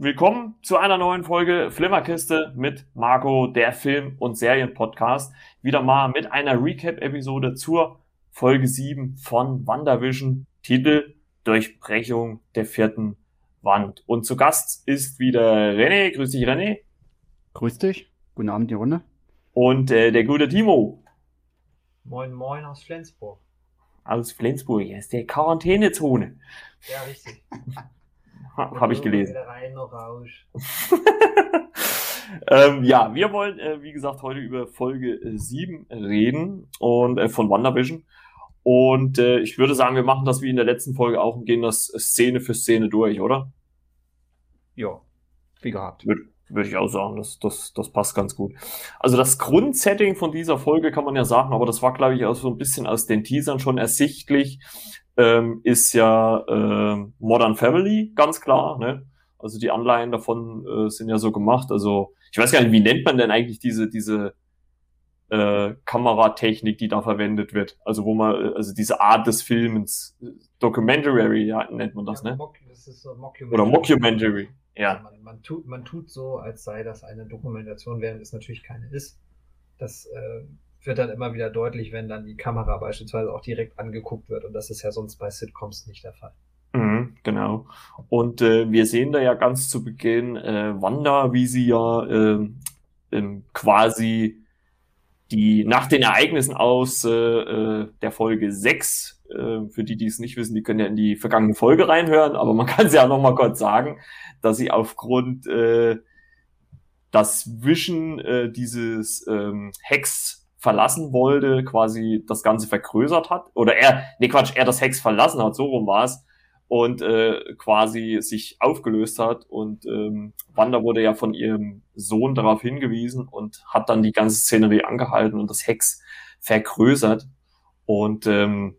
willkommen zu einer neuen Folge Flimmerkiste mit Marco, der Film- und Serienpodcast. Wieder mal mit einer Recap-Episode zur Folge 7 von WandaVision. Titel Durchbrechung der vierten Wand. Und zu Gast ist wieder René. Grüß dich, René. Grüß dich. Guten Abend, die Runde. Und äh, der gute Timo. Moin, moin aus Flensburg. Aus Flensburg, hier ist der Quarantänezone. Ja, richtig. Habe ich gelesen. Rein ähm, ja, wir wollen, äh, wie gesagt, heute über Folge äh, 7 reden und äh, von WandaVision. Und äh, ich würde sagen, wir machen das wie in der letzten Folge auch und gehen das Szene für Szene durch, oder? Ja, wie gehabt. Würde würd ich auch sagen, das, das, das passt ganz gut. Also das Grundsetting von dieser Folge kann man ja sagen, aber das war, glaube ich, auch so ein bisschen aus den Teasern schon ersichtlich, ähm, ist ja äh, Modern Family, ganz klar. Ne? Also die Anleihen davon äh, sind ja so gemacht. Also ich weiß gar nicht, wie nennt man denn eigentlich diese, diese äh, Kameratechnik, die da verwendet wird. Also wo man, also diese Art des Filmens, Documentary, ja, nennt man das, ja, ne? Mock, das ist so Mockumentary. Oder Mockumentary, ja. Man, man, tut, man tut so, als sei das eine Dokumentation, während es natürlich keine ist. Das äh, wird dann immer wieder deutlich, wenn dann die Kamera beispielsweise auch direkt angeguckt wird. Und das ist ja sonst bei Sitcoms nicht der Fall. Mhm, genau. Und äh, wir sehen da ja ganz zu Beginn äh, Wanda, wie sie ja äh, ähm, quasi die nach den Ereignissen aus äh, äh, der Folge 6, äh, für die, die es nicht wissen, die können ja in die vergangene Folge reinhören, aber man kann es ja noch mal kurz sagen, dass sie aufgrund äh, das Vision äh, dieses ähm, Hex verlassen wollte, quasi das Ganze vergrößert hat. Oder er, nee Quatsch, er das Hex verlassen hat, so rum war es. Und äh, quasi sich aufgelöst hat. Und ähm, Wanda wurde ja von ihrem Sohn darauf hingewiesen und hat dann die ganze Szenerie angehalten und das Hex vergrößert. Und ähm,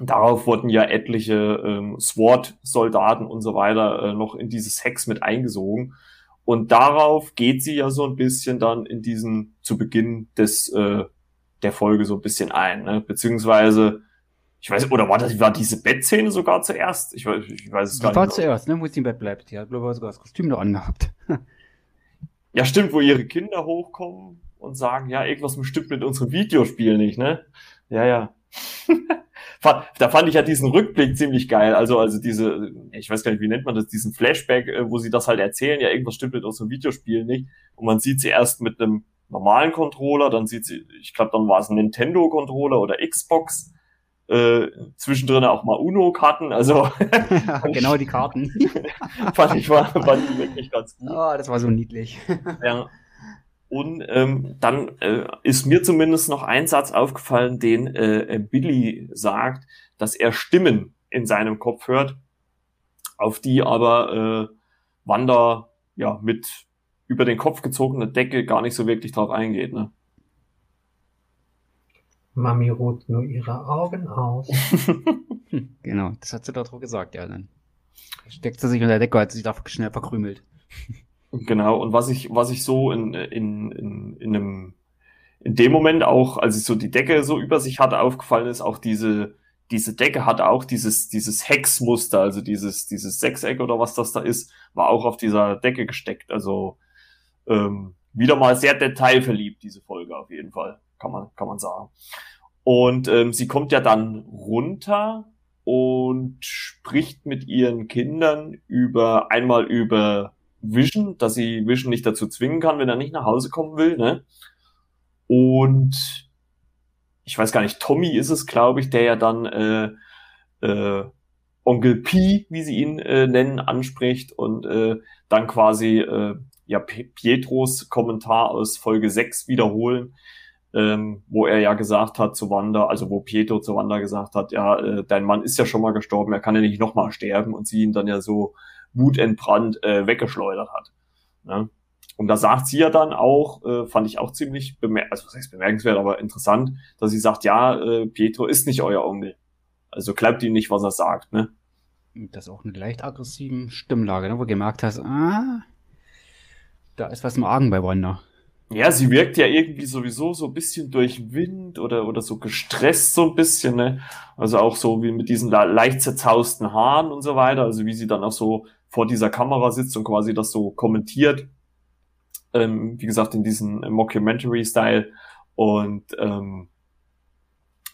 darauf wurden ja etliche ähm, SWAT-Soldaten und so weiter äh, noch in dieses Hex mit eingesogen. Und darauf geht sie ja so ein bisschen dann in diesen, zu Beginn des, äh, der Folge so ein bisschen ein, ne? Beziehungsweise, ich weiß, oder war das, war diese Bettszene sogar zuerst? Ich weiß, ich weiß es Die gar war nicht. zuerst, ne, wo sie im Bett bleibt. Die hat, glaube ich, sogar das Kostüm noch angehabt. Ja, stimmt, wo ihre Kinder hochkommen und sagen, ja, irgendwas bestimmt mit unserem Videospiel nicht, ne? Ja, ja. da fand ich ja diesen Rückblick ziemlich geil. Also, also diese, ich weiß gar nicht, wie nennt man das, diesen Flashback, äh, wo sie das halt erzählen, ja, irgendwas stimmt mit unserem Videospiel nicht. Und man sieht sie erst mit einem normalen Controller, dann sieht sie, ich glaube, dann war es ein Nintendo-Controller oder Xbox. Äh, zwischendrin auch mal Uno-Karten, also genau die Karten. fand ich war, fand ich wirklich ganz gut. Oh, das war so niedlich. Ja. Und ähm, dann äh, ist mir zumindest noch ein Satz aufgefallen, den äh, Billy sagt, dass er Stimmen in seinem Kopf hört, auf die aber äh, Wanda ja mit über den Kopf gezogener Decke gar nicht so wirklich drauf eingeht. Ne? Mami ruht nur ihre Augen aus. Genau, das hat sie doch gesagt, ja. Dann steckt sie sich unter der Decke, hat sie sich da schnell verkrümelt. Genau, und was ich, was ich so in, in, in, in einem, in dem Moment auch, als ich so die Decke so über sich hatte, aufgefallen ist, auch diese, diese Decke hatte auch dieses, dieses Hexmuster, also dieses, dieses Sechseck oder was das da ist, war auch auf dieser Decke gesteckt. Also ähm, wieder mal sehr detailverliebt, diese Folge auf jeden Fall, kann man, kann man sagen. Und ähm, sie kommt ja dann runter und spricht mit ihren Kindern über einmal über Vision, dass sie Vision nicht dazu zwingen kann, wenn er nicht nach Hause kommen will, ne? Und ich weiß gar nicht, Tommy ist es, glaube ich, der ja dann äh, äh, Onkel P, wie sie ihn äh, nennen, anspricht und äh, dann quasi äh, ja Pietros Kommentar aus Folge 6 wiederholen, ähm, wo er ja gesagt hat zu Wanda, also wo Pietro zu Wanda gesagt hat, ja, äh, dein Mann ist ja schon mal gestorben, er kann ja nicht nochmal sterben und sie ihn dann ja so wutentbrannt äh, weggeschleudert hat. Ne? Und da sagt sie ja dann auch, äh, fand ich auch ziemlich bemer also was heißt bemerkenswert, aber interessant, dass sie sagt, ja, äh, Pietro ist nicht euer Onkel. Also glaubt ihm nicht, was er sagt, ne? Das ist auch eine leicht aggressiven Stimmlage, ne, wo du gemerkt hast, ah, da ist was im Argen bei Wanda. Ja, sie wirkt ja irgendwie sowieso so ein bisschen durch Wind oder, oder so gestresst so ein bisschen, ne? Also auch so wie mit diesen leicht zerzausten Haaren und so weiter, also wie sie dann auch so vor dieser Kamera sitzt und quasi das so kommentiert. Ähm, wie gesagt, in diesem Mockumentary-Style. Und ähm,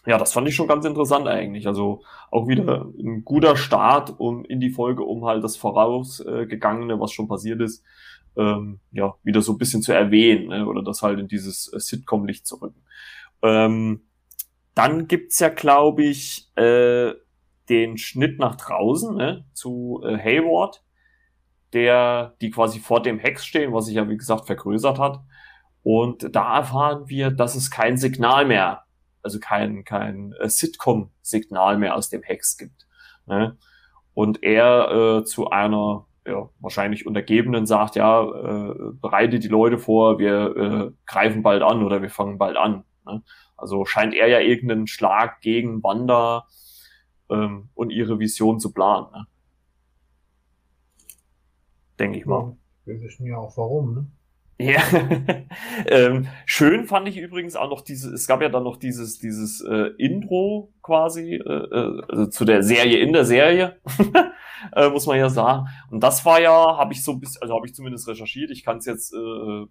ja, das fand ich schon ganz interessant eigentlich. Also auch wieder ein guter Start um in die Folge, um halt das vorausgegangene, was schon passiert ist, ähm, ja, wieder so ein bisschen zu erwähnen ne? oder das halt in dieses äh, Sitcom-Licht zu rücken. Ähm, dann gibt's ja, glaube ich, äh, den Schnitt nach draußen ne? zu äh, Hayward, der, die quasi vor dem Hex stehen, was sich ja, wie gesagt, vergrößert hat. Und da erfahren wir, dass es kein Signal mehr also kein, kein äh, Sitcom-Signal mehr aus dem Hex gibt. Ne? Und er äh, zu einer ja, wahrscheinlich Untergebenen sagt, ja, äh, bereite die Leute vor, wir äh, greifen bald an oder wir fangen bald an. Ne? Also scheint er ja irgendeinen Schlag gegen Wanda ähm, und ihre Vision zu planen. Ne? Denke ich mal. Wir wissen ja auch warum, ne? Ja, ähm, schön fand ich übrigens auch noch diese, es gab ja dann noch dieses, dieses äh, Intro quasi, äh, äh, also zu der Serie in der Serie, äh, muss man ja sagen. Und das war ja, habe ich so ein bisschen, also habe ich zumindest recherchiert, ich kann es jetzt äh,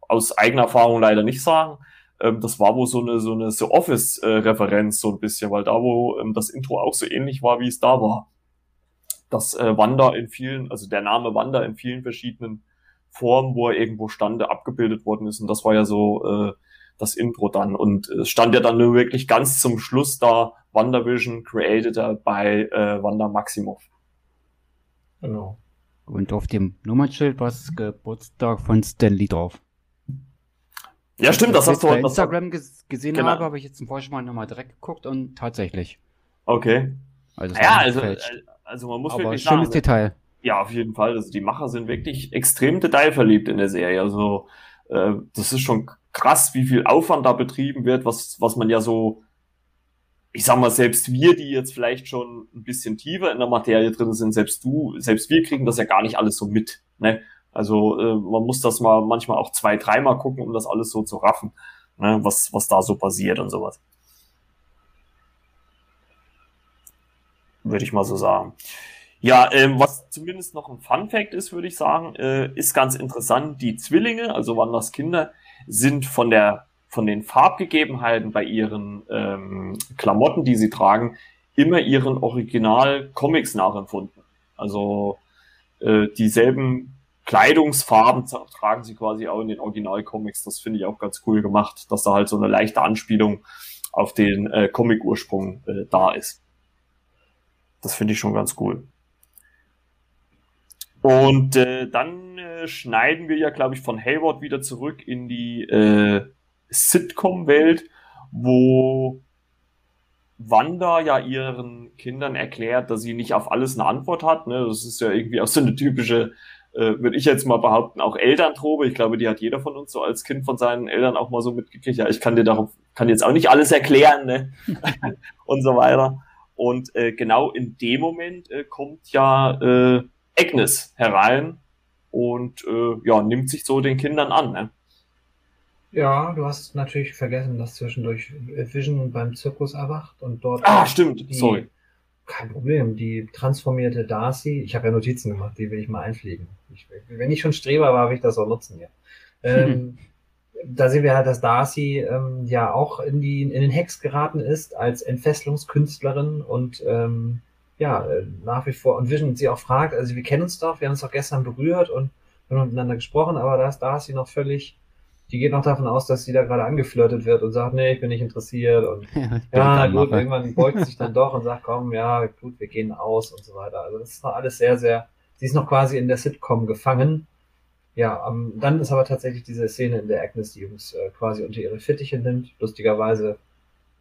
aus eigener Erfahrung leider nicht sagen. Ähm, das war wohl so eine, so eine so Office-Referenz, so ein bisschen, weil da, wo ähm, das Intro auch so ähnlich war, wie es da war. Das äh, Wanda in vielen, also der Name Wanda in vielen verschiedenen Form, wo er irgendwo stande, abgebildet worden ist. Und das war ja so äh, das Intro dann. Und es stand ja dann nur wirklich ganz zum Schluss da WandaVision created bei äh, Wanda Maximoff. Genau. Und auf dem Nummernschild war es Geburtstag von Stanley drauf. Ja, stimmt, das, das hast du bei Instagram gesehen genau. habe, habe ich jetzt im Vorspann nochmal direkt geguckt und tatsächlich. Okay. Also ja, also, also man muss Aber wirklich schönes sagen, Detail. Ja, auf jeden Fall. Also die Macher sind wirklich extrem detailverliebt in der Serie. Also äh, das ist schon krass, wie viel Aufwand da betrieben wird, was, was man ja so, ich sag mal, selbst wir, die jetzt vielleicht schon ein bisschen tiefer in der Materie drin sind, selbst du, selbst wir kriegen das ja gar nicht alles so mit. Ne? Also äh, man muss das mal manchmal auch zwei, dreimal gucken, um das alles so zu raffen, ne? was, was da so passiert und sowas. Würde ich mal so sagen. Ja, ähm, was zumindest noch ein Fun Fact ist, würde ich sagen, äh, ist ganz interessant. Die Zwillinge, also Wanders Kinder, sind von der von den Farbgegebenheiten bei ihren ähm, Klamotten, die sie tragen, immer ihren Original-Comics nachempfunden. Also äh, dieselben Kleidungsfarben tragen sie quasi auch in den Original-Comics. Das finde ich auch ganz cool gemacht, dass da halt so eine leichte Anspielung auf den äh, Comic-Ursprung äh, da ist. Das finde ich schon ganz cool. Und äh, dann äh, schneiden wir ja, glaube ich, von Hayward wieder zurück in die äh, Sitcom-Welt, wo Wanda ja ihren Kindern erklärt, dass sie nicht auf alles eine Antwort hat. Ne? Das ist ja irgendwie auch so eine typische, äh, würde ich jetzt mal behaupten, auch Elterntrobe. Ich glaube, die hat jeder von uns so als Kind von seinen Eltern auch mal so mitgekriegt. Ja, ich kann dir darauf, kann jetzt auch nicht alles erklären, ne? und so weiter. Und äh, genau in dem Moment äh, kommt ja äh, Agnes herein und äh, ja, nimmt sich so den Kindern an. Ne? Ja, du hast natürlich vergessen, dass zwischendurch Vision beim Zirkus erwacht und dort. Ah, stimmt, die, sorry. Kein Problem, die transformierte Darcy, ich habe ja Notizen gemacht, die will ich mal einfliegen. Ich, wenn ich schon Streber war, will ich das auch nutzen hier. Ähm, da sehen wir halt, dass Darcy ähm, ja auch in, die, in den Hex geraten ist als Entfesselungskünstlerin und ähm, ja, äh, nach wie vor, und Vision sie auch fragt, also wir kennen uns doch, wir haben uns doch gestern berührt und haben miteinander gesprochen, aber da ist, da ist sie noch völlig, die geht noch davon aus, dass sie da gerade angeflirtet wird und sagt, nee, ich bin nicht interessiert und ja, ja gut, mache. irgendwann beugt sich dann doch und sagt, komm, ja, gut, wir gehen aus und so weiter. Also das ist noch alles sehr, sehr, sie ist noch quasi in der Sitcom gefangen. Ja, um, dann ist aber tatsächlich diese Szene, in der Agnes die Jungs äh, quasi unter ihre Fittiche nimmt. Lustigerweise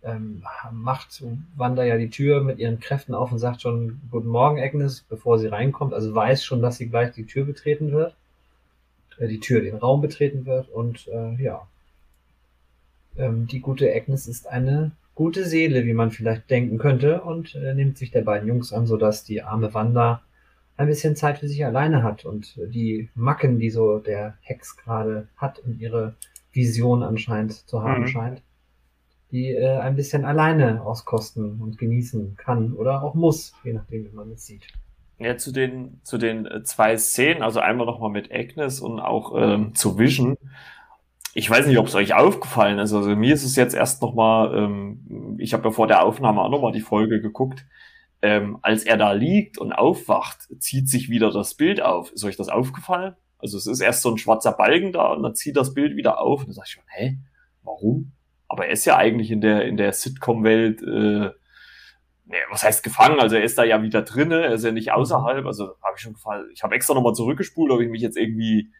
ähm, macht Wanda ja die Tür mit ihren Kräften auf und sagt schon Guten Morgen, Agnes, bevor sie reinkommt. Also weiß schon, dass sie gleich die Tür betreten wird. Äh, die Tür, den Raum betreten wird. Und äh, ja, ähm, die gute Agnes ist eine gute Seele, wie man vielleicht denken könnte, und äh, nimmt sich der beiden Jungs an, sodass die arme Wanda ein bisschen Zeit für sich alleine hat und die Macken, die so der Hex gerade hat und ihre Vision anscheinend zu haben mhm. scheint, die äh, ein bisschen alleine auskosten und genießen kann oder auch muss, je nachdem, wie man es sieht. Ja, zu den, zu den äh, zwei Szenen, also einmal nochmal mit Agnes und auch ähm, zu Vision. Ich weiß nicht, ob es euch aufgefallen ist. Also mir ist es jetzt erst nochmal, ähm, ich habe ja vor der Aufnahme auch nochmal die Folge geguckt. Ähm, als er da liegt und aufwacht, zieht sich wieder das Bild auf. Ist euch das aufgefallen? Also es ist erst so ein schwarzer Balken da und dann zieht das Bild wieder auf. Und dann sag ich schon, hä? Warum? Aber er ist ja eigentlich in der, in der Sitcom-Welt äh, nee, was heißt gefangen? Also er ist da ja wieder drinne, er ist ja nicht außerhalb. Also habe ich schon gefallen. Ich habe extra nochmal zurückgespult, ob ich mich jetzt irgendwie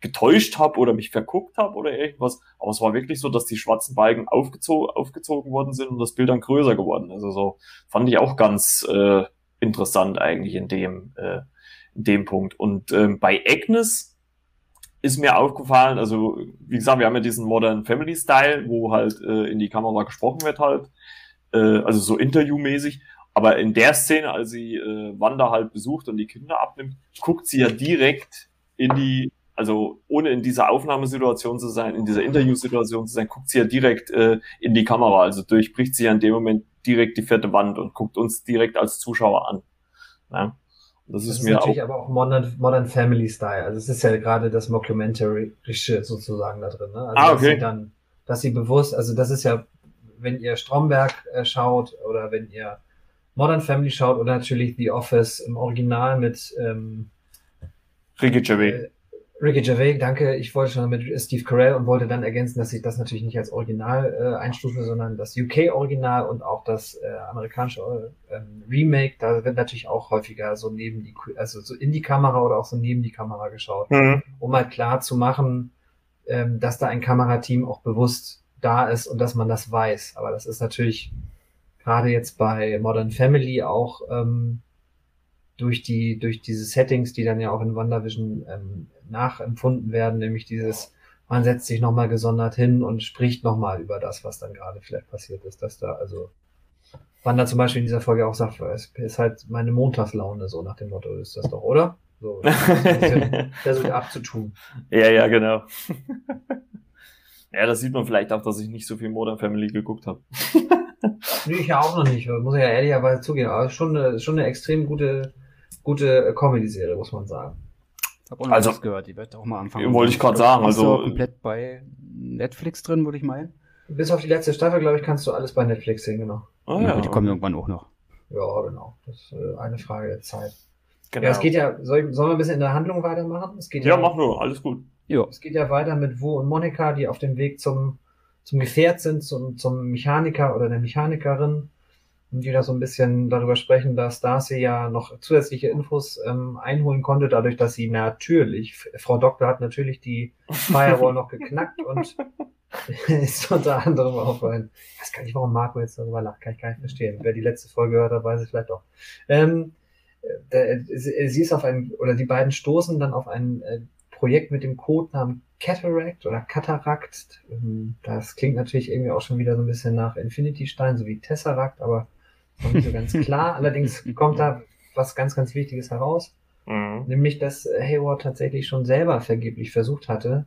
getäuscht habe oder mich verguckt habe oder irgendwas. Aber es war wirklich so, dass die schwarzen Balken aufgezogen, aufgezogen worden sind und das Bild dann größer geworden ist. Also fand ich auch ganz äh, interessant eigentlich in dem, äh, in dem Punkt. Und ähm, bei Agnes ist mir aufgefallen, also wie gesagt, wir haben ja diesen Modern Family Style, wo halt äh, in die Kamera gesprochen wird halt äh, also so interviewmäßig. Aber in der Szene, als sie äh, Wanda halt besucht und die Kinder abnimmt, guckt sie ja direkt in die, also ohne in dieser Aufnahmesituation zu sein, in dieser Interviewsituation zu sein, guckt sie ja direkt äh, in die Kamera. Also durchbricht sie ja in dem Moment direkt die vierte Wand und guckt uns direkt als Zuschauer an. Ja? Das, das ist, mir natürlich auch aber auch Modern, Modern Family Style. Also es ist ja gerade das Mockumentary sozusagen da drin. Ne? Also ah, okay. Dass sie, dann, dass sie bewusst, also das ist ja wenn ihr Stromberg äh, schaut oder wenn ihr Modern Family schaut oder natürlich The Office im Original mit ähm, Ricky Gervais. Äh, Ricky Gervais, danke. Ich wollte schon mit Steve Carell und wollte dann ergänzen, dass ich das natürlich nicht als Original äh, einstufe, sondern das UK-Original und auch das äh, amerikanische äh, Remake. Da wird natürlich auch häufiger so neben die, also so in die Kamera oder auch so neben die Kamera geschaut, mhm. um halt klar zu machen, ähm, dass da ein Kamerateam auch bewusst da ist und dass man das weiß. Aber das ist natürlich gerade jetzt bei Modern Family auch ähm, durch die durch diese Settings, die dann ja auch in WandaVision ähm, nachempfunden werden, nämlich dieses man setzt sich nochmal gesondert hin und spricht nochmal über das, was dann gerade vielleicht passiert ist, dass da also Wanda zum Beispiel in dieser Folge auch sagt, es ist halt meine Montagslaune, so nach dem Motto ist das doch, oder? So, versucht abzutun. Ja, ja, genau. Ja, das sieht man vielleicht auch, dass ich nicht so viel Modern Family geguckt habe. nee, ich ja auch noch nicht, muss ich ja ehrlicherweise zugeben. Aber schon eine, schon eine extrem gute, gute Comedy-Serie, muss man sagen. Ich habe auch noch also, was gehört, die wird auch mal anfangen. Wollte ich gerade sagen. Also komplett bei Netflix drin, würde ich meinen. Bis auf die letzte Staffel, glaube ich, kannst du alles bei Netflix sehen, genau. Oh, ja. Die kommen irgendwann auch noch. Ja, genau. Das ist äh, eine Frage der Zeit. Genau. Ja, es geht ja, soll, sollen wir ein bisschen in der Handlung weitermachen? Es geht ja, ja mach nur, alles gut. Ja. Es geht ja weiter mit Wu und Monika, die auf dem Weg zum, zum Gefährt sind, zum, zum Mechaniker oder der Mechanikerin. Die da so ein bisschen darüber sprechen, dass Darcy ja noch zusätzliche Infos ähm, einholen konnte, dadurch, dass sie natürlich, Frau Doktor hat natürlich die Firewall noch geknackt und ist unter anderem auch ein, ich weiß gar nicht, warum Marco jetzt darüber lacht, kann ich gar nicht verstehen. Wer die letzte Folge gehört hat, weiß es vielleicht auch. Ähm, äh, sie ist auf einen, oder die beiden stoßen dann auf einen äh, Projekt mit dem Codenamen Cataract oder Cataract. Ähm, das klingt natürlich irgendwie auch schon wieder so ein bisschen nach Infinity Stein, so wie Tesseract, aber noch nicht so ganz klar. Allerdings kommt da was ganz, ganz Wichtiges heraus. Mhm. Nämlich, dass Hayward tatsächlich schon selber vergeblich versucht hatte,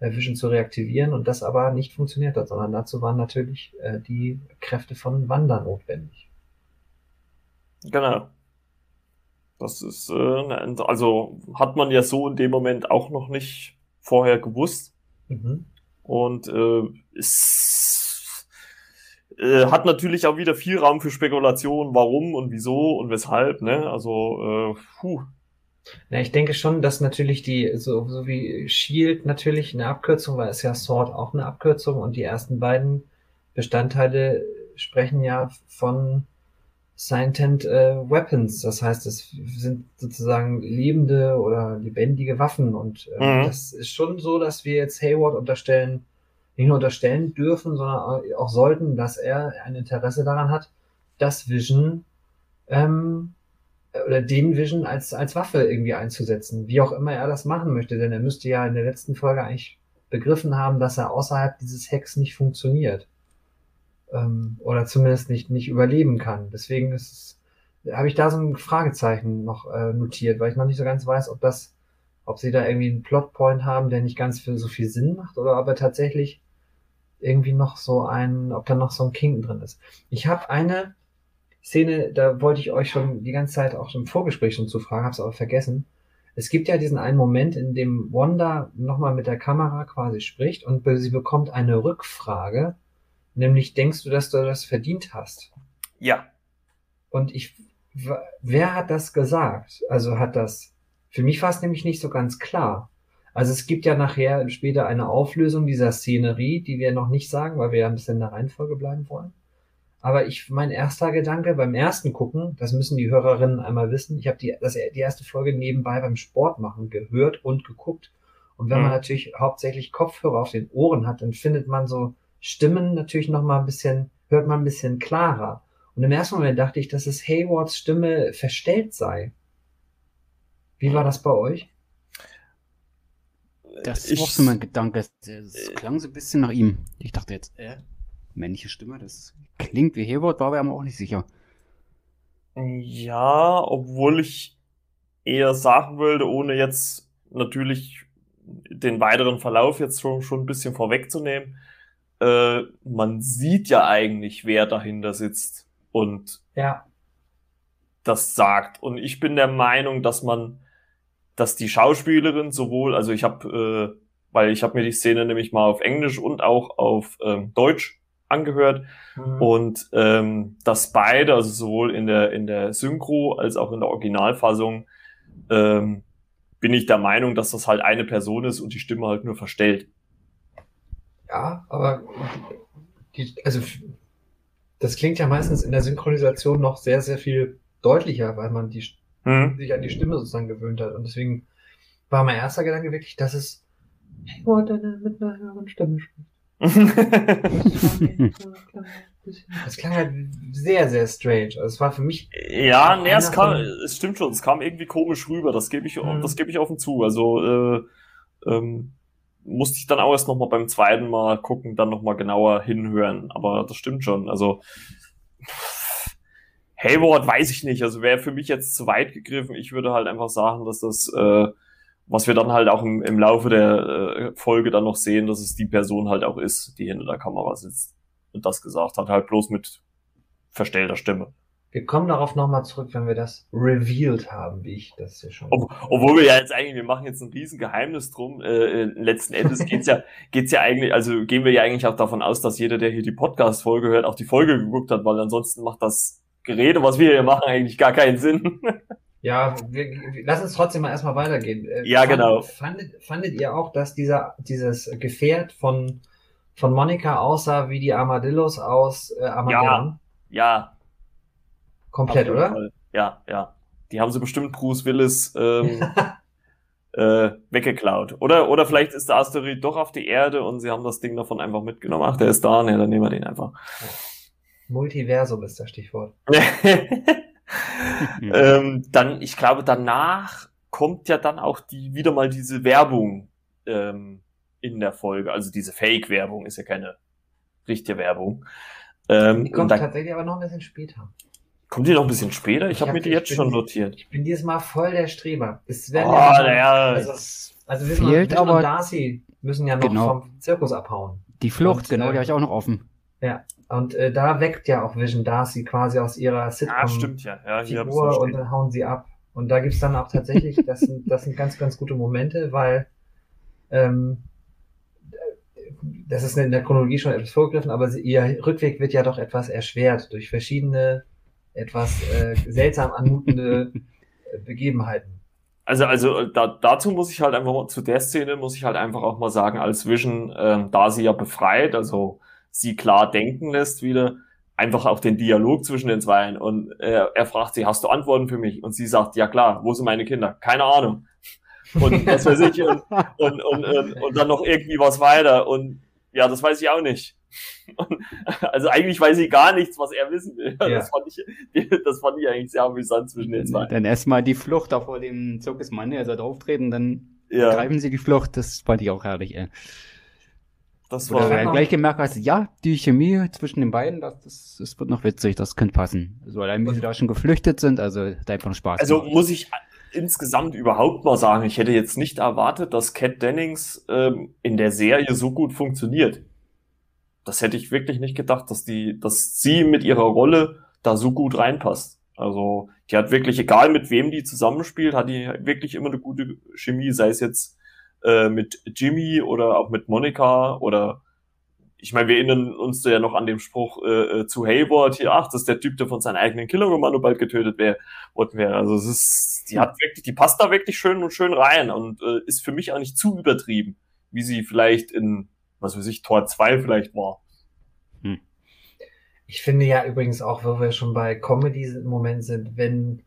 äh, Vision zu reaktivieren und das aber nicht funktioniert hat, sondern dazu waren natürlich äh, die Kräfte von Wanda notwendig. Genau. Das ist, äh, also hat man ja so in dem Moment auch noch nicht vorher gewusst. Mhm. Und äh, es äh, hat natürlich auch wieder viel Raum für Spekulation, warum und wieso und weshalb, ne? Also, äh, puh. Ja, ich denke schon, dass natürlich die, so, so wie Shield natürlich eine Abkürzung war, ist ja Sword auch eine Abkürzung und die ersten beiden Bestandteile sprechen ja von Sentient äh, Weapons. Das heißt, es sind sozusagen lebende oder lebendige Waffen. Und äh, mhm. das ist schon so, dass wir jetzt Hayward unterstellen, nicht nur unterstellen dürfen, sondern auch sollten, dass er ein Interesse daran hat, das Vision ähm, oder den Vision als, als Waffe irgendwie einzusetzen, wie auch immer er das machen möchte, denn er müsste ja in der letzten Folge eigentlich begriffen haben, dass er außerhalb dieses Hacks nicht funktioniert ähm, oder zumindest nicht, nicht überleben kann. Deswegen ist habe ich da so ein Fragezeichen noch äh, notiert, weil ich noch nicht so ganz weiß, ob das, ob sie da irgendwie einen Plotpoint haben, der nicht ganz für so viel Sinn macht, oder ob er tatsächlich irgendwie noch so ein, ob da noch so ein King drin ist. Ich habe eine Szene, da wollte ich euch schon die ganze Zeit auch im Vorgespräch schon zu fragen, hab's aber vergessen. Es gibt ja diesen einen Moment, in dem Wanda nochmal mit der Kamera quasi spricht und sie bekommt eine Rückfrage, nämlich denkst du, dass du das verdient hast? Ja. Und ich, wer hat das gesagt? Also hat das, für mich war es nämlich nicht so ganz klar. Also es gibt ja nachher später eine Auflösung dieser Szenerie, die wir noch nicht sagen, weil wir ja ein bisschen in der Reihenfolge bleiben wollen. Aber ich, mein erster Gedanke beim ersten Gucken, das müssen die Hörerinnen einmal wissen, ich habe die, das, die erste Folge nebenbei beim Sport machen gehört und geguckt. Und wenn mhm. man natürlich hauptsächlich Kopfhörer auf den Ohren hat, dann findet man so Stimmen natürlich noch mal ein bisschen, hört man ein bisschen klarer. Und im ersten Moment dachte ich, dass es Haywards Stimme verstellt sei. Wie war das bei euch? Das ich, war so mein Gedanke. Es klang so ein bisschen nach ihm. Ich dachte jetzt, äh, männliche Stimme, das klingt wie Hayward, war aber auch nicht sicher. Ja, obwohl ich eher sagen würde, ohne jetzt natürlich den weiteren Verlauf jetzt schon, schon ein bisschen vorwegzunehmen, äh, man sieht ja eigentlich, wer dahinter sitzt und ja. das sagt. Und ich bin der Meinung, dass man, dass die Schauspielerin sowohl, also ich habe, äh, weil ich habe mir die Szene nämlich mal auf Englisch und auch auf ähm, Deutsch angehört mhm. und ähm, dass beide, also sowohl in der in der Synchro als auch in der Originalfassung, ähm, bin ich der Meinung, dass das halt eine Person ist und die Stimme halt nur verstellt. Ja, aber die, also das klingt ja meistens in der Synchronisation noch sehr, sehr viel deutlicher, weil man die, hm. sich an die Stimme sozusagen gewöhnt hat. Und deswegen war mein erster Gedanke wirklich, dass es Hayward mit einer höheren Stimme spricht. das klang halt sehr, sehr strange. Also es war für mich. Ja, nee, es kam, es stimmt schon, es kam irgendwie komisch rüber, das gebe ich, mhm. das gebe ich offen zu. Also, äh, ähm, musste ich dann auch erst nochmal beim zweiten Mal gucken, dann nochmal genauer hinhören. Aber das stimmt schon. Also Hayward weiß ich nicht. Also wäre für mich jetzt zu weit gegriffen. Ich würde halt einfach sagen, dass das, äh, was wir dann halt auch im, im Laufe der äh, Folge dann noch sehen, dass es die Person halt auch ist, die hinter der Kamera sitzt und das gesagt hat, halt bloß mit verstellter Stimme. Wir kommen darauf nochmal zurück, wenn wir das revealed haben, wie ich das hier schon. Ob, obwohl wir ja jetzt eigentlich, wir machen jetzt ein riesen Geheimnis drum. Äh, äh letzten Endes geht's ja, geht's ja eigentlich, also gehen wir ja eigentlich auch davon aus, dass jeder, der hier die Podcast-Folge hört, auch die Folge geguckt hat, weil ansonsten macht das Gerede, was wir hier machen, eigentlich gar keinen Sinn. Ja, wir, lass uns trotzdem mal erstmal weitergehen. Äh, ja, fand, genau. Fandet, fandet ihr auch, dass dieser, dieses Gefährt von, von Monika aussah wie die Armadillos aus äh, Armageddon? Ja, ja, Komplett, oder? Fall. Ja, ja. Die haben sie bestimmt Bruce Willis ähm, äh, weggeklaut. Oder, oder vielleicht ist der Asteroid doch auf die Erde und sie haben das Ding davon einfach mitgenommen. Ach, der ist da, ne, dann nehmen wir den einfach. Multiversum ist das Stichwort. ähm, dann, ich glaube, danach kommt ja dann auch die wieder mal diese Werbung ähm, in der Folge. Also diese Fake-Werbung ist ja keine richtige Werbung. Ähm, die kommt tatsächlich aber noch ein bisschen später. Kommt die noch ein bisschen später? Ich, ich habe hab mir die jetzt bin, schon notiert. Ich bin dieses Mal voll der Streber. Es werden oh, ja, ja, also, also Wissen fehlt und, aber und Darcy müssen ja noch genau. vom Zirkus abhauen. Die Flucht, und, genau, äh, die habe ich auch noch offen. Ja, und äh, da weckt ja auch Vision Darcy quasi aus ihrer Sitcom ah, stimmt, ja. Ja, Figur und dann hauen sie ab. Und da gibt's dann auch tatsächlich, das sind, das sind ganz, ganz gute Momente, weil ähm, das ist in der Chronologie schon etwas vorgegriffen, aber sie, ihr Rückweg wird ja doch etwas erschwert durch verschiedene etwas äh, seltsam anmutende äh, Begebenheiten. Also, also da, dazu muss ich halt einfach mal, zu der Szene muss ich halt einfach auch mal sagen, als Vision, ähm, da sie ja befreit, also sie klar denken lässt wieder, einfach auch den Dialog zwischen den Zweien und äh, er fragt sie, hast du Antworten für mich? Und sie sagt, ja klar, wo sind meine Kinder? Keine Ahnung. Und was weiß ich, und, und, und, und, und dann noch irgendwie was weiter und ja, das weiß ich auch nicht. also eigentlich weiß ich gar nichts, was er wissen will. Ja. Das, fand ich, das fand ich eigentlich sehr amüsant zwischen den zwei. Dann erstmal die Flucht da vor dem Zirkusmann, er soll auftreten, dann ja. greifen sie die Flucht. Das fand ich auch herrlich, ey. Das war Oder gleich gemerkt hast, ja, die Chemie zwischen den beiden, das, das, das wird noch witzig, das könnte passen. Also allein wie sie da schon geflüchtet sind, also da einfach Spaß. Also gemacht. muss ich insgesamt überhaupt mal sagen, ich hätte jetzt nicht erwartet, dass Cat Dennings ähm, in der Serie so gut funktioniert das hätte ich wirklich nicht gedacht, dass die, dass sie mit ihrer Rolle da so gut reinpasst. Also die hat wirklich, egal mit wem die zusammenspielt, hat die wirklich immer eine gute Chemie, sei es jetzt äh, mit Jimmy oder auch mit Monika oder ich meine, wir erinnern uns ja noch an den Spruch äh, äh, zu Hayward hier, ach, das ist der Typ, der von seinem eigenen Killer-Kommando bald getötet wäre, worden wäre. Also es ist, die hat wirklich, die passt da wirklich schön und schön rein und äh, ist für mich auch nicht zu übertrieben, wie sie vielleicht in, was weiß ich, Tor 2 vielleicht war. Hm. Ich finde ja übrigens auch, wo wir schon bei Comedy im Moment sind, wenn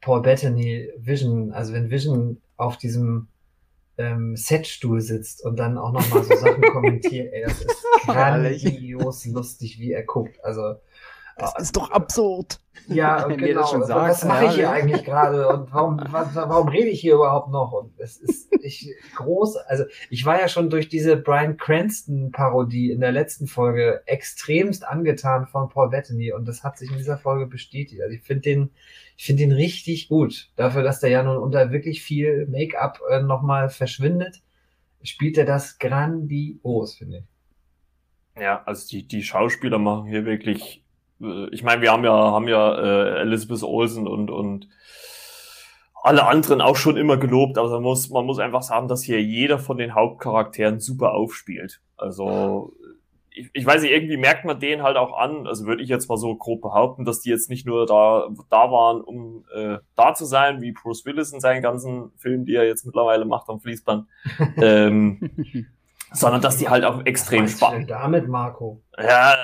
Paul Bettany Vision, also wenn Vision auf diesem ähm, Setstuhl sitzt und dann auch nochmal so Sachen kommentiert, ey, das ist grandios lustig, wie er guckt. Also das ist doch absurd. Ja, genau. Sagt, was mache ich hier ja. eigentlich gerade und warum, was, warum rede ich hier überhaupt noch? Und es ist ich, groß. Also ich war ja schon durch diese Brian Cranston Parodie in der letzten Folge extremst angetan von Paul Bettany und das hat sich in dieser Folge bestätigt. Also ich finde den, ich finde den richtig gut. Dafür, dass der ja nun unter wirklich viel Make-up äh, nochmal verschwindet, spielt er das grandios, finde ich. Ja, also die, die Schauspieler machen hier wirklich ich meine, wir haben ja, haben ja äh, Elizabeth Olsen und, und alle anderen auch schon immer gelobt, aber man muss, man muss einfach sagen, dass hier jeder von den Hauptcharakteren super aufspielt. Also ich, ich weiß nicht, irgendwie merkt man den halt auch an, also würde ich jetzt mal so grob behaupten, dass die jetzt nicht nur da, da waren, um äh, da zu sein, wie Bruce Willis in seinen ganzen Filmen, die er jetzt mittlerweile macht am Fließband, ähm, sondern dass die halt auch extrem spannend. Damit, Marco. Ja,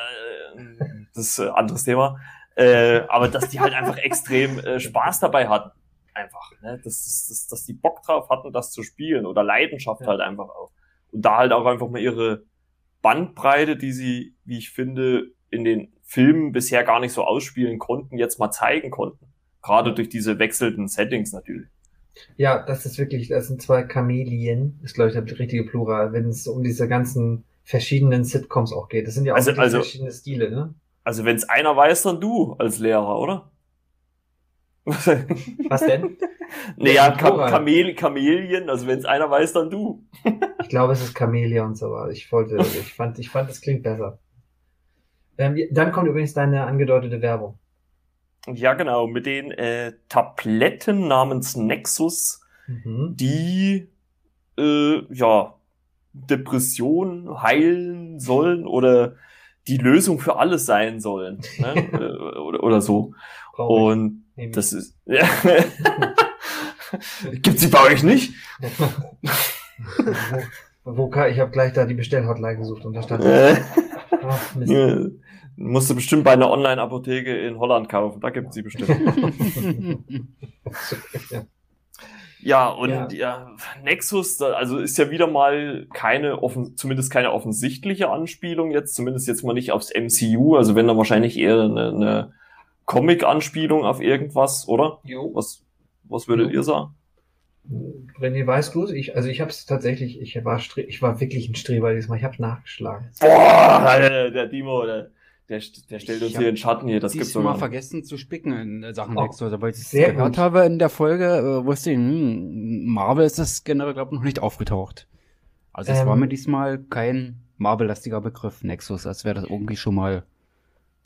das ist ein anderes Thema. Äh, aber dass die halt einfach extrem äh, Spaß dabei hatten. Einfach, ne? dass, dass, dass die Bock drauf hatten, das zu spielen oder Leidenschaft ja. halt einfach auch. Und da halt auch einfach mal ihre Bandbreite, die sie, wie ich finde, in den Filmen bisher gar nicht so ausspielen konnten, jetzt mal zeigen konnten. Gerade durch diese wechselnden Settings natürlich. Ja, das ist wirklich, das sind zwei Chamelien, ist glaube ich der richtige Plural, wenn es um diese ganzen verschiedenen Sitcoms auch geht. Das sind ja auch also, also, verschiedene Stile, ne? Also wenn es einer weiß, dann du als Lehrer, oder? Was denn? naja, Kam Kamel Kamelien, also wenn es einer weiß, dann du. ich glaube, es ist Kamelia und so weiter. Ich wollte, ich fand, ich fand, es klingt besser. Ähm, dann kommt übrigens deine angedeutete Werbung. Ja, genau, mit den äh, Tabletten namens Nexus, mhm. die äh, ja Depression heilen sollen oder die Lösung für alles sein sollen. Ne? Äh, oder, oder so. Und das ist. Ja. Gibt's die bei euch nicht? wo, wo kann, ich habe gleich da die Bestellhotline gesucht und da stand. Ach, Mist. Ja. Musst du bestimmt bei einer Online-Apotheke in Holland kaufen. Da gibt's sie bestimmt. ja. Ja, und ja. ja. Nexus, also ist ja wieder mal keine offen, zumindest keine offensichtliche Anspielung jetzt, zumindest jetzt mal nicht aufs MCU, also wenn dann wahrscheinlich eher eine, eine Comic-Anspielung auf irgendwas, oder? Jo. Was, was würdet jo. ihr sagen? René, weißt du Ich, also ich habe es tatsächlich, ich war, ich war wirklich ein Streber diesmal, ich habe nachgeschlagen. Boah, der, der Dimo, der, der, der stellt uns hier in Schatten hier. Das gibt's mal vergessen zu spicken in Sachen oh, Nexus. Aber ich gehört gut. habe in der Folge, äh, wusste ich, hm, Marvel ist das generell, glaube ich, noch nicht aufgetaucht. Also es ähm, war mir diesmal kein Marvel-lastiger Begriff, Nexus, als wäre das irgendwie schon mal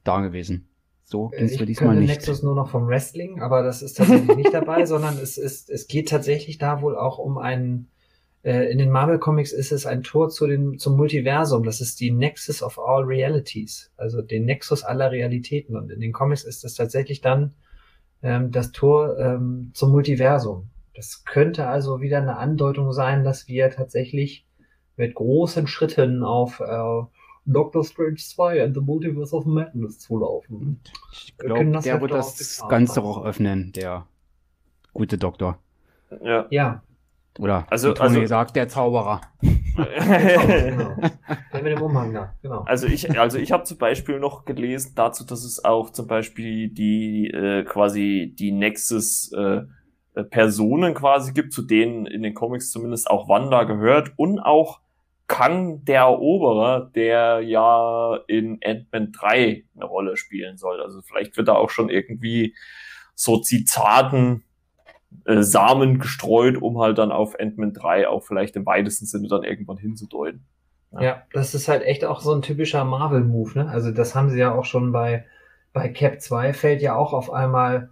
da gewesen. So ging es mir diesmal nicht. Nexus nur noch vom Wrestling, aber das ist tatsächlich nicht dabei, sondern es ist, es geht tatsächlich da wohl auch um einen äh, in den Marvel Comics ist es ein Tor zu den, zum Multiversum. Das ist die Nexus of all Realities, also den Nexus aller Realitäten. Und in den Comics ist es tatsächlich dann ähm, das Tor ähm, zum Multiversum. Das könnte also wieder eine Andeutung sein, dass wir tatsächlich mit großen Schritten auf äh, Doctor Strange 2 and the Multiverse of Madness zulaufen. Ich glaube, der halt wird das Ganze auch öffnen, der gute Doktor. Ja. ja, oder also, Tony also, sagt der Zauberer. genau. Der mit dem Umhang da, genau. Also ich, also ich habe zum Beispiel noch gelesen dazu, dass es auch zum Beispiel die äh, quasi die Nexus äh, äh, Personen quasi gibt, zu denen in den Comics zumindest auch Wanda gehört und auch Kang der Eroberer, der ja in Ant-Man 3 eine Rolle spielen soll. Also vielleicht wird da auch schon irgendwie so Zitaten äh, Samen gestreut, um halt dann auf Ant-Man 3 auch vielleicht im weitesten Sinne dann irgendwann hinzudeuten. Ja. ja, das ist halt echt auch so ein typischer Marvel-Move, ne? Also das haben sie ja auch schon bei bei Cap 2 fällt ja auch auf einmal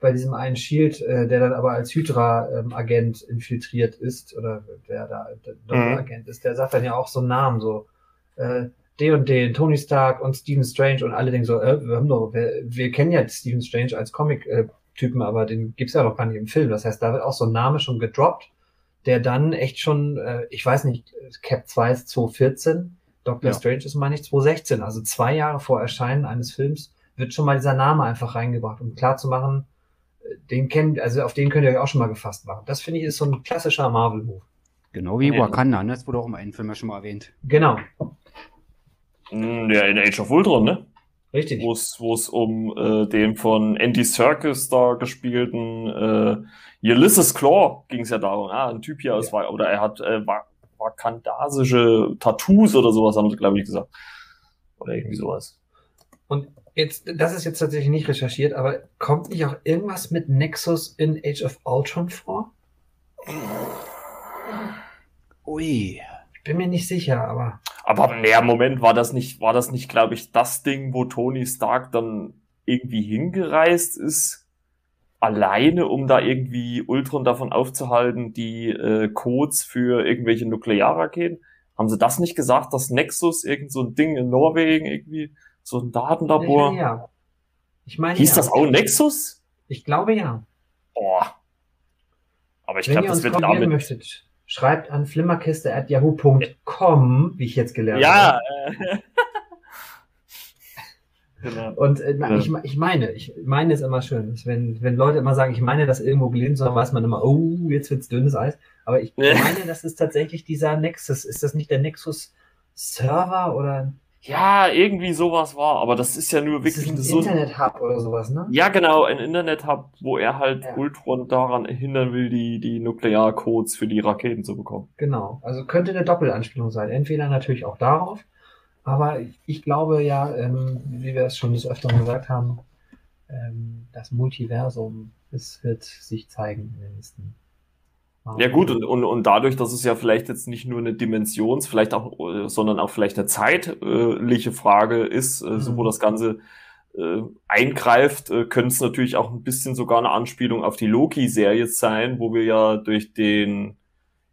bei diesem einen Shield, äh, der dann aber als Hydra-Agent ähm, infiltriert ist, oder der da der Doppelagent mhm. ist, der sagt dann ja auch so einen Namen, so äh, den und den, Tony Stark und Stephen Strange und alle denken so, äh, wir haben doch, wir, wir kennen ja Stephen Strange als Comic-Typen, aber den gibt's ja noch gar nicht im Film. Das heißt, da wird auch so ein Name schon gedroppt, der dann echt schon, äh, ich weiß nicht, Cap 2 ist 2014, Doctor ja. Strange ist, meine ich, 2016, also zwei Jahre vor Erscheinen eines Films wird schon mal dieser Name einfach reingebracht, um klar zu machen, den kennen, also auf den könnt ihr euch auch schon mal gefasst machen. Das finde ich ist so ein klassischer Marvel-Move. Genau wie Wakanda, ne? Das wurde auch im einen Film ja schon mal erwähnt. Genau. Hm, ja, in Age of Ultron, ne? Richtig. Wo es um äh, den von Andy Serkis da gespielten äh, Ulysses Claw ging es ja darum. Ah, ein Typ hier aus, ja. oder er hat äh, vakandasische Tattoos oder sowas, haben sie, glaube ich, gesagt. Oder irgendwie sowas. Und jetzt, das ist jetzt tatsächlich nicht recherchiert, aber kommt nicht auch irgendwas mit Nexus in Age of Ultron vor? Ui. Ich bin mir nicht sicher, aber. Aber naja, Moment, war das nicht, war das nicht, glaube ich, das Ding, wo Tony Stark dann irgendwie hingereist ist? Alleine, um da irgendwie Ultron davon aufzuhalten, die äh, Codes für irgendwelche Nuklearraketen? Haben sie das nicht gesagt, dass Nexus irgend so ein Ding in Norwegen irgendwie so ein Datenlabor. Ja, ja. Ich meine, Hieß ja. das auch Nexus? Ich glaube ja. Boah. Aber ich glaube, das wird damit. Möchtet, schreibt an flimmerkiste.yahoo.com, wie ich jetzt gelernt ja, habe. Ja. Äh. Genau. Und äh, na, ja. ich, ich meine, ich meine es immer schön. Wenn, wenn Leute immer sagen, ich meine das irgendwo gelesen, dann weiß man immer, oh, jetzt wird's dünnes Eis. Aber ich meine, das ist tatsächlich dieser Nexus. Ist das nicht der Nexus Server oder ja, irgendwie sowas war, aber das ist ja nur wirklich ein so Internet-Hub oder sowas, ne? Ja, genau, ein Internet-Hub, wo er halt ja. Ultron daran hindern will, die, die Nuklearcodes für die Raketen zu bekommen. Genau, also könnte eine Doppelanspielung sein. Entweder natürlich auch darauf, aber ich glaube ja, ähm, wie wir es schon des Öfteren gesagt haben, ähm, das Multiversum, es wird sich zeigen in den nächsten ja gut, und, und, und dadurch, dass es ja vielleicht jetzt nicht nur eine Dimensions-, vielleicht auch, äh, sondern auch vielleicht eine zeitliche Frage ist, mhm. so wo mhm. das Ganze äh, eingreift, äh, könnte es natürlich auch ein bisschen sogar eine Anspielung auf die Loki-Serie sein, wo wir ja durch den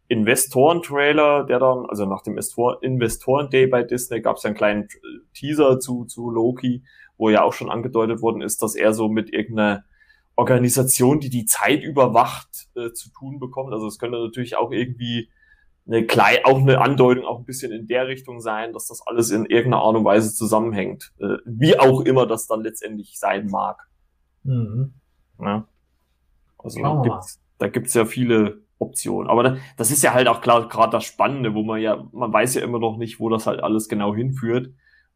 Investoren-Trailer, der dann, also nach dem Investoren-Day bei Disney gab es ja einen kleinen Teaser zu, zu Loki, wo ja auch schon angedeutet worden ist, dass er so mit irgendeiner Organisation, die die Zeit überwacht, äh, zu tun bekommt. Also es könnte natürlich auch irgendwie eine kleine, auch eine Andeutung auch ein bisschen in der Richtung sein, dass das alles in irgendeiner Art und Weise zusammenhängt. Äh, wie auch immer das dann letztendlich sein mag. Mhm. Ja. Also da gibt's, da gibt's ja viele Optionen. Aber das ist ja halt auch klar gerade das Spannende, wo man ja, man weiß ja immer noch nicht, wo das halt alles genau hinführt.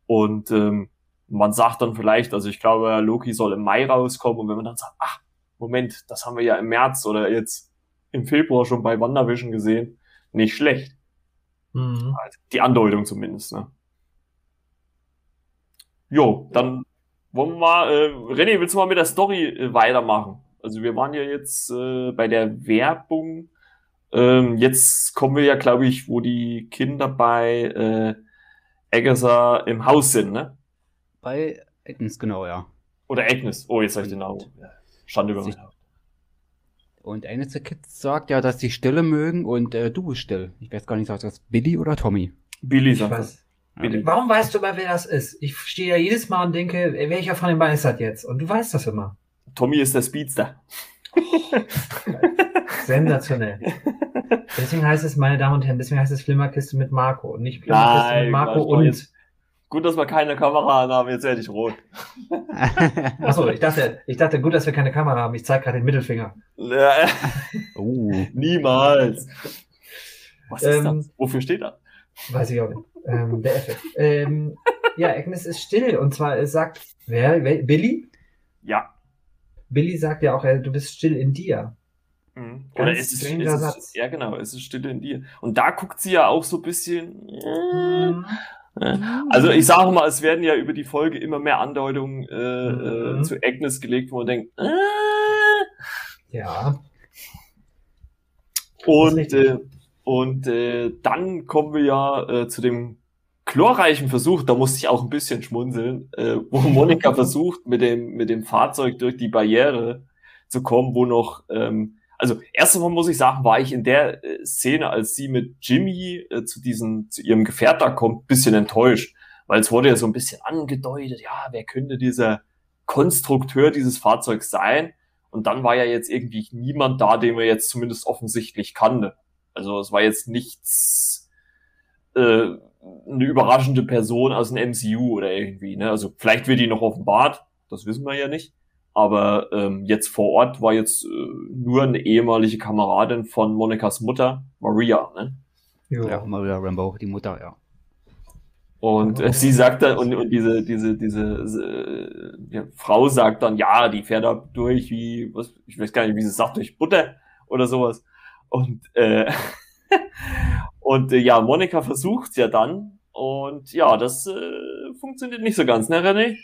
Und ähm, man sagt dann vielleicht, also ich glaube, Loki soll im Mai rauskommen und wenn man dann sagt, ach, Moment, das haben wir ja im März oder jetzt im Februar schon bei WandaVision gesehen, nicht schlecht. Mhm. Also die Andeutung zumindest, ne? Jo, dann wollen wir mal, äh, René, willst du mal mit der Story äh, weitermachen? Also wir waren ja jetzt äh, bei der Werbung. Ähm, jetzt kommen wir ja, glaube ich, wo die Kinder bei äh, Agatha im Haus sind, ne? Bei Agnes, genau, ja. Oder Agnes. Oh, jetzt habe ich den Namen. Schande über mich. Und eines der Kids sagt ja, dass sie Stille mögen und äh, du bist still. Ich weiß gar nicht, sagt das Billy oder Tommy? Billy sagt das. Billy. Warum weißt du immer, wer das ist? Ich stehe ja jedes Mal und denke, welcher von den beiden ist das jetzt? Und du weißt das immer. Tommy ist der Speedster. Sensationell. Deswegen heißt es, meine Damen und Herren, deswegen heißt es Flimmerkiste mit Marco und nicht Flimmerkiste Nein, mit Marco und jetzt, Gut, dass wir keine Kamera haben, jetzt werde ich rot. Achso, ich dachte, ich dachte, gut, dass wir keine Kamera haben. Ich zeige gerade den Mittelfinger. Ja. Uh. Niemals. Was ist ähm, das? Wofür steht das? Weiß ich auch nicht. Ähm, der Effekt. Ähm, ja, Agnes ist still. Und zwar es sagt, wer, wer? Billy? Ja. Billy sagt ja auch, du bist still in dir. Mhm. Oder ist es, ist es, ja genau, es ist still in dir. Und da guckt sie ja auch so ein bisschen. Mhm. Also ich sage mal, es werden ja über die Folge immer mehr Andeutungen äh, äh mhm. zu Agnes gelegt, wo man denkt, äh, ja. Und, äh, und äh, dann kommen wir ja äh, zu dem glorreichen Versuch, da musste ich auch ein bisschen schmunzeln, äh, wo Monika versucht, mit dem, mit dem Fahrzeug durch die Barriere zu kommen, wo noch, ähm, also erst einmal muss ich sagen, war ich in der äh, Szene, als sie mit Jimmy äh, zu diesem, zu ihrem Gefährt da kommt, bisschen enttäuscht, weil es wurde ja so ein bisschen angedeutet, ja, wer könnte dieser Konstrukteur dieses Fahrzeugs sein? Und dann war ja jetzt irgendwie niemand da, den wir jetzt zumindest offensichtlich kannte. Also es war jetzt nichts, äh, eine überraschende Person aus dem MCU oder irgendwie. Ne? Also vielleicht wird die noch offenbart, das wissen wir ja nicht. Aber ähm, jetzt vor Ort war jetzt äh, nur eine ehemalige Kameradin von Monikas Mutter, Maria. Ne? Ja, Maria Rambo, die Mutter, ja. Und äh, sie sagt dann, und, und diese, diese, diese äh, ja, Frau sagt dann, ja, die fährt da durch wie, was, ich weiß gar nicht, wie sie sagt, durch Butter oder sowas. Und, äh, und äh, ja, Monika versucht ja dann. Und ja, das äh, funktioniert nicht so ganz, ne, René?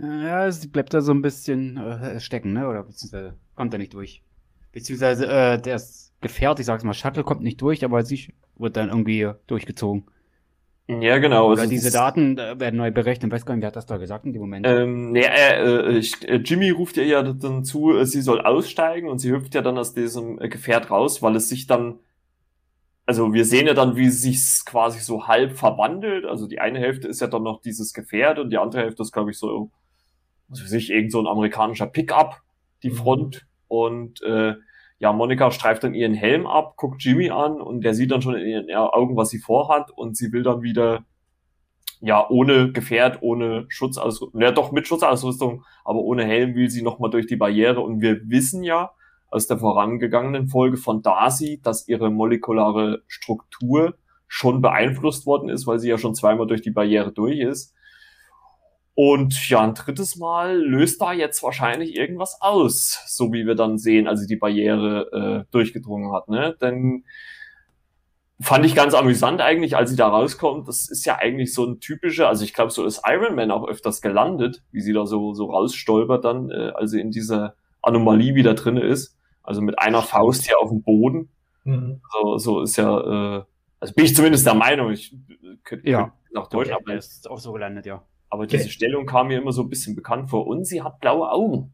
Ja, sie bleibt da so ein bisschen äh, stecken, ne? Oder beziehungsweise kommt da nicht durch. Beziehungsweise äh, das Gefährt, ich sag's mal, Shuttle kommt nicht durch, aber sie wird dann irgendwie durchgezogen. Ja, genau. Oder diese Daten äh, werden neu berechnet. Ich weiß gar nicht, wer hat das da gesagt in dem Moment? Ähm, nee, äh, äh, Jimmy ruft ihr ja dann zu, äh, sie soll aussteigen und sie hüpft ja dann aus diesem äh, Gefährt raus, weil es sich dann, also wir sehen ja dann, wie es sich quasi so halb verwandelt. Also die eine Hälfte ist ja dann noch dieses Gefährt und die andere Hälfte ist, glaube ich, so, was weiß ich, irgend so ein amerikanischer Pickup, die mhm. Front. Und äh, ja, Monika streift dann ihren Helm ab, guckt Jimmy an und der sieht dann schon in ihren Augen, was sie vorhat und sie will dann wieder, ja, ohne Gefährt, ohne Schutzausrüstung, ja doch mit Schutzausrüstung, aber ohne Helm will sie nochmal durch die Barriere und wir wissen ja aus der vorangegangenen Folge von Darcy, dass ihre molekulare Struktur schon beeinflusst worden ist, weil sie ja schon zweimal durch die Barriere durch ist. Und ja, ein drittes Mal löst da jetzt wahrscheinlich irgendwas aus, so wie wir dann sehen, als sie die Barriere äh, durchgedrungen hat. Ne? Denn fand ich ganz amüsant eigentlich, als sie da rauskommt. Das ist ja eigentlich so ein typischer, also ich glaube, so ist Iron Man auch öfters gelandet, wie sie da so, so rausstolpert dann, äh, als sie in dieser Anomalie wieder drinne ist. Also mit einer Faust hier auf dem Boden. Mhm. So, so ist ja, äh, also bin ich zumindest der Meinung, ich äh, könnte ja. nach Deutschland. Okay, ist auch so gelandet, ja. Aber diese Stellung kam mir immer so ein bisschen bekannt vor. Und sie hat blaue Augen.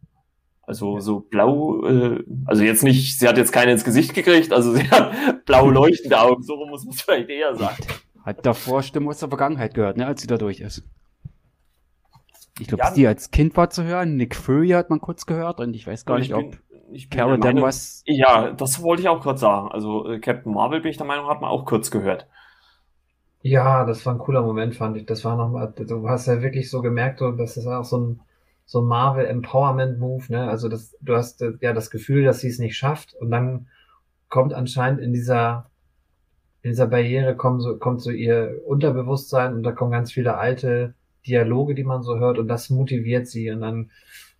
Also so blau, äh, also jetzt nicht, sie hat jetzt keine ins Gesicht gekriegt, also sie hat blau leuchtende Augen, so muss man es vielleicht eher sagen. Hat davor Stimme aus der Vergangenheit gehört, ne, als sie da durch ist. Ich glaube, ja, sie als Kind war zu hören, Nick Fury hat man kurz gehört und ich weiß gar nicht, bin, ob Carol Danvers... Ja, das wollte ich auch kurz sagen. Also äh, Captain Marvel, bin ich der Meinung, hat man auch kurz gehört. Ja, das war ein cooler Moment, fand ich. Das war nochmal, du hast ja wirklich so gemerkt, das ist auch so ein, so ein Marvel Empowerment Move, ne? Also das, du hast äh, ja das Gefühl, dass sie es nicht schafft und dann kommt anscheinend in dieser, in dieser Barriere kommt so, kommt so ihr Unterbewusstsein und da kommen ganz viele alte Dialoge, die man so hört und das motiviert sie und dann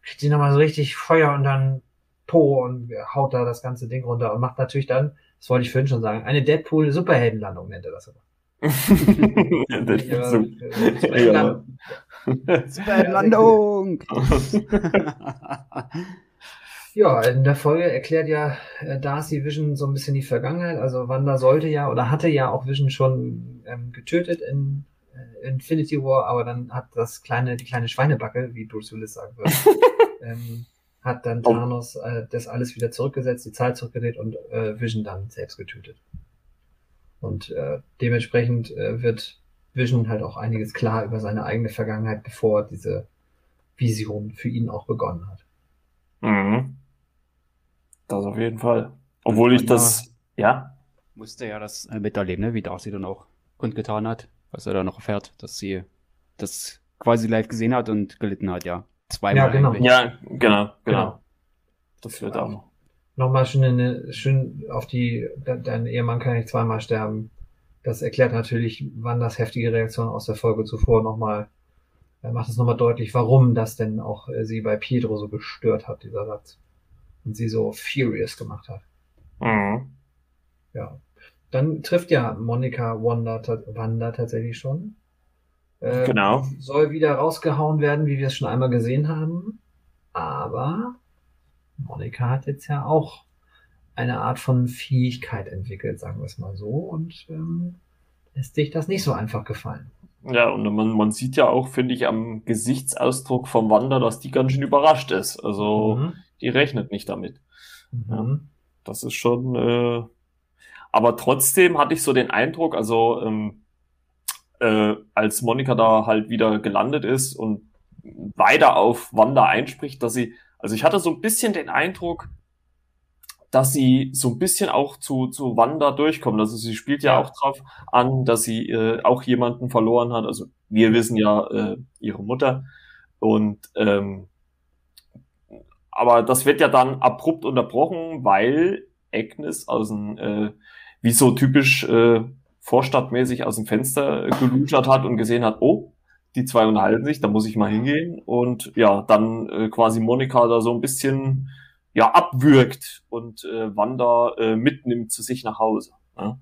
kriegt sie nochmal so richtig Feuer und dann Po und haut da das ganze Ding runter und macht natürlich dann, das wollte ich vorhin schon sagen, eine Deadpool-Superheldenlandung nennt er das aber das ja, so. ja. Landung! ja, in der Folge erklärt ja äh, Darcy Vision so ein bisschen die Vergangenheit. Also Wanda sollte ja oder hatte ja auch Vision schon ähm, getötet in äh, Infinity War, aber dann hat das kleine, die kleine Schweinebacke, wie Bruce Willis sagen würde, ähm, hat dann. Thanos äh, das alles wieder zurückgesetzt, die Zeit zurückgedreht und äh, Vision dann selbst getötet. Und äh, dementsprechend äh, wird Vision halt auch einiges klar über seine eigene Vergangenheit, bevor diese Vision für ihn auch begonnen hat. Mhm. Das auf jeden Fall. Obwohl ich das, ja. Musste ja das miterleben, ne? wie Darcy dann auch kundgetan hat, was er da noch erfährt, dass sie das quasi live gesehen hat und gelitten hat, ja. Zweimal. Ja, genau. Ja, genau, genau. genau. Das wird auch noch nochmal schön, eine, schön auf die, dein Ehemann kann nicht zweimal sterben. Das erklärt natürlich, wann das heftige Reaktion aus der Folge zuvor nochmal, er macht es nochmal deutlich, warum das denn auch äh, sie bei Pietro so gestört hat, dieser Satz. Und sie so furious gemacht hat. Mhm. Ja. Dann trifft ja Monika Wanda, Wanda tatsächlich schon. Ähm, genau. Soll wieder rausgehauen werden, wie wir es schon einmal gesehen haben. Aber Monika hat jetzt ja auch eine Art von Fähigkeit entwickelt, sagen wir es mal so. Und ähm, lässt sich das nicht so einfach gefallen. Ja, und man, man sieht ja auch, finde ich, am Gesichtsausdruck vom Wander, dass die ganz schön überrascht ist. Also mhm. die rechnet nicht damit. Mhm. Ja, das ist schon. Äh, aber trotzdem hatte ich so den Eindruck, also ähm, äh, als Monika da halt wieder gelandet ist und weiter auf Wanda einspricht, dass sie, also ich hatte so ein bisschen den Eindruck, dass sie so ein bisschen auch zu, zu Wanda durchkommt. Also sie spielt ja, ja. auch drauf an, dass sie äh, auch jemanden verloren hat. Also wir wissen ja äh, ihre Mutter. Und ähm, aber das wird ja dann abrupt unterbrochen, weil Agnes aus dem, äh, wie so typisch äh, vorstadtmäßig aus dem Fenster geluschert hat und gesehen hat, oh, die zwei unterhalten sich, da muss ich mal hingehen. Und ja, dann äh, quasi Monika da so ein bisschen ja, abwürgt und äh, Wanda äh, mitnimmt zu sich nach Hause. Ja?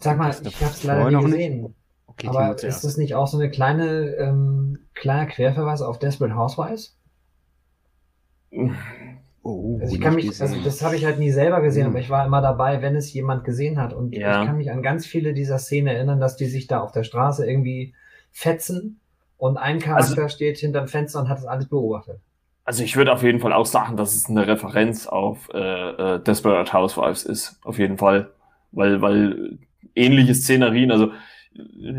Sag mal, ich habe es leider nie gesehen. Okay, aber ist das nicht auch so eine kleine, ähm, kleiner Querverweis auf Desperate Housewives? Oh, also ich kann mich, also das habe ich halt nie selber gesehen, mhm. aber ich war immer dabei, wenn es jemand gesehen hat. Und ja. ich kann mich an ganz viele dieser Szenen erinnern, dass die sich da auf der Straße irgendwie fetzen und ein Charakter also, steht hinterm Fenster und hat das alles beobachtet. Also ich würde auf jeden Fall auch sagen, dass es eine Referenz auf äh, äh, Desperate Housewives ist, auf jeden Fall. Weil, weil ähnliche Szenerien, also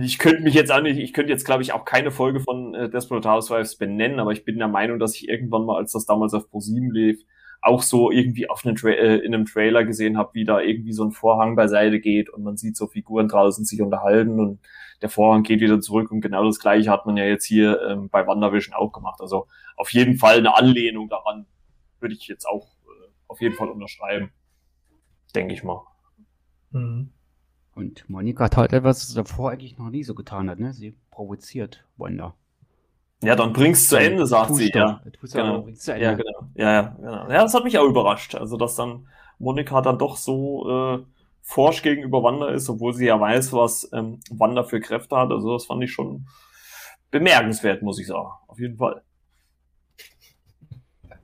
ich könnte mich jetzt auch nicht, ich könnte jetzt, glaube ich, auch keine Folge von äh, Desperate Housewives benennen, aber ich bin der Meinung, dass ich irgendwann mal, als das damals auf ProSieben lief, auch so irgendwie auf einem Tra äh, in einem Trailer gesehen habe, wie da irgendwie so ein Vorhang beiseite geht und man sieht so Figuren draußen sich unterhalten und der Vorhang geht wieder zurück und genau das gleiche hat man ja jetzt hier ähm, bei WandaVision auch gemacht. Also auf jeden Fall eine Anlehnung daran würde ich jetzt auch äh, auf jeden Fall unterschreiben. Denke ich mal. Mhm. Und Monika hat halt etwas, was sie davor eigentlich noch nie so getan hat, ne? Sie provoziert Wanda. Ja, dann bring's zu Ende, sagt sie, ja. Genau. Ja, genau. Ja, ja, genau. Ja, das hat mich auch überrascht. Also, dass dann Monika dann doch so äh, forsch gegenüber Wanda ist, obwohl sie ja weiß, was ähm, Wanda für Kräfte hat. Also das fand ich schon bemerkenswert, muss ich sagen. Auf jeden Fall.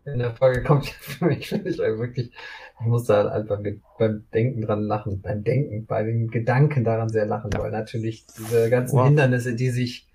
In der Folge kommt für mich, finde ich wirklich, ich muss da einfach beim Denken dran lachen, beim Denken, bei den Gedanken daran sehr lachen, weil natürlich diese ganzen wow. Hindernisse, die sich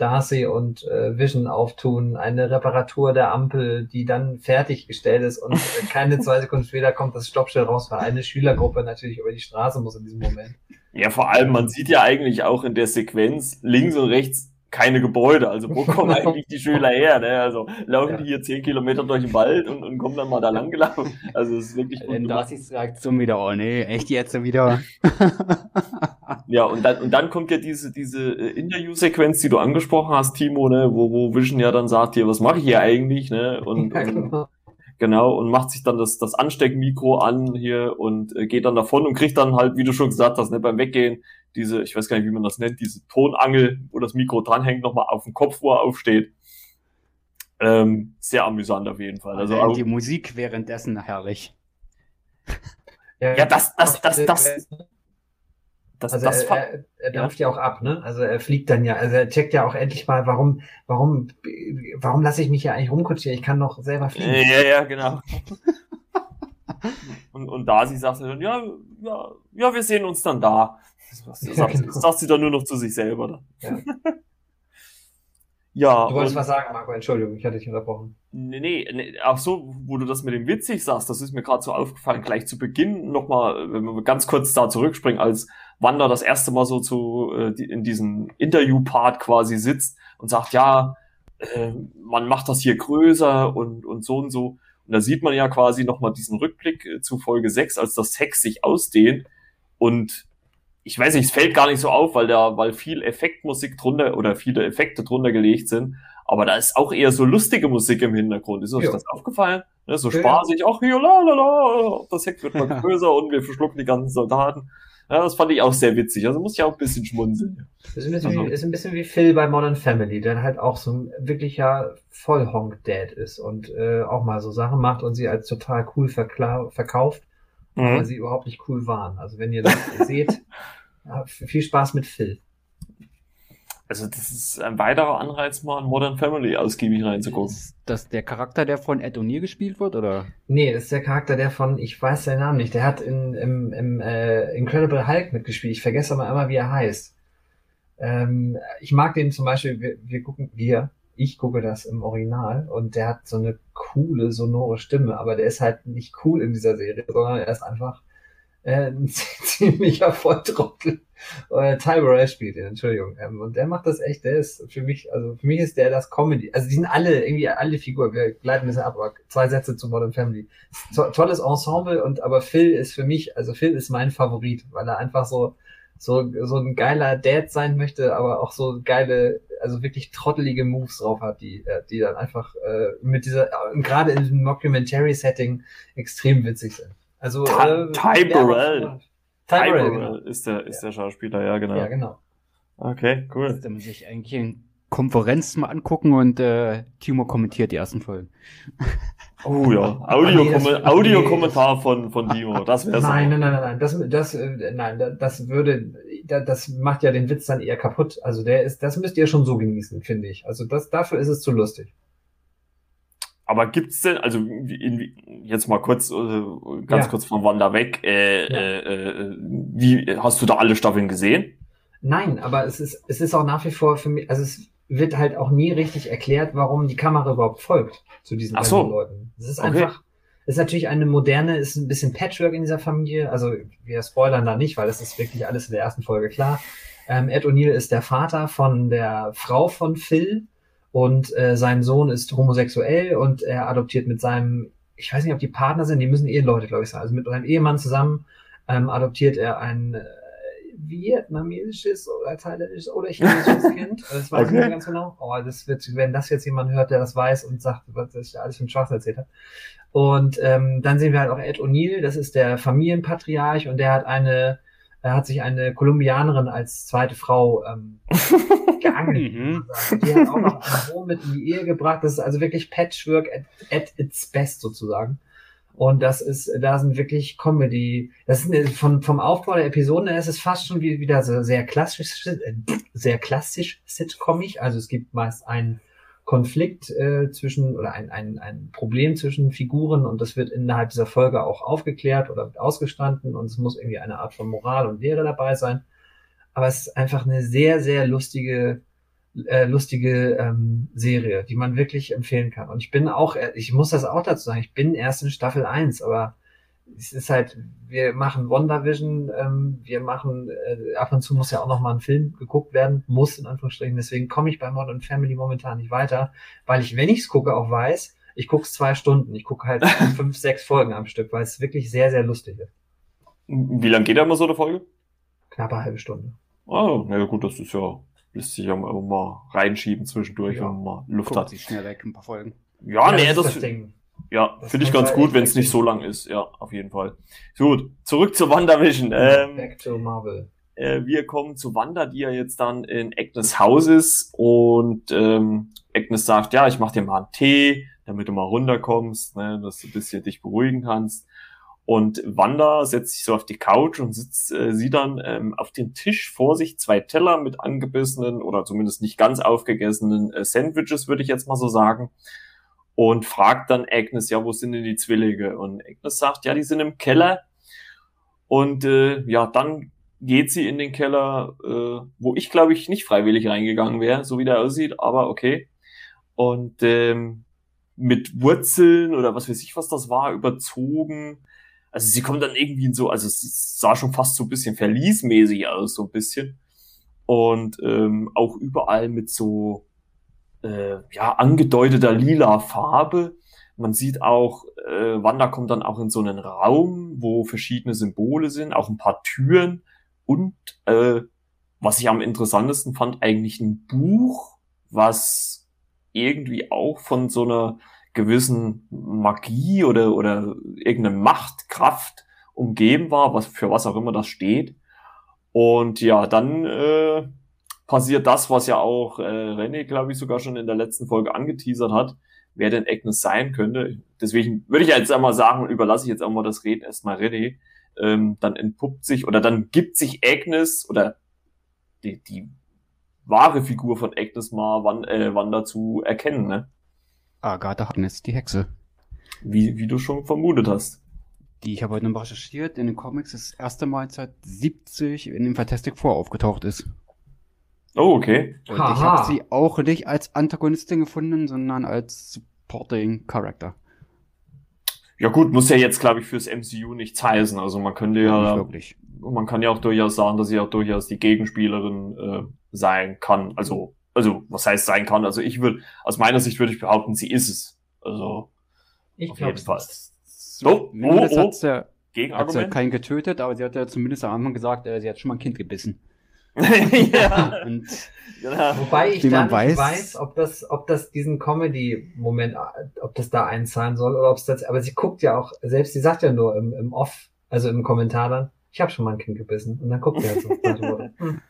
Darcy und äh, Vision auftun, eine Reparatur der Ampel, die dann fertiggestellt ist und äh, keine zwei Sekunden später kommt das Stoppschild raus, weil eine Schülergruppe natürlich über die Straße muss in diesem Moment. Ja, vor allem, man sieht ja eigentlich auch in der Sequenz links und rechts keine Gebäude. Also wo kommen eigentlich die Schüler her? Ne? Also laufen ja. die hier zehn Kilometer durch den Wald und, und kommen dann mal da lang gelaufen. Also es ist wirklich gut. Da ist die Reaktion wieder, oh nee, echt jetzt wieder. ja, und dann, und dann kommt ja diese, diese äh, Interview-Sequenz, die du angesprochen hast, Timo, ne, wo, wo Vision ja dann sagt, hier, was mache ich hier eigentlich? Ne? Und, ja, genau. Genau, und macht sich dann das, das Ansteckmikro an hier und äh, geht dann davon und kriegt dann halt, wie du schon gesagt hast, ne, beim Weggehen diese, ich weiß gar nicht, wie man das nennt, diese Tonangel, wo das Mikro dranhängt, nochmal auf dem Kopf, wo er aufsteht. Ähm, sehr amüsant auf jeden Fall. Also, also die Musik währenddessen herrlich. Ja, ja das, das, das, das. Das, also das er, er, er dampft ja. ja auch ab, ne? Also er fliegt dann ja, also er checkt ja auch endlich mal, warum, warum, warum lasse ich mich ja eigentlich rumkutschieren? Ich kann noch selber fliegen. Ja, ja, genau. und, und da sie sagt dann, ja, ja, ja, wir sehen uns dann da. Das, sagt, genau. das sagt sie dann nur noch zu sich selber. Dann. Ja. ja. Du wolltest was sagen, Marco, Entschuldigung, ich hatte dich unterbrochen. Nee, nee, nee, auch so, wo du das mit dem witzig sagst, das ist mir gerade so aufgefallen, gleich zu Beginn nochmal, wenn wir ganz kurz da zurückspringen, als Wanda das erste Mal so zu, äh, in diesem Interview-Part quasi sitzt und sagt, ja, äh, man macht das hier größer und, und so und so. Und da sieht man ja quasi nochmal diesen Rückblick äh, zu Folge 6, als das Text sich ausdehnt und ich weiß nicht, es fällt gar nicht so auf, weil da, weil viel Effektmusik drunter oder viele Effekte drunter gelegt sind. Aber da ist auch eher so lustige Musik im Hintergrund. Ist euch ja. das aufgefallen? Ne, so spaßig, ach hier, la, la, la, das Heck wird mal größer und wir verschlucken die ganzen Soldaten. Ja, das fand ich auch sehr witzig. Also muss ich auch ein bisschen schmunzeln. Ist ein bisschen, also. wie, ist ein bisschen wie Phil bei Modern Family, der halt auch so ein wirklicher Vollhonk-Dad ist und äh, auch mal so Sachen macht und sie als total cool verkauft mhm. weil sie überhaupt nicht cool waren. Also wenn ihr das seht, viel Spaß mit Phil. Also das ist ein weiterer Anreiz, mal in Modern Family ausgiebig reinzugucken. Ist das der Charakter, der von Ed O'Neill gespielt wird, oder? Nee, das ist der Charakter, der von, ich weiß seinen Namen nicht, der hat in, im, im äh, Incredible Hulk mitgespielt. Ich vergesse aber immer, wie er heißt. Ähm, ich mag den zum Beispiel, wir, wir gucken, wir, ich gucke das im Original und der hat so eine coole, sonore Stimme, aber der ist halt nicht cool in dieser Serie, sondern er ist einfach äh, ein ziemlicher Volltrottel. Äh, Ty Burrell spielt ihn, Entschuldigung. Ähm, und der macht das echt, der ist für mich, also für mich ist der das Comedy. Also die sind alle, irgendwie alle Figuren, wir gleiten ein bisschen ab, aber zwei Sätze zu Modern Family. To tolles Ensemble und aber Phil ist für mich, also Phil ist mein Favorit, weil er einfach so, so, so ein geiler Dad sein möchte, aber auch so geile, also wirklich trottelige Moves drauf hat, die, äh, die dann einfach äh, mit dieser, äh, gerade in diesem Mockumentary-Setting extrem witzig sind. Also äh, Ty Burrell. Ty Burrell genau. ist der ist ja. der Schauspieler, ja genau. Ja genau. Okay, cool. Müsste man sich eigentlich in Konferenz mal angucken und äh, Timo kommentiert die ersten Folgen. Oh ja, Audio-Kommentar Audio von, von Timo, das wäre Nein, nein, nein, nein, nein, das, das, äh, nein, das würde, das macht ja den Witz dann eher kaputt. Also der ist, das müsst ihr schon so genießen, finde ich. Also das, dafür ist es zu lustig. Aber gibt's denn, also in, jetzt mal kurz, äh, ganz ja. kurz von Wanda weg, äh, ja. äh, äh, wie hast du da alle Staffeln gesehen? Nein, aber es ist, es ist auch nach wie vor für mich, also es wird halt auch nie richtig erklärt, warum die Kamera überhaupt folgt zu diesen Ach so. Leuten. Es ist okay. einfach, es ist natürlich eine moderne, ist ein bisschen Patchwork in dieser Familie. Also wir spoilern da nicht, weil das ist wirklich alles in der ersten Folge klar. Ähm, Ed O'Neill ist der Vater von der Frau von Phil und äh, sein Sohn ist homosexuell und er adoptiert mit seinem, ich weiß nicht, ob die Partner sind, die müssen Eheleute, glaube ich, sein. Also mit seinem Ehemann zusammen ähm, adoptiert er ein äh, vietnamesisches oder thailändisches oder chinesisches Kind. Das weiß okay. ich nicht ganz genau. Oh, das wird, wenn das jetzt jemand hört, der das weiß und sagt, was ich alles für einen Schwachsinn erzählt habe. Und ähm, dann sehen wir halt auch Ed O'Neill, das ist der Familienpatriarch und der hat eine er hat sich eine Kolumbianerin als zweite Frau ähm, geangelt. Mhm. die hat auch noch Sohn mit in die Ehe gebracht. Das ist also wirklich Patchwork at, at its best sozusagen. Und das ist, da sind wirklich Comedy. Das ist von, vom Aufbau der Episoden her ist es fast schon wieder so sehr klassisch, sehr klassisch sitcomig. Also es gibt meist einen Konflikt äh, zwischen oder ein, ein, ein Problem zwischen Figuren und das wird innerhalb dieser Folge auch aufgeklärt oder ausgestanden und es muss irgendwie eine Art von Moral und Lehre dabei sein. Aber es ist einfach eine sehr, sehr lustige, äh, lustige ähm, Serie, die man wirklich empfehlen kann. Und ich bin auch, ich muss das auch dazu sagen, ich bin erst in Staffel 1, aber es ist halt, wir machen WandaVision, ähm, wir machen, äh, ab und zu muss ja auch noch mal ein Film geguckt werden, muss in Anführungsstrichen, deswegen komme ich bei Modern Family momentan nicht weiter, weil ich, wenn ich es gucke, auch weiß, ich gucke es zwei Stunden, ich gucke halt fünf, sechs Folgen am Stück, weil es wirklich sehr, sehr lustig ist. Wie lange geht da immer so eine Folge? Knappe halbe Stunde. Oh, na ja gut, das ist ja, lässt sich ja mal reinschieben zwischendurch, ja. wenn man mal Luft Guckt hat. sich schnell weg, ein paar Folgen. Ja, ja nee, das, das Ding. Ja, finde ich ganz gut, wenn es nicht so lang ist. Ja, auf jeden Fall. Gut, zurück zu WandaVision. Ähm, Back to Marvel. Äh, wir kommen zu Wanda, die ja jetzt dann in Agnes Haus ist und ähm, Agnes sagt, ja, ich mach dir mal einen Tee, damit du mal runterkommst, ne, dass du ein bisschen dich beruhigen kannst. Und Wanda setzt sich so auf die Couch und sitzt äh, sie dann ähm, auf dem Tisch vor sich zwei Teller mit angebissenen oder zumindest nicht ganz aufgegessenen äh, Sandwiches, würde ich jetzt mal so sagen und fragt dann Agnes, ja, wo sind denn die Zwillinge? Und Agnes sagt, ja, die sind im Keller. Und äh, ja, dann geht sie in den Keller, äh, wo ich glaube ich nicht freiwillig reingegangen wäre, so wie der aussieht, aber okay. Und ähm, mit Wurzeln oder was weiß ich, was das war, überzogen. Also sie kommt dann irgendwie in so, also es sah schon fast so ein bisschen verliesmäßig aus, so ein bisschen. Und ähm, auch überall mit so äh, ja, angedeuteter lila Farbe. Man sieht auch, äh, Wanda kommt dann auch in so einen Raum, wo verschiedene Symbole sind, auch ein paar Türen und äh, was ich am interessantesten fand, eigentlich ein Buch, was irgendwie auch von so einer gewissen Magie oder, oder irgendeine Machtkraft umgeben war, was für was auch immer das steht. Und ja, dann äh, passiert das, was ja auch äh, René, glaube ich, sogar schon in der letzten Folge angeteasert hat, wer denn Agnes sein könnte. Deswegen würde ich jetzt einmal sagen überlasse ich jetzt einmal das Reden erstmal René. Ähm, dann entpuppt sich oder dann gibt sich Agnes oder die, die wahre Figur von Agnes mal Wanda, äh, Wanda zu erkennen, ne? Agatha Harkness, die Hexe. Wie, wie du schon vermutet hast. Die ich habe heute noch recherchiert, in den Comics das erste Mal seit 70 in dem Fantastic Four aufgetaucht ist. Oh, okay. Und ich habe sie auch nicht als Antagonistin gefunden, sondern als Supporting Character. Ja gut, muss ja jetzt, glaube ich, fürs MCU nichts heißen. Also man könnte ja, ja wirklich. man kann ja auch durchaus sagen, dass sie auch durchaus die Gegenspielerin äh, sein kann. Also, also was heißt sein kann? Also ich würde, aus meiner Sicht würde ich behaupten, sie ist es. Also ich auf jeden Fall. So, oh, oh, hat sie, hat sie keinen getötet, aber sie hat ja zumindest am Anfang gesagt, äh, sie hat schon mal ein Kind gebissen. ja. Und genau. Wobei ich da nicht weiß, weiß, ob das, ob das diesen Comedy-Moment, ob das da einzahlen soll oder ob es das, aber sie guckt ja auch, selbst sie sagt ja nur im, im Off, also im Kommentar dann, ich habe schon mal ein Kind gebissen und dann guckt sie halt so. hm.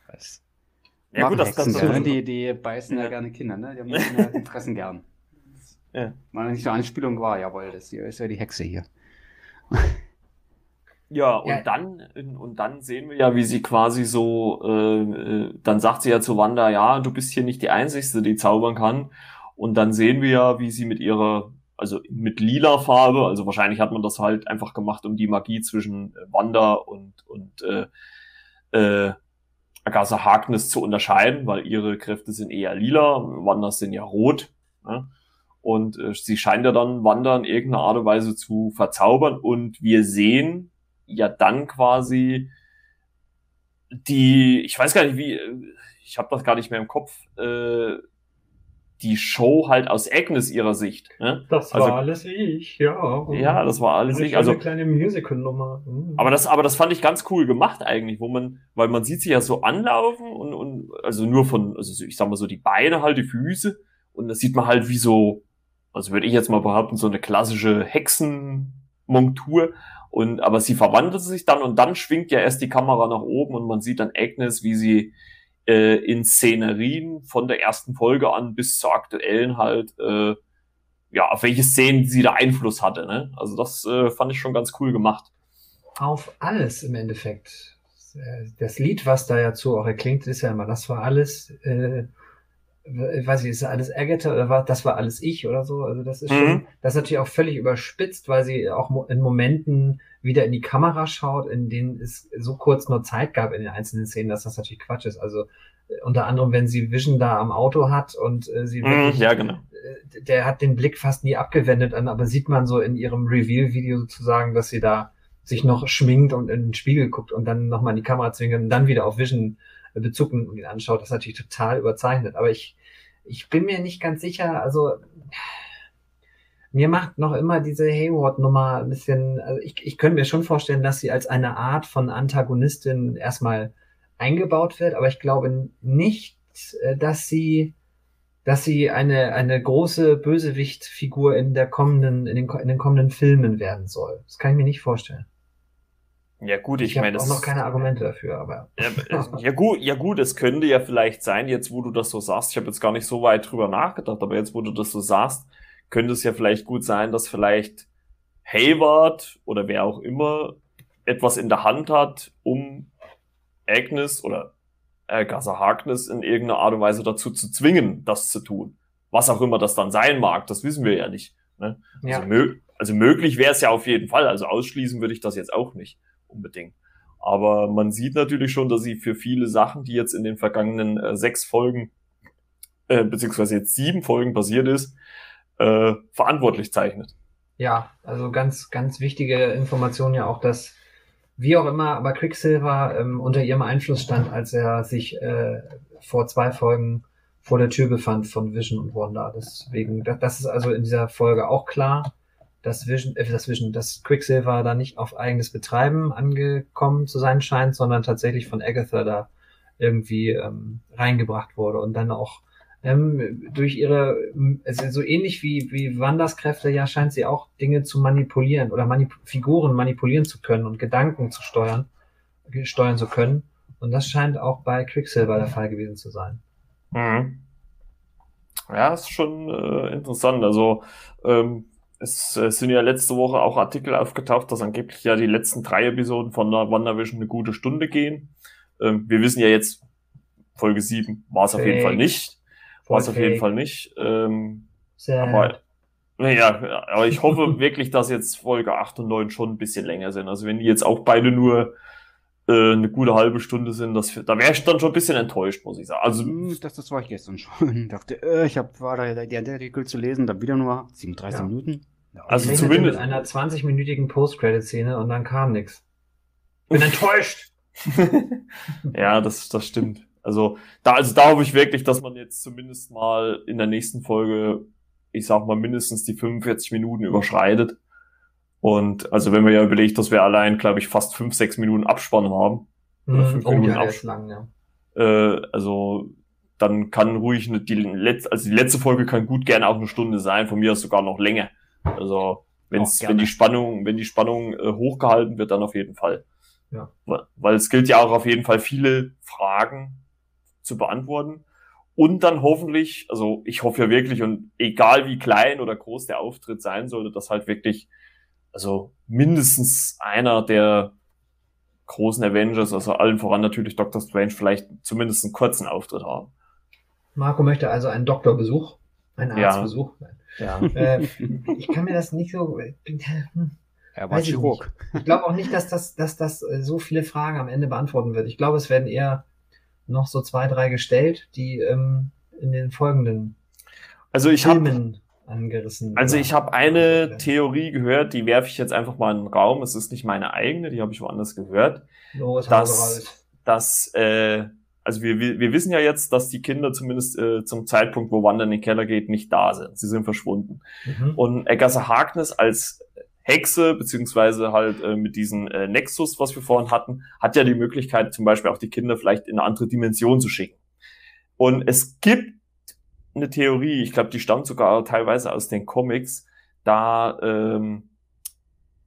Ja gut, das, das, das die, die beißen ja. ja gerne Kinder, ne? Die haben ja Interessen gern. Ja. Mal nicht eine Anspielung war, jawohl, das hier ist ja die Hexe hier. Ja, und ja. dann und dann sehen wir ja, wie sie quasi so, äh, äh, dann sagt sie ja zu Wanda, ja, du bist hier nicht die Einzige, die zaubern kann. Und dann sehen wir ja, wie sie mit ihrer, also mit lila Farbe, also wahrscheinlich hat man das halt einfach gemacht, um die Magie zwischen Wanda und und äh, äh, Agatha Harkness zu unterscheiden, weil ihre Kräfte sind eher lila, Wandas sind ja rot. Ne? Und äh, sie scheint ja dann Wanda in irgendeiner Art und Weise zu verzaubern. Und wir sehen ja dann quasi die, ich weiß gar nicht wie, ich habe das gar nicht mehr im Kopf, äh, die Show halt aus Agnes ihrer Sicht. Ne? Das also, war alles ich, ja. Ja, das war alles ich. Also eine kleine Musical-Nummer. Mhm. Aber das, aber das fand ich ganz cool gemacht eigentlich, wo man, weil man sieht sie ja so anlaufen und, und also nur von, also ich sag mal so die Beine halt, die Füße und das sieht man halt wie so, also würde ich jetzt mal behaupten, so eine klassische Hexenmontur und, aber sie verwandelt sich dann und dann schwingt ja erst die Kamera nach oben und man sieht dann Agnes, wie sie äh, in Szenerien von der ersten Folge an bis zur aktuellen halt, äh, ja, auf welche Szenen sie da Einfluss hatte. Ne? Also das äh, fand ich schon ganz cool gemacht. Auf alles im Endeffekt. Das Lied, was da ja zu auch erklingt, ist ja immer, das war alles äh, ich weiß nicht, ist das alles Agatha oder war, das war alles ich oder so? Also das ist mhm. schon, das ist natürlich auch völlig überspitzt, weil sie auch in Momenten wieder in die Kamera schaut, in denen es so kurz nur Zeit gab in den einzelnen Szenen, dass das natürlich Quatsch ist. Also äh, unter anderem, wenn sie Vision da am Auto hat und äh, sie mhm, wirklich, ja, genau. Äh, der hat den Blick fast nie abgewendet an, aber sieht man so in ihrem Reveal-Video sozusagen, dass sie da sich noch schminkt und in den Spiegel guckt und dann nochmal in die Kamera zwingt und dann wieder auf Vision Bezug und ihn anschaut, das ist natürlich total überzeichnet. Aber ich, ich bin mir nicht ganz sicher, also mir macht noch immer diese Hayward-Nummer ein bisschen, also ich, ich könnte mir schon vorstellen, dass sie als eine Art von Antagonistin erstmal eingebaut wird, aber ich glaube nicht, äh, dass sie, dass sie eine, eine große Bösewicht-Figur in der kommenden, in den, in den kommenden Filmen werden soll. Das kann ich mir nicht vorstellen. Ja gut, ich, ich meine, auch noch keine Argumente dafür, aber ja, ja, gut, ja gut, es könnte ja vielleicht sein, jetzt wo du das so sagst. Ich habe jetzt gar nicht so weit drüber nachgedacht, aber jetzt wo du das so sagst, könnte es ja vielleicht gut sein, dass vielleicht Hayward oder wer auch immer etwas in der Hand hat, um Agnes oder äh, Gaza Harkness in irgendeiner Art und Weise dazu zu zwingen, das zu tun. Was auch immer das dann sein mag, das wissen wir ja nicht. Ne? Ja. Also, mö also möglich wäre es ja auf jeden Fall. Also ausschließen würde ich das jetzt auch nicht unbedingt. Aber man sieht natürlich schon, dass sie für viele Sachen, die jetzt in den vergangenen äh, sechs Folgen, äh, beziehungsweise jetzt sieben Folgen passiert ist, äh, verantwortlich zeichnet. Ja, also ganz, ganz wichtige Information ja auch, dass wie auch immer, aber Quicksilver ähm, unter ihrem Einfluss stand, als er sich äh, vor zwei Folgen vor der Tür befand von Vision und Wanda. Deswegen, das, das ist also in dieser Folge auch klar dass Vision, äh, das Vision, dass Quicksilver da nicht auf eigenes Betreiben angekommen zu sein scheint, sondern tatsächlich von Agatha da irgendwie ähm, reingebracht wurde und dann auch ähm, durch ihre, also so ähnlich wie, wie Wandas Kräfte, ja, scheint sie auch Dinge zu manipulieren oder manip Figuren manipulieren zu können und Gedanken zu steuern, steuern zu können. Und das scheint auch bei Quicksilver der Fall gewesen zu sein. Mhm. Ja, ist schon äh, interessant. Also ähm, es, es sind ja letzte Woche auch Artikel aufgetaucht, dass angeblich ja die letzten drei Episoden von der WandaVision eine gute Stunde gehen. Ähm, wir wissen ja jetzt Folge 7 war es auf jeden Fall nicht. War es auf jeden Fall nicht. Ähm, aber, ja, aber ich hoffe wirklich, dass jetzt Folge 8 und 9 schon ein bisschen länger sind. Also wenn die jetzt auch beide nur äh, eine gute halbe Stunde sind, das, da wäre ich dann schon ein bisschen enttäuscht, muss ich sagen. Also, hm, das, das war ich gestern schon. Ich dachte, äh, ich hab, war da der Artikel zu lesen, dann wieder nur 37 ja. Minuten. Ja, also zumindest mit einer 20-minütigen Post-Credit-Szene und dann kam nichts. Bin enttäuscht. ja, das, das stimmt. Also da, also da hoffe ich wirklich, dass man jetzt zumindest mal in der nächsten Folge, ich sag mal, mindestens die 45 Minuten überschreitet. Und also wenn man ja überlegt, dass wir allein, glaube ich, fast fünf, sechs Minuten Abspann haben. Oder fünf oh, Minuten ja, Abspann. Lang, ja. Äh, also dann kann ruhig eine, die letzte, also die letzte Folge kann gut gerne auch eine Stunde sein, von mir aus sogar noch länger. Also wenn's, wenn die Spannung, wenn die Spannung äh, hochgehalten wird, dann auf jeden Fall. Ja. Weil es gilt ja auch auf jeden Fall viele Fragen zu beantworten. Und dann hoffentlich, also ich hoffe ja wirklich, und egal wie klein oder groß der Auftritt sein sollte, dass halt wirklich, also mindestens einer der großen Avengers, also allen voran natürlich Doctor Strange, vielleicht zumindest einen kurzen Auftritt haben. Marco möchte also einen Doktorbesuch, einen Arztbesuch. Ja. Äh, ich kann mir das nicht so. Hm, er war Chirurg. Ich, ich glaube auch nicht, dass das, dass das äh, so viele Fragen am Ende beantworten wird. Ich glaube, es werden eher noch so zwei, drei gestellt, die ähm, in den folgenden also ich Filmen hab, angerissen. Also ich habe eine Theorie gehört, die werfe ich jetzt einfach mal in den Raum. Es ist nicht meine eigene, die habe ich woanders gehört. Oh, dass, dass äh, also wir, wir, wir wissen ja jetzt, dass die Kinder zumindest äh, zum Zeitpunkt, wo Wanda in den Keller geht, nicht da sind. Sie sind verschwunden. Mhm. Und Agatha Harkness als Hexe, beziehungsweise halt äh, mit diesem äh, Nexus, was wir vorhin hatten, hat ja die Möglichkeit, zum Beispiel auch die Kinder vielleicht in eine andere Dimension zu schicken. Und es gibt eine Theorie, ich glaube, die stammt sogar teilweise aus den Comics, da ähm,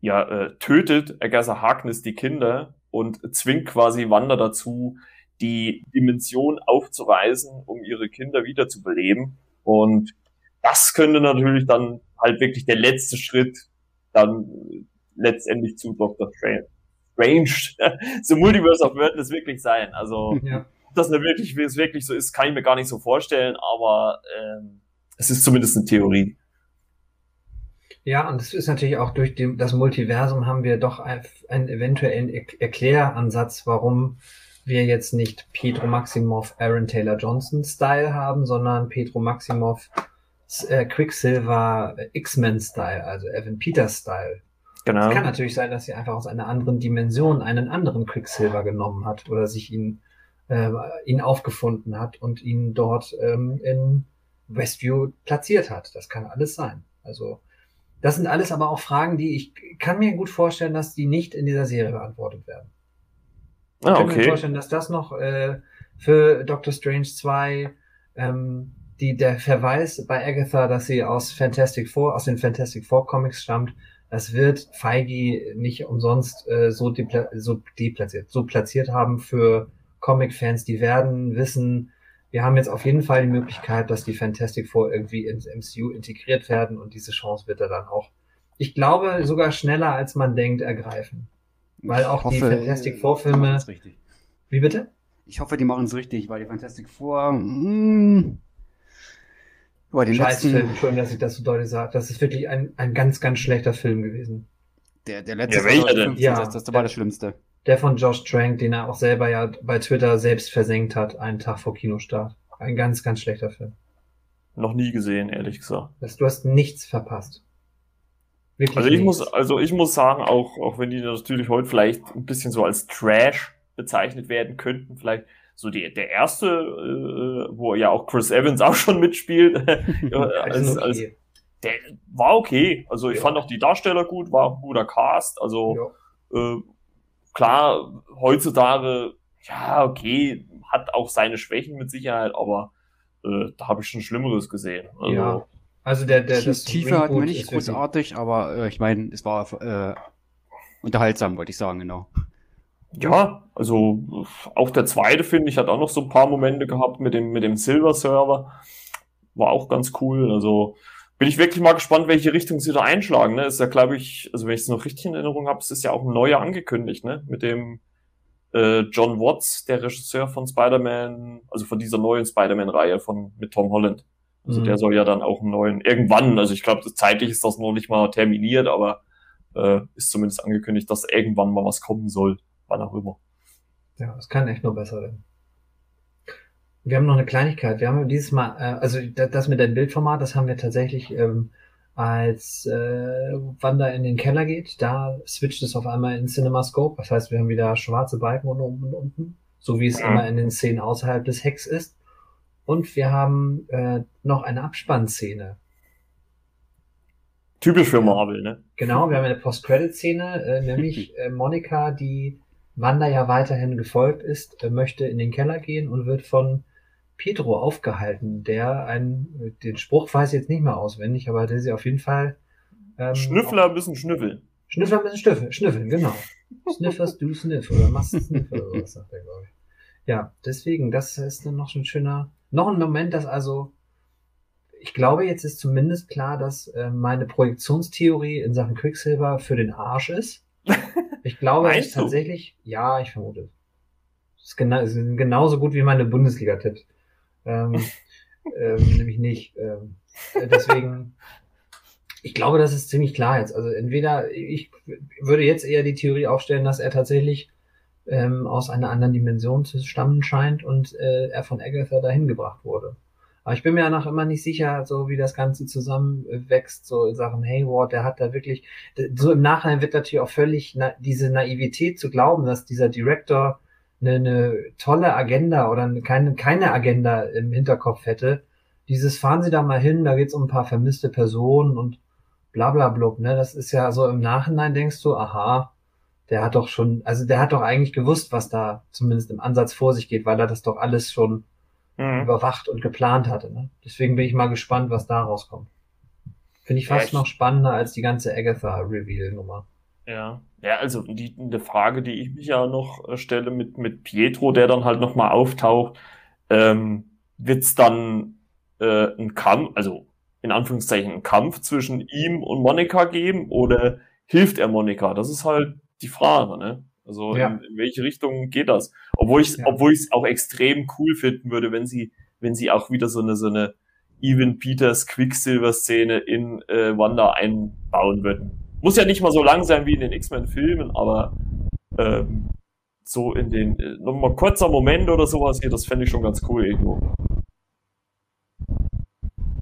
ja, äh, tötet Agatha Harkness die Kinder und zwingt quasi Wanda dazu, die Dimension aufzureißen, um ihre Kinder wiederzubeleben. Und das könnte natürlich dann halt wirklich der letzte Schritt dann letztendlich zu Dr. Strange, Strange Multiverse of Madness wirklich sein. Also, ja. Dass das wirklich, wie es wirklich so ist, kann ich mir gar nicht so vorstellen, aber ähm, es ist zumindest eine Theorie. Ja, und es ist natürlich auch durch die, das Multiversum haben wir doch einen eventuellen Erkläreransatz, warum wir jetzt nicht Pedro Maximov Aaron Taylor Johnson Style haben, sondern Pedro Maximov äh, Quicksilver X-Men Style, also Evan Peters Style. Genau. Es kann natürlich sein, dass sie einfach aus einer anderen Dimension einen anderen Quicksilver genommen hat oder sich ihn, äh, ihn aufgefunden hat und ihn dort ähm, in Westview platziert hat. Das kann alles sein. Also das sind alles aber auch Fragen, die ich kann mir gut vorstellen, dass die nicht in dieser Serie beantwortet werden. Ich ah, kann okay. mir vorstellen, dass das noch äh, für Doctor Strange 2 ähm, die, der Verweis bei Agatha, dass sie aus Fantastic Four, aus den Fantastic Four Comics stammt, das wird Feige nicht umsonst äh, so, depla so deplatziert, so platziert haben für Comic-Fans. Die werden wissen, wir haben jetzt auf jeden Fall die Möglichkeit, dass die Fantastic Four irgendwie ins MCU integriert werden und diese Chance wird er dann auch, ich glaube, sogar schneller als man denkt, ergreifen. Weil auch hoffe, die Fantastic Four Filme. Wie bitte? Ich hoffe, die machen es richtig, weil die Fantastic Four. Mh, hm, aber den Scheiß letzten... Film, Entschuldigung, dass ich das so deutlich sage. Das ist wirklich ein, ein ganz, ganz schlechter Film gewesen. Der, der letzte ja, welcher denn? Ja, das, das war der, das Schlimmste. Der von Josh Trank, den er auch selber ja bei Twitter selbst versenkt hat, einen Tag vor Kinostart. Ein ganz, ganz schlechter Film. Noch nie gesehen, ehrlich gesagt. Du hast nichts verpasst. Wirklich also ich nichts. muss, also ich muss sagen, auch, auch wenn die natürlich heute vielleicht ein bisschen so als Trash bezeichnet werden könnten, vielleicht so die, der erste, äh, wo ja auch Chris Evans auch schon mitspielt, als, als, der war okay. Also ich ja. fand auch die Darsteller gut, war ein guter Cast. Also ja. äh, klar, heutzutage, ja, okay, hat auch seine Schwächen mit Sicherheit, aber äh, da habe ich schon Schlimmeres gesehen. Also, ja. Also der, der das Tiefe hat mir nicht großartig, aber äh, ich meine, es war äh, unterhaltsam, wollte ich sagen, genau. Ja, also auch der zweite, finde ich, hat auch noch so ein paar Momente gehabt mit dem, mit dem Silver-Server. War auch ganz cool. Also bin ich wirklich mal gespannt, welche Richtung sie da einschlagen. Ne? Ist ja, glaube ich, also wenn ich es noch richtig in Erinnerung habe, es ist ja auch ein neuer angekündigt, ne? Mit dem äh, John Watts, der Regisseur von Spider-Man, also von dieser neuen Spider-Man-Reihe von mit Tom Holland. Also mhm. der soll ja dann auch einen neuen, irgendwann, also ich glaube, zeitlich ist das noch nicht mal terminiert, aber äh, ist zumindest angekündigt, dass irgendwann mal was kommen soll, wann auch immer. Ja, es kann echt nur besser werden. Wir haben noch eine Kleinigkeit. Wir haben dieses Mal, äh, also das mit dem Bildformat, das haben wir tatsächlich, ähm, als äh, Wanda in den Keller geht, da switcht es auf einmal in CinemaScope. Das heißt, wir haben wieder schwarze Balken unten und unten, so wie es ja. immer in den Szenen außerhalb des Hecks ist. Und wir haben äh, noch eine Abspannszene. Typisch für Marvel, ne? Genau, wir haben eine Post-Credit-Szene, äh, nämlich äh, Monika, die Wanda ja weiterhin gefolgt ist, äh, möchte in den Keller gehen und wird von Pedro aufgehalten, der einen, den Spruch weiß ich jetzt nicht mehr auswendig, aber der sie auf jeden Fall. Ähm, Schnüffler müssen schnüffeln. Schnüffler müssen schnüffeln, schnüffeln, genau. Sniffers do sniff oder must sniff oder sowas sagt er, glaube ich. Ja, deswegen, das ist dann noch so ein schöner, noch ein Moment, dass also, ich glaube, jetzt ist zumindest klar, dass äh, meine Projektionstheorie in Sachen Quicksilver für den Arsch ist. Ich glaube, es ist tatsächlich, ja, ich vermute. Es ist, genau, ist genauso gut wie meine Bundesliga-Tipps. Ähm, ähm, nämlich nicht. Ähm, deswegen, ich glaube, das ist ziemlich klar jetzt. Also entweder, ich würde jetzt eher die Theorie aufstellen, dass er tatsächlich ähm, aus einer anderen Dimension zu stammen scheint und äh, er von Agatha dahin gebracht wurde. Aber ich bin mir ja noch immer nicht sicher, so wie das Ganze zusammenwächst, so in Sachen Hayward, der hat da wirklich, so im Nachhinein wird natürlich auch völlig na, diese Naivität zu glauben, dass dieser Director eine, eine tolle Agenda oder keine, keine Agenda im Hinterkopf hätte. Dieses fahren Sie da mal hin, da geht's um ein paar vermisste Personen und bla bla blub, ne? Das ist ja so im Nachhinein denkst du, aha, der hat doch schon, also der hat doch eigentlich gewusst, was da zumindest im Ansatz vor sich geht, weil er das doch alles schon mhm. überwacht und geplant hatte. Ne? Deswegen bin ich mal gespannt, was da rauskommt. Finde ich fast Echt? noch spannender als die ganze Agatha-Reveal-Nummer. Ja, ja, also die, eine Frage, die ich mich ja noch äh, stelle mit, mit Pietro, der dann halt nochmal auftaucht, ähm, wird es dann äh, ein Kampf, also in Anführungszeichen ein Kampf zwischen ihm und Monika geben oder hilft er Monika? Das ist halt die Frage, ne? Also ja. in, in, welche Richtung geht das? Obwohl ich ja. obwohl ich es auch extrem cool finden würde, wenn sie wenn sie auch wieder so eine so eine Evan Peters Quicksilver Szene in äh, Wanda einbauen würden muss ja nicht mal so lang sein wie in den X-Men-Filmen, aber ähm, so in den, äh, nochmal kurzer Moment oder sowas hier, das fände ich schon ganz cool irgendwo.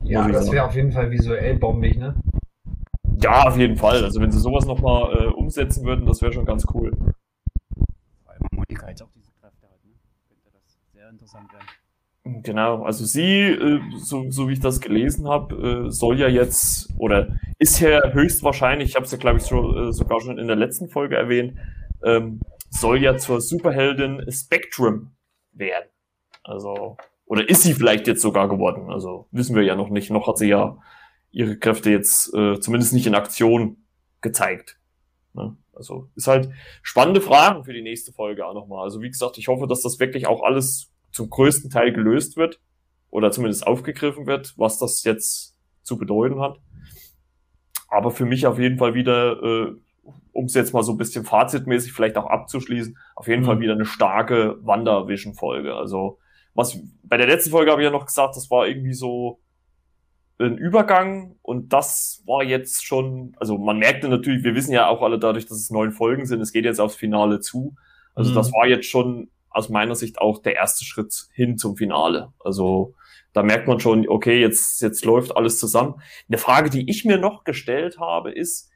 Ja, das wäre auf jeden Fall visuell bombig, ne? Ja, auf jeden Fall. Also wenn sie sowas nochmal äh, umsetzen würden, das wäre schon ganz cool. Weil Monika jetzt auch diese Kräfte hat, ne? Könnte das sehr interessant werden. Genau, also sie, äh, so, so wie ich das gelesen habe, äh, soll ja jetzt oder ist ja höchstwahrscheinlich, ich habe es ja glaube ich so, äh, sogar schon in der letzten Folge erwähnt, ähm, soll ja zur Superheldin Spectrum werden. Also, oder ist sie vielleicht jetzt sogar geworden? Also wissen wir ja noch nicht. Noch hat sie ja ihre Kräfte jetzt zumindest nicht in Aktion gezeigt. Ne? Also ist halt spannende Fragen für die nächste Folge auch nochmal. Also wie gesagt, ich hoffe, dass das wirklich auch alles zum größten Teil gelöst wird oder zumindest aufgegriffen wird, was das jetzt zu bedeuten hat. Aber für mich auf jeden Fall wieder, äh, um es jetzt mal so ein bisschen fazitmäßig vielleicht auch abzuschließen, auf jeden mhm. Fall wieder eine starke Wandervision-Folge. Also was bei der letzten Folge habe ich ja noch gesagt, das war irgendwie so ein Übergang und das war jetzt schon, also man merkte natürlich, wir wissen ja auch alle dadurch, dass es neun Folgen sind, es geht jetzt aufs Finale zu. Also mhm. das war jetzt schon aus meiner Sicht auch der erste Schritt hin zum Finale. Also da merkt man schon, okay, jetzt, jetzt läuft alles zusammen. Eine Frage, die ich mir noch gestellt habe, ist,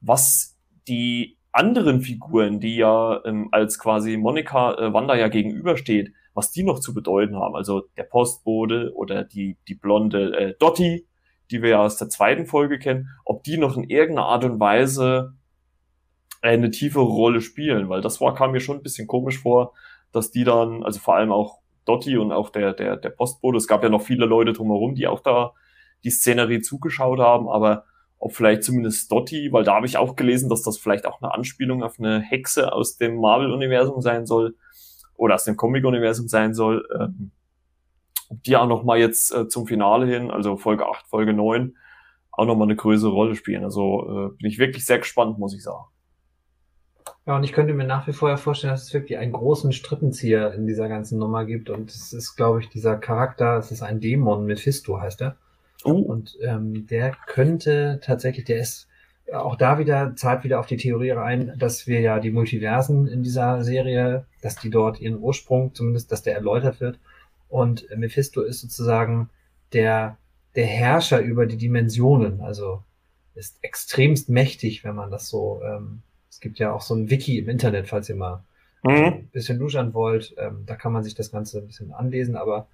was die anderen Figuren, die ja ähm, als quasi Monika äh, Wanda ja gegenübersteht, was die noch zu bedeuten haben. Also der Postbote oder die, die blonde äh, Dottie, die wir ja aus der zweiten Folge kennen, ob die noch in irgendeiner Art und Weise äh, eine tiefere Rolle spielen, weil das war, kam mir schon ein bisschen komisch vor, dass die dann, also vor allem auch Dotti und auch der, der, der Postbote, es gab ja noch viele Leute drumherum, die auch da die Szenerie zugeschaut haben, aber ob vielleicht zumindest Dotti, weil da habe ich auch gelesen, dass das vielleicht auch eine Anspielung auf eine Hexe aus dem Marvel-Universum sein soll oder aus dem Comic-Universum sein soll, ähm, ob die auch noch mal jetzt äh, zum Finale hin, also Folge 8, Folge 9, auch noch mal eine größere Rolle spielen. Also äh, bin ich wirklich sehr gespannt, muss ich sagen. Ja, und ich könnte mir nach wie vor vorstellen, dass es wirklich einen großen Strippenzieher in dieser ganzen Nummer gibt. Und es ist, glaube ich, dieser Charakter, es ist ein Dämon, Mephisto heißt er. Oh. Und ähm, der könnte tatsächlich, der ist auch da wieder, zahlt wieder auf die Theorie rein, dass wir ja die Multiversen in dieser Serie, dass die dort ihren Ursprung, zumindest, dass der erläutert wird. Und Mephisto ist sozusagen der, der Herrscher über die Dimensionen, also ist extremst mächtig, wenn man das so ähm, es gibt ja auch so ein Wiki im Internet, falls ihr mal mhm. ein bisschen luschern wollt. Ähm, da kann man sich das Ganze ein bisschen anlesen, aber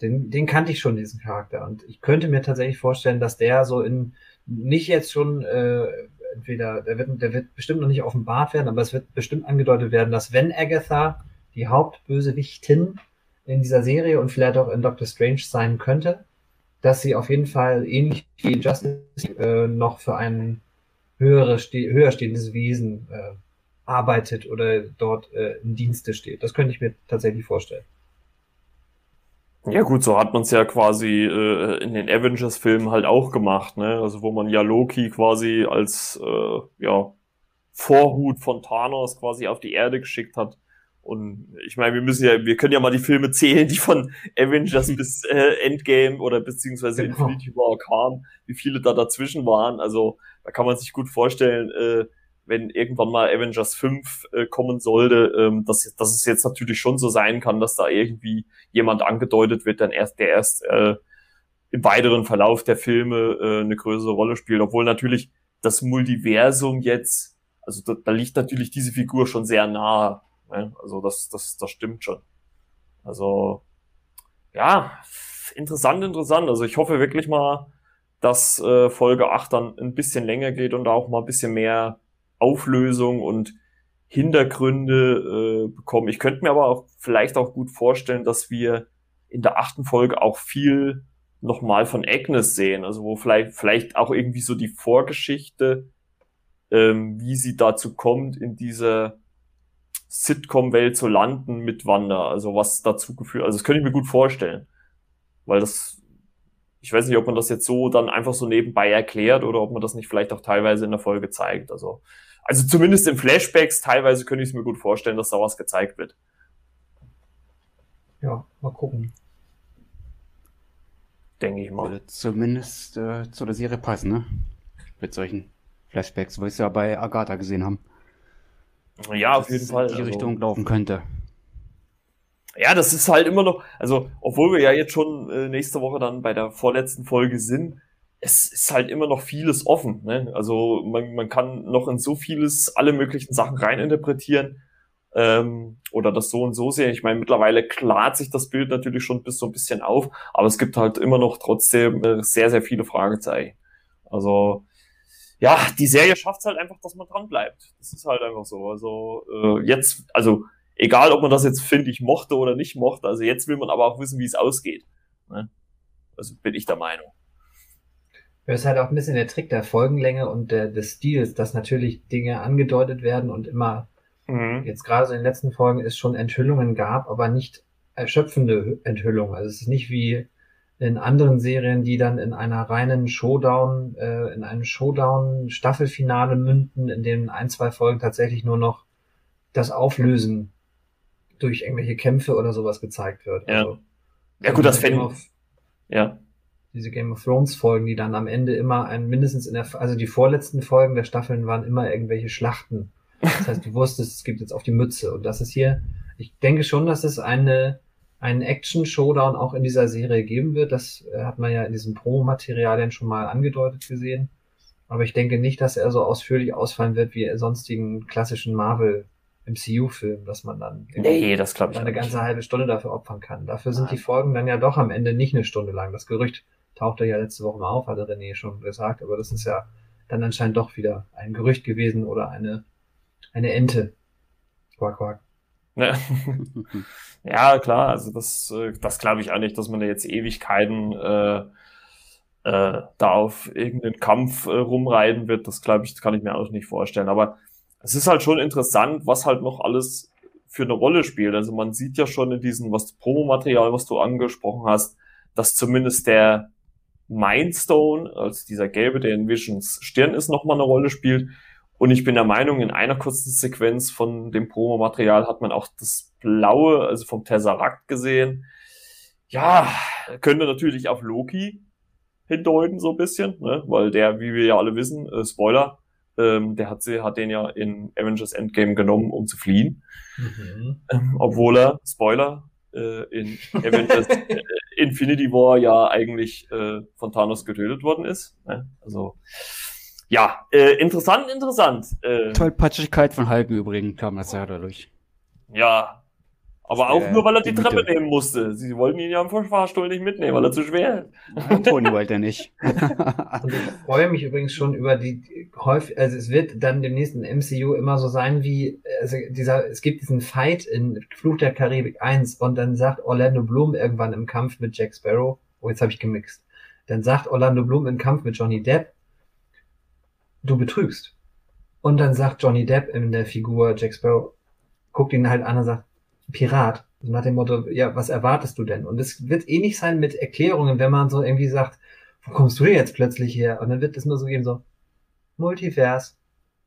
den, den kannte ich schon, diesen Charakter. Und ich könnte mir tatsächlich vorstellen, dass der so in, nicht jetzt schon, äh, entweder, der wird, der wird bestimmt noch nicht offenbart werden, aber es wird bestimmt angedeutet werden, dass wenn Agatha die Hauptbösewichtin in dieser Serie und vielleicht auch in Doctor Strange sein könnte, dass sie auf jeden Fall ähnlich wie Justice äh, noch für einen höhere, höher stehendes Wesen äh, arbeitet oder dort äh, im Dienste steht. Das könnte ich mir tatsächlich vorstellen. Ja gut, so hat man es ja quasi äh, in den Avengers-Filmen halt auch gemacht, ne? Also wo man ja Loki quasi als äh, ja, Vorhut von Thanos quasi auf die Erde geschickt hat. Und ich meine, wir müssen ja, wir können ja mal die Filme zählen, die von Avengers bis äh, Endgame oder beziehungsweise genau. Infinity War kamen, wie viele da dazwischen waren. Also da kann man sich gut vorstellen, äh, wenn irgendwann mal Avengers 5 äh, kommen sollte, ähm, dass, dass es jetzt natürlich schon so sein kann, dass da irgendwie jemand angedeutet wird, dann erst, der erst äh, im weiteren Verlauf der Filme äh, eine größere Rolle spielt. Obwohl natürlich das Multiversum jetzt, also da, da liegt natürlich diese Figur schon sehr nahe. Ne? Also das, das, das stimmt schon. Also ja, interessant, interessant. Also ich hoffe wirklich mal, dass äh, Folge 8 dann ein bisschen länger geht und auch mal ein bisschen mehr Auflösung und Hintergründe äh, bekommen. Ich könnte mir aber auch vielleicht auch gut vorstellen, dass wir in der achten Folge auch viel nochmal von Agnes sehen. Also wo vielleicht, vielleicht auch irgendwie so die Vorgeschichte, ähm, wie sie dazu kommt, in dieser Sitcom-Welt zu landen mit Wanda. Also was dazu geführt, also das könnte ich mir gut vorstellen. Weil das ich weiß nicht, ob man das jetzt so dann einfach so nebenbei erklärt oder ob man das nicht vielleicht auch teilweise in der Folge zeigt. Also, also zumindest in Flashbacks, teilweise könnte ich es mir gut vorstellen, dass da was gezeigt wird. Ja, mal gucken. Denke ich mal. Würde zumindest äh, zu der Serie passen, ne? Mit solchen Flashbacks, weil wir es ja bei Agatha gesehen haben. Ja, auf jeden Fall. In die also, Richtung laufen könnte ja, das ist halt immer noch, also obwohl wir ja jetzt schon äh, nächste Woche dann bei der vorletzten Folge sind, es ist halt immer noch vieles offen. Ne? Also man, man kann noch in so vieles alle möglichen Sachen reininterpretieren ähm, oder das so und so sehen. Ich meine, mittlerweile klart sich das Bild natürlich schon bis so ein bisschen auf, aber es gibt halt immer noch trotzdem äh, sehr, sehr viele Fragezeichen. Also ja, die Serie schafft es halt einfach, dass man dran bleibt. Das ist halt einfach so. Also äh, jetzt, also egal ob man das jetzt, finde ich, mochte oder nicht mochte. Also jetzt will man aber auch wissen, wie es ausgeht. Ne? Also bin ich der Meinung. Das ist halt auch ein bisschen der Trick der Folgenlänge und der, des Stils, dass natürlich Dinge angedeutet werden und immer, mhm. jetzt gerade so in den letzten Folgen, es schon Enthüllungen gab, aber nicht erschöpfende Enthüllungen. Also es ist nicht wie in anderen Serien, die dann in einer reinen Showdown, äh, in einem Showdown-Staffelfinale münden, in dem ein, zwei Folgen tatsächlich nur noch das Auflösen durch irgendwelche Kämpfe oder sowas gezeigt wird. Ja, also, ja gut, das fände Ja. Diese Game of Thrones Folgen, die dann am Ende immer ein, mindestens in der, also die vorletzten Folgen der Staffeln waren immer irgendwelche Schlachten. Das heißt, du wusstest, es gibt jetzt auf die Mütze. Und das ist hier, ich denke schon, dass es eine, einen Action-Showdown auch in dieser Serie geben wird. Das äh, hat man ja in diesen Promo-Materialien schon mal angedeutet gesehen. Aber ich denke nicht, dass er so ausführlich ausfallen wird wie sonstigen klassischen Marvel MCU-Film, dass man dann nee, das ich eine ganze halbe Stunde dafür opfern kann. Dafür sind Nein. die Folgen dann ja doch am Ende nicht eine Stunde lang. Das Gerücht tauchte ja letzte Woche mal auf, hatte René schon gesagt, aber das ist ja dann anscheinend doch wieder ein Gerücht gewesen oder eine, eine Ente. Quack, quack. Ja. klar, also das, äh, das glaube ich auch nicht, dass man da jetzt Ewigkeiten äh, äh, da auf irgendeinen Kampf äh, rumreiten wird. Das glaube ich, das kann ich mir auch nicht vorstellen. Aber es ist halt schon interessant, was halt noch alles für eine Rolle spielt. Also man sieht ja schon in diesem was Promomaterial, was du angesprochen hast, dass zumindest der Mindstone, also dieser gelbe, der in Visions Stirn ist, nochmal eine Rolle spielt. Und ich bin der Meinung, in einer kurzen Sequenz von dem Promomaterial hat man auch das Blaue, also vom Tesseract gesehen. Ja, könnte natürlich auf Loki hindeuten, so ein bisschen, ne? weil der, wie wir ja alle wissen, äh, Spoiler, ähm, der hat, sie, hat den ja in Avengers Endgame genommen, um zu fliehen. Mhm. Ähm, obwohl er, Spoiler, äh, in Avengers äh, Infinity War ja eigentlich äh, von Thanos getötet worden ist. Ne? Also, ja, äh, interessant, interessant. Äh, Tollpatschigkeit von Hulk übrigens kam das ja dadurch. Ja, aber auch nur, weil er die Treppe nehmen musste. Sie wollten ihn ja im Fahrstuhl nicht mitnehmen, weil er zu schwer ist. Toni wollte er nicht. Und ich freue mich übrigens schon über die häufig, also es wird dann demnächst in MCU immer so sein wie, also dieser, es gibt diesen Fight in Fluch der Karibik 1 und dann sagt Orlando Bloom irgendwann im Kampf mit Jack Sparrow, oh, jetzt habe ich gemixt. Dann sagt Orlando Bloom im Kampf mit Johnny Depp, du betrügst. Und dann sagt Johnny Depp in der Figur Jack Sparrow, guckt ihn halt an und sagt, Pirat. Nach dem Motto, ja, was erwartest du denn? Und es wird ähnlich sein mit Erklärungen, wenn man so irgendwie sagt, wo kommst du jetzt plötzlich her? Und dann wird es nur so geben, so, Multivers.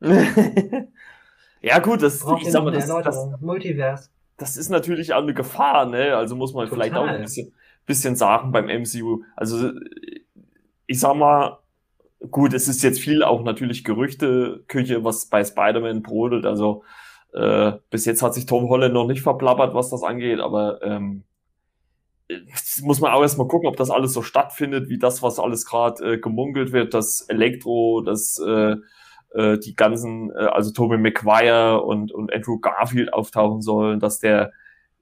ja, gut, das, ich sag mal, das, das, Multivers. Das ist natürlich auch eine Gefahr, ne? Also muss man Total. vielleicht auch ein bisschen, bisschen sagen beim MCU. Also, ich sag mal, gut, es ist jetzt viel auch natürlich Gerüchteküche, was bei Spider-Man brodelt. Also, äh, bis jetzt hat sich Tom Holland noch nicht verplappert, was das angeht, aber ähm, muss man auch erstmal gucken, ob das alles so stattfindet, wie das, was alles gerade äh, gemunkelt wird, das Elektro, das äh, äh, die ganzen, äh, also Tobey Maguire und, und Andrew Garfield auftauchen sollen, dass der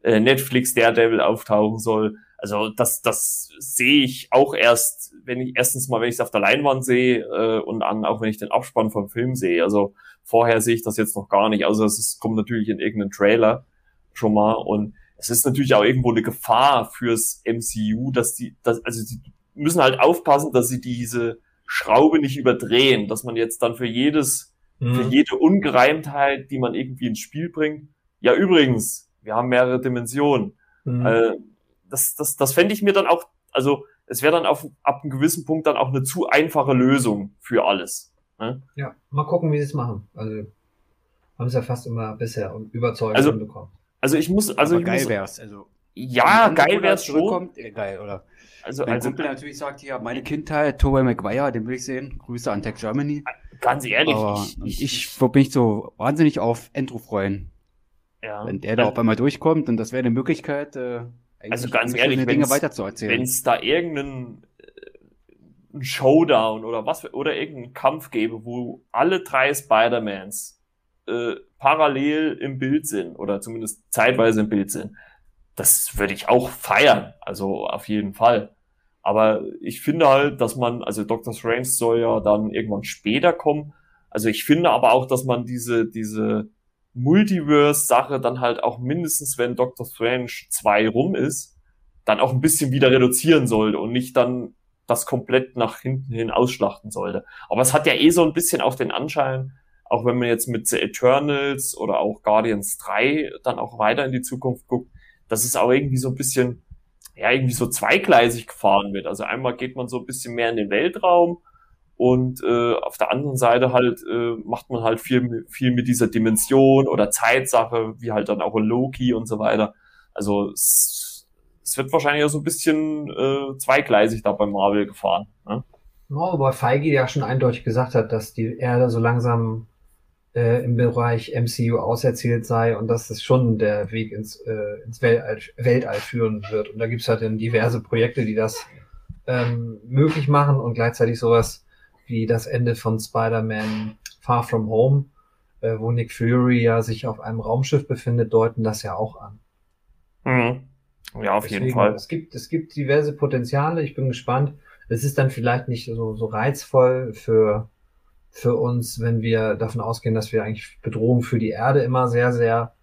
äh, Netflix Daredevil auftauchen soll. Also das, das sehe ich auch erst, wenn ich erstens mal, wenn ich es auf der Leinwand sehe äh, und dann auch wenn ich den Abspann vom Film sehe. Also vorher sehe ich das jetzt noch gar nicht. Also es kommt natürlich in irgendeinen Trailer schon mal und es ist natürlich auch irgendwo eine Gefahr fürs MCU, dass die, dass, also sie müssen halt aufpassen, dass sie diese Schraube nicht überdrehen, dass man jetzt dann für jedes, mhm. für jede Ungereimtheit, die man irgendwie ins Spiel bringt, ja übrigens, wir haben mehrere Dimensionen. Mhm. Äh, das, das, das fände ich mir dann auch, also es wäre dann auf, ab einem gewissen Punkt dann auch eine zu einfache Lösung für alles. Ne? Ja, mal gucken, wie sie es machen. Also haben sie ja fast immer bisher überzeugend also, bekommen. Also ich muss, also Aber ich geil muss, wär's. Also ja, geil wär's schon. Äh, geil, oder? Also, Wenn also Kumpel natürlich sagt, hier, meine Kindheit, Tobey Maguire, den will ich sehen. Grüße an Tech Germany. Ganz ehrlich. Aber ich, ich, ich würde mich so wahnsinnig auf Andrew freuen. Ja. Wenn der da auf einmal durchkommt und das wäre eine Möglichkeit, äh, also ganz ehrlich. Wenn es da irgendeinen äh, Showdown oder was oder irgendeinen Kampf gäbe, wo alle drei Spider-Mans äh, parallel im Bild sind oder zumindest zeitweise im Bild sind, das würde ich auch feiern. Also auf jeden Fall. Aber ich finde halt, dass man, also Doctor Strange soll ja dann irgendwann später kommen. Also ich finde aber auch, dass man diese, diese Multiverse-Sache dann halt auch mindestens, wenn Doctor Strange 2 rum ist, dann auch ein bisschen wieder reduzieren sollte und nicht dann das komplett nach hinten hin ausschlachten sollte. Aber es hat ja eh so ein bisschen auch den Anschein, auch wenn man jetzt mit The Eternals oder auch Guardians 3 dann auch weiter in die Zukunft guckt, dass es auch irgendwie so ein bisschen, ja, irgendwie so zweigleisig gefahren wird. Also einmal geht man so ein bisschen mehr in den Weltraum und äh, auf der anderen Seite halt äh, macht man halt viel, viel mit dieser Dimension oder Zeitsache, wie halt dann auch in Loki und so weiter. Also es, es wird wahrscheinlich auch so ein bisschen äh, zweigleisig da bei Marvel gefahren. Ne? Ja, wobei Feige ja schon eindeutig gesagt hat, dass die Erde so langsam äh, im Bereich MCU auserzählt sei und dass es schon der Weg ins, äh, ins Weltall, Weltall führen wird. Und da gibt's halt dann diverse Projekte, die das ähm, möglich machen und gleichzeitig sowas wie das Ende von Spider-Man Far From Home, äh, wo Nick Fury ja sich auf einem Raumschiff befindet, deuten das ja auch an. Mhm. Ja, auf Deswegen, jeden Fall. Es gibt, es gibt diverse Potenziale. Ich bin gespannt. Es ist dann vielleicht nicht so, so reizvoll für, für uns, wenn wir davon ausgehen, dass wir eigentlich Bedrohung für die Erde immer sehr, sehr,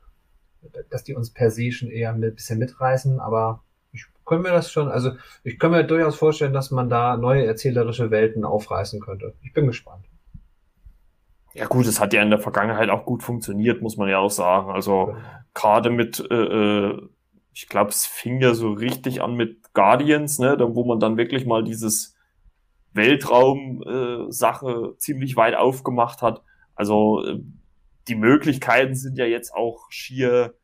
dass die uns per se schon eher ein bisschen mitreißen, aber können wir das schon, also ich kann mir durchaus vorstellen, dass man da neue erzählerische Welten aufreißen könnte. Ich bin gespannt. Ja gut, es hat ja in der Vergangenheit auch gut funktioniert, muss man ja auch sagen. Also genau. gerade mit, äh, äh, ich glaube, es fing ja so richtig an mit Guardians, ne, wo man dann wirklich mal dieses Weltraum-Sache äh, ziemlich weit aufgemacht hat. Also äh, die Möglichkeiten sind ja jetzt auch schier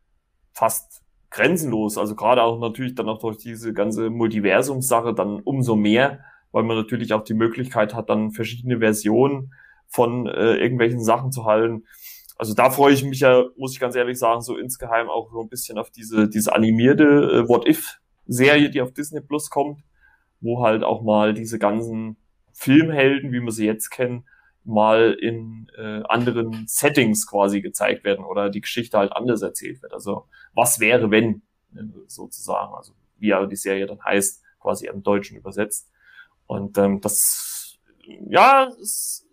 fast grenzenlos. Also gerade auch natürlich dann auch durch diese ganze Multiversumssache dann umso mehr, weil man natürlich auch die Möglichkeit hat, dann verschiedene Versionen von äh, irgendwelchen Sachen zu halten. Also da freue ich mich ja, muss ich ganz ehrlich sagen, so insgeheim auch so ein bisschen auf diese, diese animierte äh, What If-Serie, die auf Disney Plus kommt, wo halt auch mal diese ganzen Filmhelden, wie wir sie jetzt kennen, mal in äh, anderen Settings quasi gezeigt werden oder die Geschichte halt anders erzählt wird. Also was wäre, wenn, äh, sozusagen, also wie ja die Serie dann heißt, quasi im Deutschen übersetzt. Und ähm, das, ja, es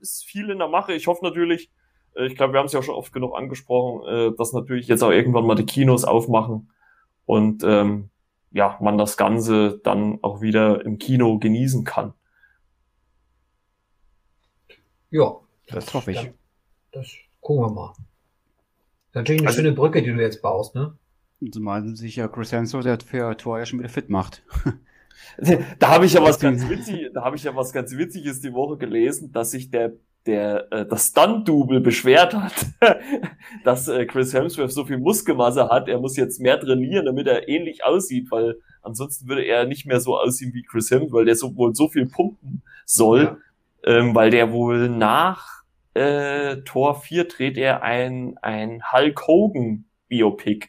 ist viel in der Mache. Ich hoffe natürlich, äh, ich glaube, wir haben es ja schon oft genug angesprochen, äh, dass natürlich jetzt auch irgendwann mal die Kinos aufmachen und ähm, ja, man das Ganze dann auch wieder im Kino genießen kann. Ja, das, das hoffe ich. Ja, das gucken wir mal. Natürlich eine also, schöne Brücke, die du jetzt baust, ne? Zumal sich ja Chris Hemsworth der für Tor ja schon wieder fit macht. da habe ich ja was ganz witzig, da habe ich ja was ganz Witziges die Woche gelesen, dass sich der der äh, das Stunt-Double beschwert hat, dass äh, Chris Hemsworth so viel Muskelmasse hat, er muss jetzt mehr trainieren, damit er ähnlich aussieht, weil ansonsten würde er nicht mehr so aussehen wie Chris Hemsworth, weil der so wohl so viel pumpen soll, ja. Ähm, weil der wohl nach äh, Tor 4 dreht er ein ein Hulk Hogan Biopic.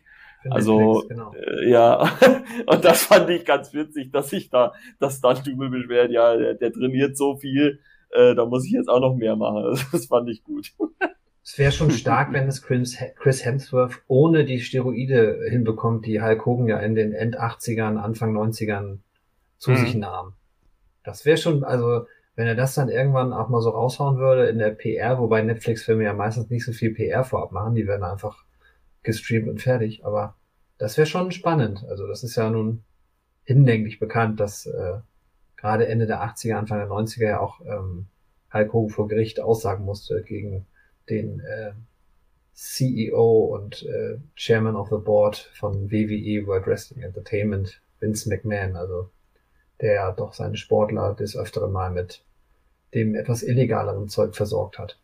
Also genau. äh, ja, und das fand ich ganz witzig, dass sich da das Stunt-Double beschwert, ja, der, der trainiert so viel, äh, da muss ich jetzt auch noch mehr machen. Das fand ich gut. Es wäre schon stark, wenn es Chris Hemsworth ohne die Steroide hinbekommt, die Hulk Hogan ja in den End-80ern, Anfang 90ern zu mhm. sich nahm. Das wäre schon, also wenn er das dann irgendwann auch mal so raushauen würde in der PR, wobei Netflix-Filme ja meistens nicht so viel PR vorab machen, die werden einfach gestreamt und fertig. Aber das wäre schon spannend. Also das ist ja nun hinlänglich bekannt, dass äh, gerade Ende der 80er, Anfang der 90er ja auch ähm, Hulk Hogan vor Gericht aussagen musste gegen den äh, CEO und äh, Chairman of the Board von WWE World Wrestling Entertainment, Vince McMahon, also der doch seine Sportler des Öfteren mal mit dem etwas illegaleren Zeug versorgt hat.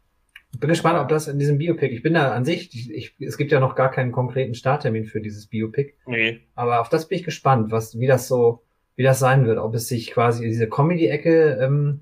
Ich bin gespannt, ob das in diesem Biopic, ich bin da an sich, ich, ich, es gibt ja noch gar keinen konkreten Starttermin für dieses Biopic. Nee. Aber auf das bin ich gespannt, was, wie das so wie das sein wird. Ob es sich quasi in diese Comedy-Ecke ähm,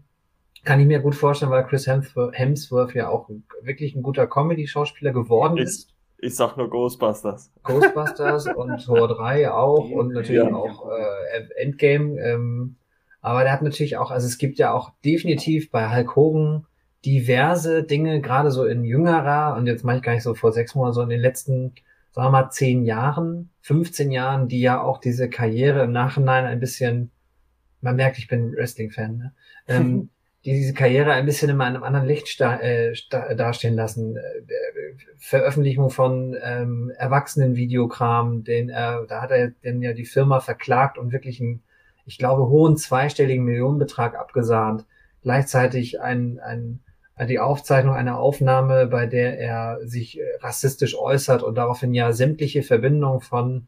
kann ich mir gut vorstellen, weil Chris Hemsworth, ja auch wirklich ein guter Comedy-Schauspieler geworden ist. Ich, ich sag nur Ghostbusters. Ghostbusters und Tor 3 auch und natürlich ja. auch äh, Endgame. Ähm, aber der hat natürlich auch, also es gibt ja auch definitiv bei Hulk Hogan diverse Dinge, gerade so in jüngerer, und jetzt mache ich gar nicht so vor sechs Monaten, so in den letzten sagen wir mal, zehn Jahren, 15 Jahren, die ja auch diese Karriere im Nachhinein ein bisschen, man merkt, ich bin Wrestling-Fan, ne? ähm, die diese Karriere ein bisschen in einem anderen Licht äh, dastehen lassen. Äh, Veröffentlichung von ähm, Erwachsenen-Videokram, den äh, da hat er denn ja die Firma verklagt und wirklich einen, ich glaube, hohen zweistelligen Millionenbetrag abgesahnt. Gleichzeitig ein, ein die Aufzeichnung einer Aufnahme, bei der er sich äh, rassistisch äußert und daraufhin ja sämtliche Verbindungen von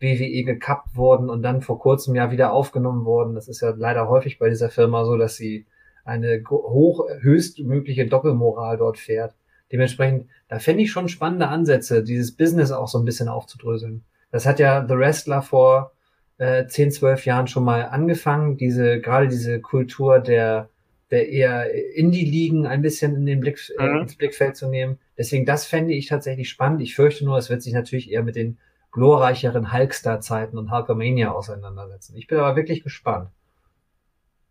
WWE gekappt wurden und dann vor kurzem ja wieder aufgenommen wurden. Das ist ja leider häufig bei dieser Firma so, dass sie eine hoch, höchstmögliche Doppelmoral dort fährt. Dementsprechend, da fände ich schon spannende Ansätze, dieses Business auch so ein bisschen aufzudröseln. Das hat ja The Wrestler vor äh, 10, 12 Jahren schon mal angefangen, diese, gerade diese Kultur der der eher Indie-Ligen ein bisschen in den Blick, äh, mhm. ins Blickfeld zu nehmen. Deswegen, das fände ich tatsächlich spannend. Ich fürchte nur, es wird sich natürlich eher mit den glorreicheren Hulkstar-Zeiten und Hulkamania auseinandersetzen. Ich bin aber wirklich gespannt.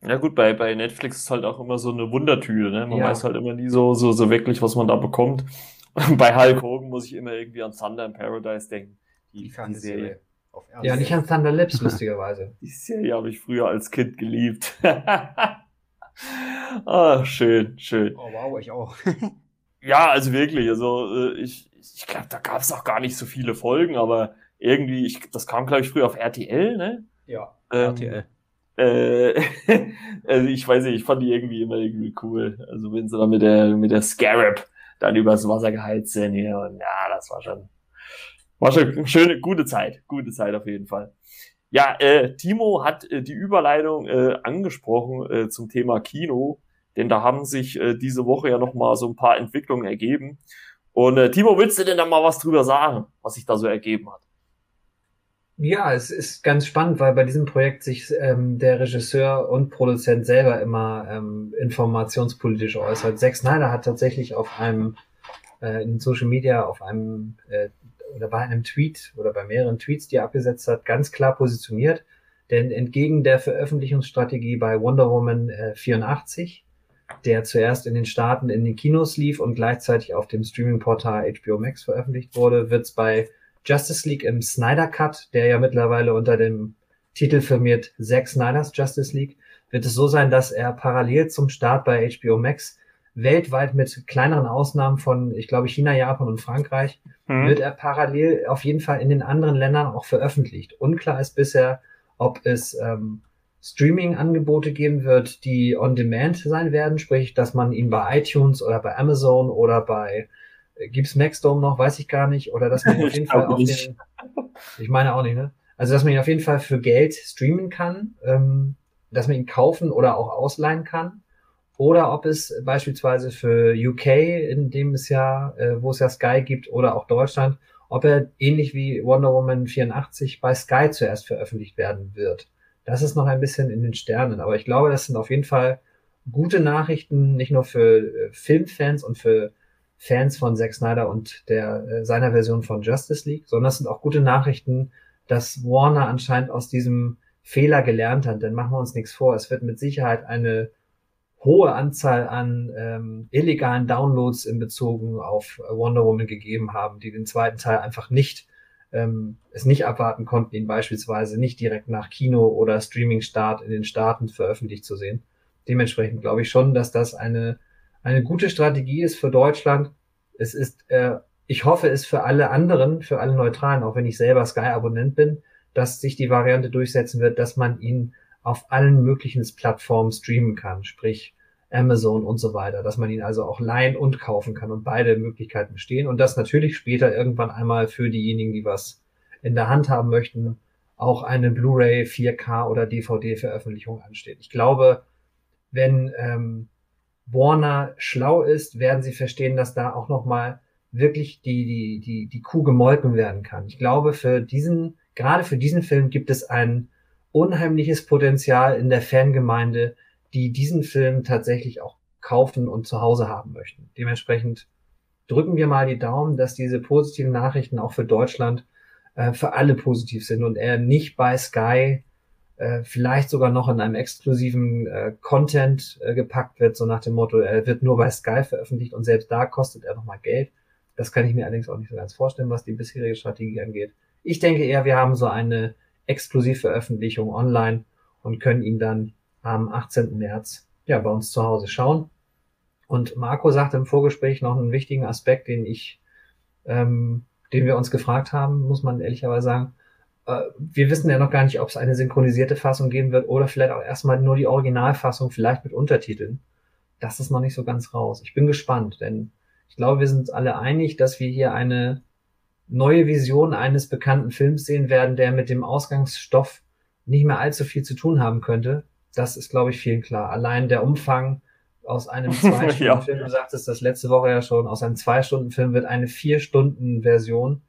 Ja gut, bei, bei Netflix ist halt auch immer so eine Wundertüte, ne? Man ja. weiß halt immer nie so, so, so wirklich, was man da bekommt. bei Hulk Hogan muss ich immer irgendwie an Thunder in Paradise denken. Die, die, die Serie. Ja, nicht an Thunder Lips, lustigerweise. Die Serie habe ich früher als Kind geliebt. ah, schön, schön. Oh wow, ich auch. ja, also wirklich, also äh, ich, ich glaube, da gab es auch gar nicht so viele Folgen, aber irgendwie, ich, das kam, glaube ich, früher auf RTL, ne? Ja, ähm, RTL. Äh, also ich weiß nicht, ich fand die irgendwie immer irgendwie cool. Also wenn sie dann mit der mit der Scarab dann übers Wasser geheizt sind hier und ja, das war schon war schon eine schöne gute Zeit, gute Zeit auf jeden Fall. Ja, äh, Timo hat äh, die Überleitung äh, angesprochen äh, zum Thema Kino. denn da haben sich äh, diese Woche ja nochmal so ein paar Entwicklungen ergeben. Und äh, Timo, willst du denn da mal was drüber sagen, was sich da so ergeben hat? Ja, es ist ganz spannend, weil bei diesem Projekt sich ähm, der Regisseur und Produzent selber immer ähm, informationspolitisch äußert. Zack Snyder hat tatsächlich auf einem äh, in Social Media auf einem äh, oder bei einem Tweet oder bei mehreren Tweets, die er abgesetzt hat, ganz klar positioniert. Denn entgegen der Veröffentlichungsstrategie bei Wonder Woman äh, 84, der zuerst in den Staaten in den Kinos lief und gleichzeitig auf dem Streaming-Portal HBO Max veröffentlicht wurde, wird es bei Justice League im Snyder Cut, der ja mittlerweile unter dem Titel firmiert Zack Snyder's Justice League, wird es so sein, dass er parallel zum Start bei HBO Max weltweit mit kleineren Ausnahmen von, ich glaube, China, Japan und Frankreich, mhm. wird er parallel auf jeden Fall in den anderen Ländern auch veröffentlicht. Unklar ist bisher, ob es ähm, Streaming-Angebote geben wird, die on demand sein werden, sprich, dass man ihn bei iTunes oder bei Amazon oder bei gibt's Maxdome noch, weiß ich gar nicht, oder dass man ihn auf jeden Fall auf den, ich meine auch nicht, ne? Also dass man ihn auf jeden Fall für Geld streamen kann, ähm, dass man ihn kaufen oder auch ausleihen kann. Oder ob es beispielsweise für UK, in dem es ja, äh, wo es ja Sky gibt, oder auch Deutschland, ob er ähnlich wie Wonder Woman 84 bei Sky zuerst veröffentlicht werden wird. Das ist noch ein bisschen in den Sternen, aber ich glaube, das sind auf jeden Fall gute Nachrichten, nicht nur für äh, Filmfans und für Fans von Zack Snyder und der äh, seiner Version von Justice League, sondern es sind auch gute Nachrichten, dass Warner anscheinend aus diesem Fehler gelernt hat. Denn machen wir uns nichts vor, es wird mit Sicherheit eine hohe Anzahl an ähm, illegalen Downloads in Bezug auf Wonder Woman gegeben haben, die den zweiten Teil einfach nicht ähm, es nicht abwarten konnten, ihn beispielsweise nicht direkt nach Kino oder Streaming-Start in den Staaten veröffentlicht zu sehen. Dementsprechend glaube ich schon, dass das eine eine gute Strategie ist für Deutschland. Es ist, äh, ich hoffe, es für alle anderen, für alle Neutralen, auch wenn ich selber Sky-Abonnent bin, dass sich die Variante durchsetzen wird, dass man ihn auf allen möglichen Plattformen streamen kann, sprich Amazon und so weiter, dass man ihn also auch leihen und kaufen kann und beide Möglichkeiten bestehen und das natürlich später irgendwann einmal für diejenigen, die was in der Hand haben möchten, auch eine Blu-ray, 4K oder DVD-Veröffentlichung ansteht. Ich glaube, wenn ähm, Warner schlau ist, werden sie verstehen, dass da auch nochmal wirklich die, die, die, die Kuh gemolken werden kann. Ich glaube, für diesen, gerade für diesen Film gibt es einen unheimliches Potenzial in der Fangemeinde, die diesen Film tatsächlich auch kaufen und zu Hause haben möchten. Dementsprechend drücken wir mal die Daumen, dass diese positiven Nachrichten auch für Deutschland äh, für alle positiv sind und er nicht bei Sky äh, vielleicht sogar noch in einem exklusiven äh, Content äh, gepackt wird, so nach dem Motto, er wird nur bei Sky veröffentlicht und selbst da kostet er nochmal Geld. Das kann ich mir allerdings auch nicht so ganz vorstellen, was die bisherige Strategie angeht. Ich denke eher, wir haben so eine Exklusivveröffentlichung online und können ihn dann am 18. März ja bei uns zu Hause schauen. Und Marco sagte im Vorgespräch noch einen wichtigen Aspekt, den ich, ähm, den wir uns gefragt haben, muss man ehrlicherweise sagen. Äh, wir wissen ja noch gar nicht, ob es eine synchronisierte Fassung geben wird oder vielleicht auch erstmal nur die Originalfassung, vielleicht mit Untertiteln. Das ist noch nicht so ganz raus. Ich bin gespannt, denn ich glaube, wir sind alle einig, dass wir hier eine neue Vision eines bekannten Films sehen werden, der mit dem Ausgangsstoff nicht mehr allzu viel zu tun haben könnte. Das ist, glaube ich, vielen klar. Allein der Umfang aus einem Zwei-Stunden-Film, ja. du sagtest das letzte Woche ja schon, aus einem Zwei-Stunden-Film wird eine Vier-Stunden-Version.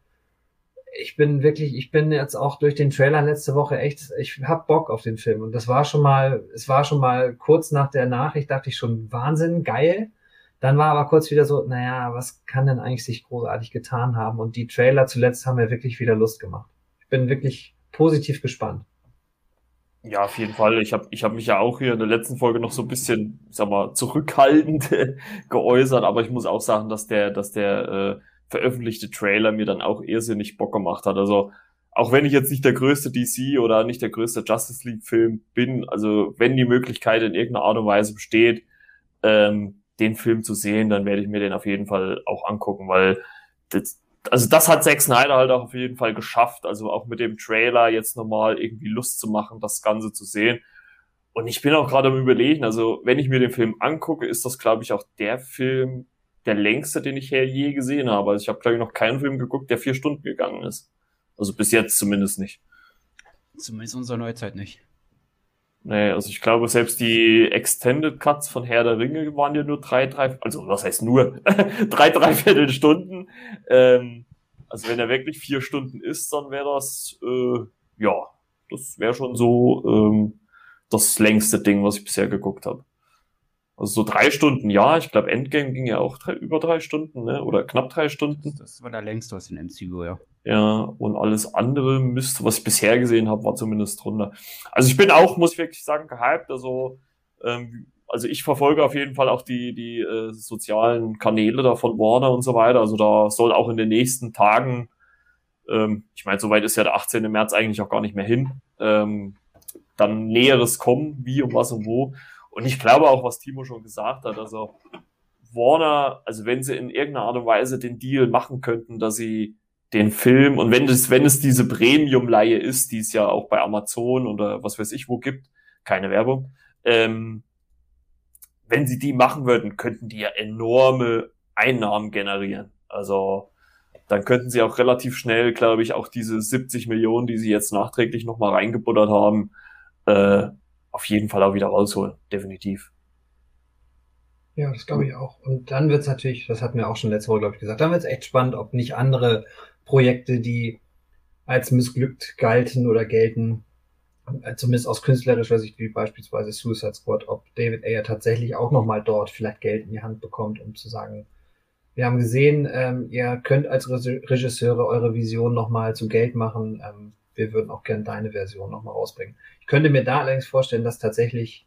Ich bin wirklich, ich bin jetzt auch durch den Trailer letzte Woche echt, ich hab Bock auf den Film. Und das war schon mal, es war schon mal kurz nach der Nachricht, dachte ich schon, Wahnsinn, geil. Dann war aber kurz wieder so, naja, was kann denn eigentlich sich großartig getan haben? Und die Trailer zuletzt haben mir wirklich wieder Lust gemacht. Ich bin wirklich positiv gespannt. Ja, auf jeden Fall. Ich habe ich hab mich ja auch hier in der letzten Folge noch so ein bisschen, sag mal, zurückhaltend geäußert, aber ich muss auch sagen, dass der, dass der äh, veröffentlichte Trailer mir dann auch irrsinnig Bock gemacht hat. Also auch wenn ich jetzt nicht der größte DC oder nicht der größte Justice League Film bin, also wenn die Möglichkeit in irgendeiner Art und Weise besteht, ähm, den Film zu sehen, dann werde ich mir den auf jeden Fall auch angucken, weil das, also das hat Zack Snyder halt auch auf jeden Fall geschafft, also auch mit dem Trailer jetzt nochmal irgendwie Lust zu machen, das Ganze zu sehen. Und ich bin auch gerade am überlegen, also wenn ich mir den Film angucke, ist das, glaube ich, auch der Film, der längste, den ich hier je gesehen habe. Also ich habe, glaube ich, noch keinen Film geguckt, der vier Stunden gegangen ist. Also bis jetzt zumindest nicht. Zumindest unserer Neuzeit nicht. Nee, also ich glaube, selbst die Extended Cuts von Herr der Ringe waren ja nur drei, drei, also was heißt nur? drei, dreiviertel Stunden. Ähm, also wenn er wirklich vier Stunden ist, dann wäre das, äh, ja, das wäre schon so ähm, das längste Ding, was ich bisher geguckt habe. Also so drei Stunden, ja. Ich glaube, Endgame ging ja auch drei, über drei Stunden, ne? Oder knapp drei Stunden. Das war der längste aus den MCU, ja. Ja, und alles andere müsste, was ich bisher gesehen habe, war zumindest drunter. Also ich bin auch, muss ich wirklich sagen, gehypt. Also, ähm, also ich verfolge auf jeden Fall auch die, die äh, sozialen Kanäle da von Warner und so weiter. Also da soll auch in den nächsten Tagen, ähm, ich meine, soweit ist ja der 18. März eigentlich auch gar nicht mehr hin, ähm, dann Näheres kommen, wie und was und wo. Und ich glaube auch, was Timo schon gesagt hat, also Warner, also wenn sie in irgendeiner Art und Weise den Deal machen könnten, dass sie den Film und wenn es, wenn es diese Premium-Leihe ist, die es ja auch bei Amazon oder was weiß ich wo gibt, keine Werbung, ähm, wenn sie die machen würden, könnten die ja enorme Einnahmen generieren. Also dann könnten sie auch relativ schnell, glaube ich, auch diese 70 Millionen, die sie jetzt nachträglich nochmal reingebuttert haben, äh, auf jeden Fall auch wieder rausholen, definitiv. Ja, das glaube ich auch. Und dann wird's natürlich, das hatten wir auch schon letzte Woche, glaube ich, gesagt, dann wird's echt spannend, ob nicht andere Projekte, die als missglückt galten oder gelten, äh, zumindest aus künstlerischer Sicht, wie beispielsweise Suicide Squad, ob David Ayer tatsächlich auch nochmal dort vielleicht Geld in die Hand bekommt, um zu sagen, wir haben gesehen, ähm, ihr könnt als Regisseure eure Vision nochmal zu Geld machen. Ähm, wir würden auch gerne deine Version nochmal rausbringen. Ich könnte mir da allerdings vorstellen, dass tatsächlich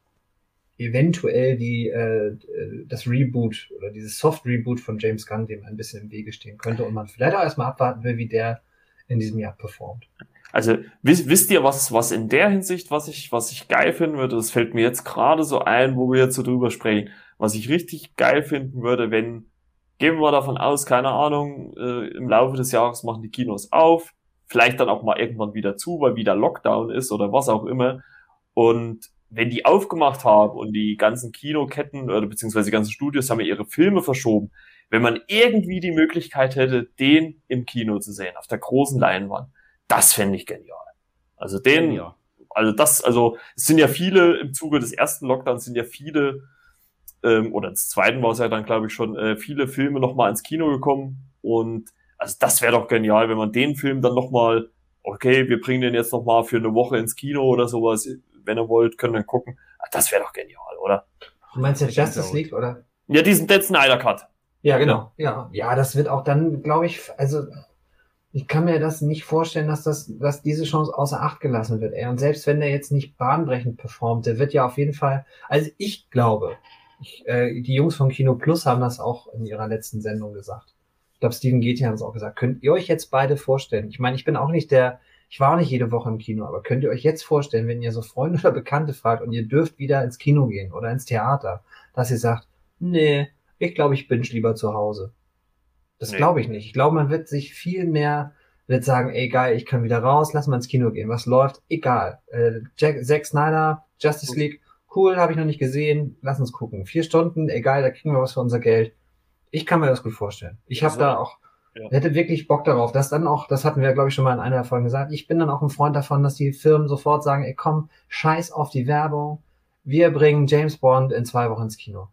eventuell die, äh, das Reboot oder dieses Soft-Reboot von James Gunn dem ein bisschen im Wege stehen könnte und man vielleicht auch erstmal abwarten will, wie der in diesem Jahr performt. Also wisst, wisst ihr, was, was in der Hinsicht, was ich, was ich geil finden würde, das fällt mir jetzt gerade so ein, wo wir jetzt so drüber sprechen, was ich richtig geil finden würde, wenn, gehen wir davon aus, keine Ahnung, äh, im Laufe des Jahres machen die Kinos auf, vielleicht dann auch mal irgendwann wieder zu, weil wieder Lockdown ist oder was auch immer. Und wenn die aufgemacht haben und die ganzen Kinoketten oder beziehungsweise die ganzen Studios haben ja ihre Filme verschoben, wenn man irgendwie die Möglichkeit hätte, den im Kino zu sehen, auf der großen Leinwand, das fände ich genial. Also den, ja. also das, also es sind ja viele im Zuge des ersten Lockdowns sind ja viele ähm, oder des zweiten war es ja dann glaube ich schon äh, viele Filme nochmal ins Kino gekommen und also das wäre doch genial, wenn man den Film dann nochmal, okay, wir bringen den jetzt nochmal für eine Woche ins Kino oder sowas, wenn ihr wollt, können dann gucken. Ah, das wäre doch genial, oder? Du meinst ja Justice League, oder? Ja, diesen Dead Snyder Cut. Ja, genau. Ja, ja, das wird auch dann, glaube ich, also ich kann mir das nicht vorstellen, dass das, dass diese Chance außer Acht gelassen wird. Ey. Und selbst wenn der jetzt nicht bahnbrechend performt, der wird ja auf jeden Fall, also ich glaube, ich, äh, die Jungs von Kino Plus haben das auch in ihrer letzten Sendung gesagt ich glaube, Steven Getian hat es auch gesagt, könnt ihr euch jetzt beide vorstellen? Ich meine, ich bin auch nicht der, ich war auch nicht jede Woche im Kino, aber könnt ihr euch jetzt vorstellen, wenn ihr so Freunde oder Bekannte fragt und ihr dürft wieder ins Kino gehen oder ins Theater, dass ihr sagt, nee, ich glaube, ich bin lieber zu Hause. Das nee. glaube ich nicht. Ich glaube, man wird sich viel mehr wird sagen, ey geil, ich kann wieder raus, lass mal ins Kino gehen. Was läuft? Egal. Äh, Jack, Zack Snyder, Justice League, cool, habe ich noch nicht gesehen, lass uns gucken. Vier Stunden, egal, da kriegen wir was für unser Geld. Ich kann mir das gut vorstellen. Ich habe da auch, ja. hätte wirklich Bock darauf, dass dann auch, das hatten wir, glaube ich, schon mal in einer der Folgen gesagt, ich bin dann auch ein Freund davon, dass die Firmen sofort sagen, ey komm, scheiß auf die Werbung, wir bringen James Bond in zwei Wochen ins Kino.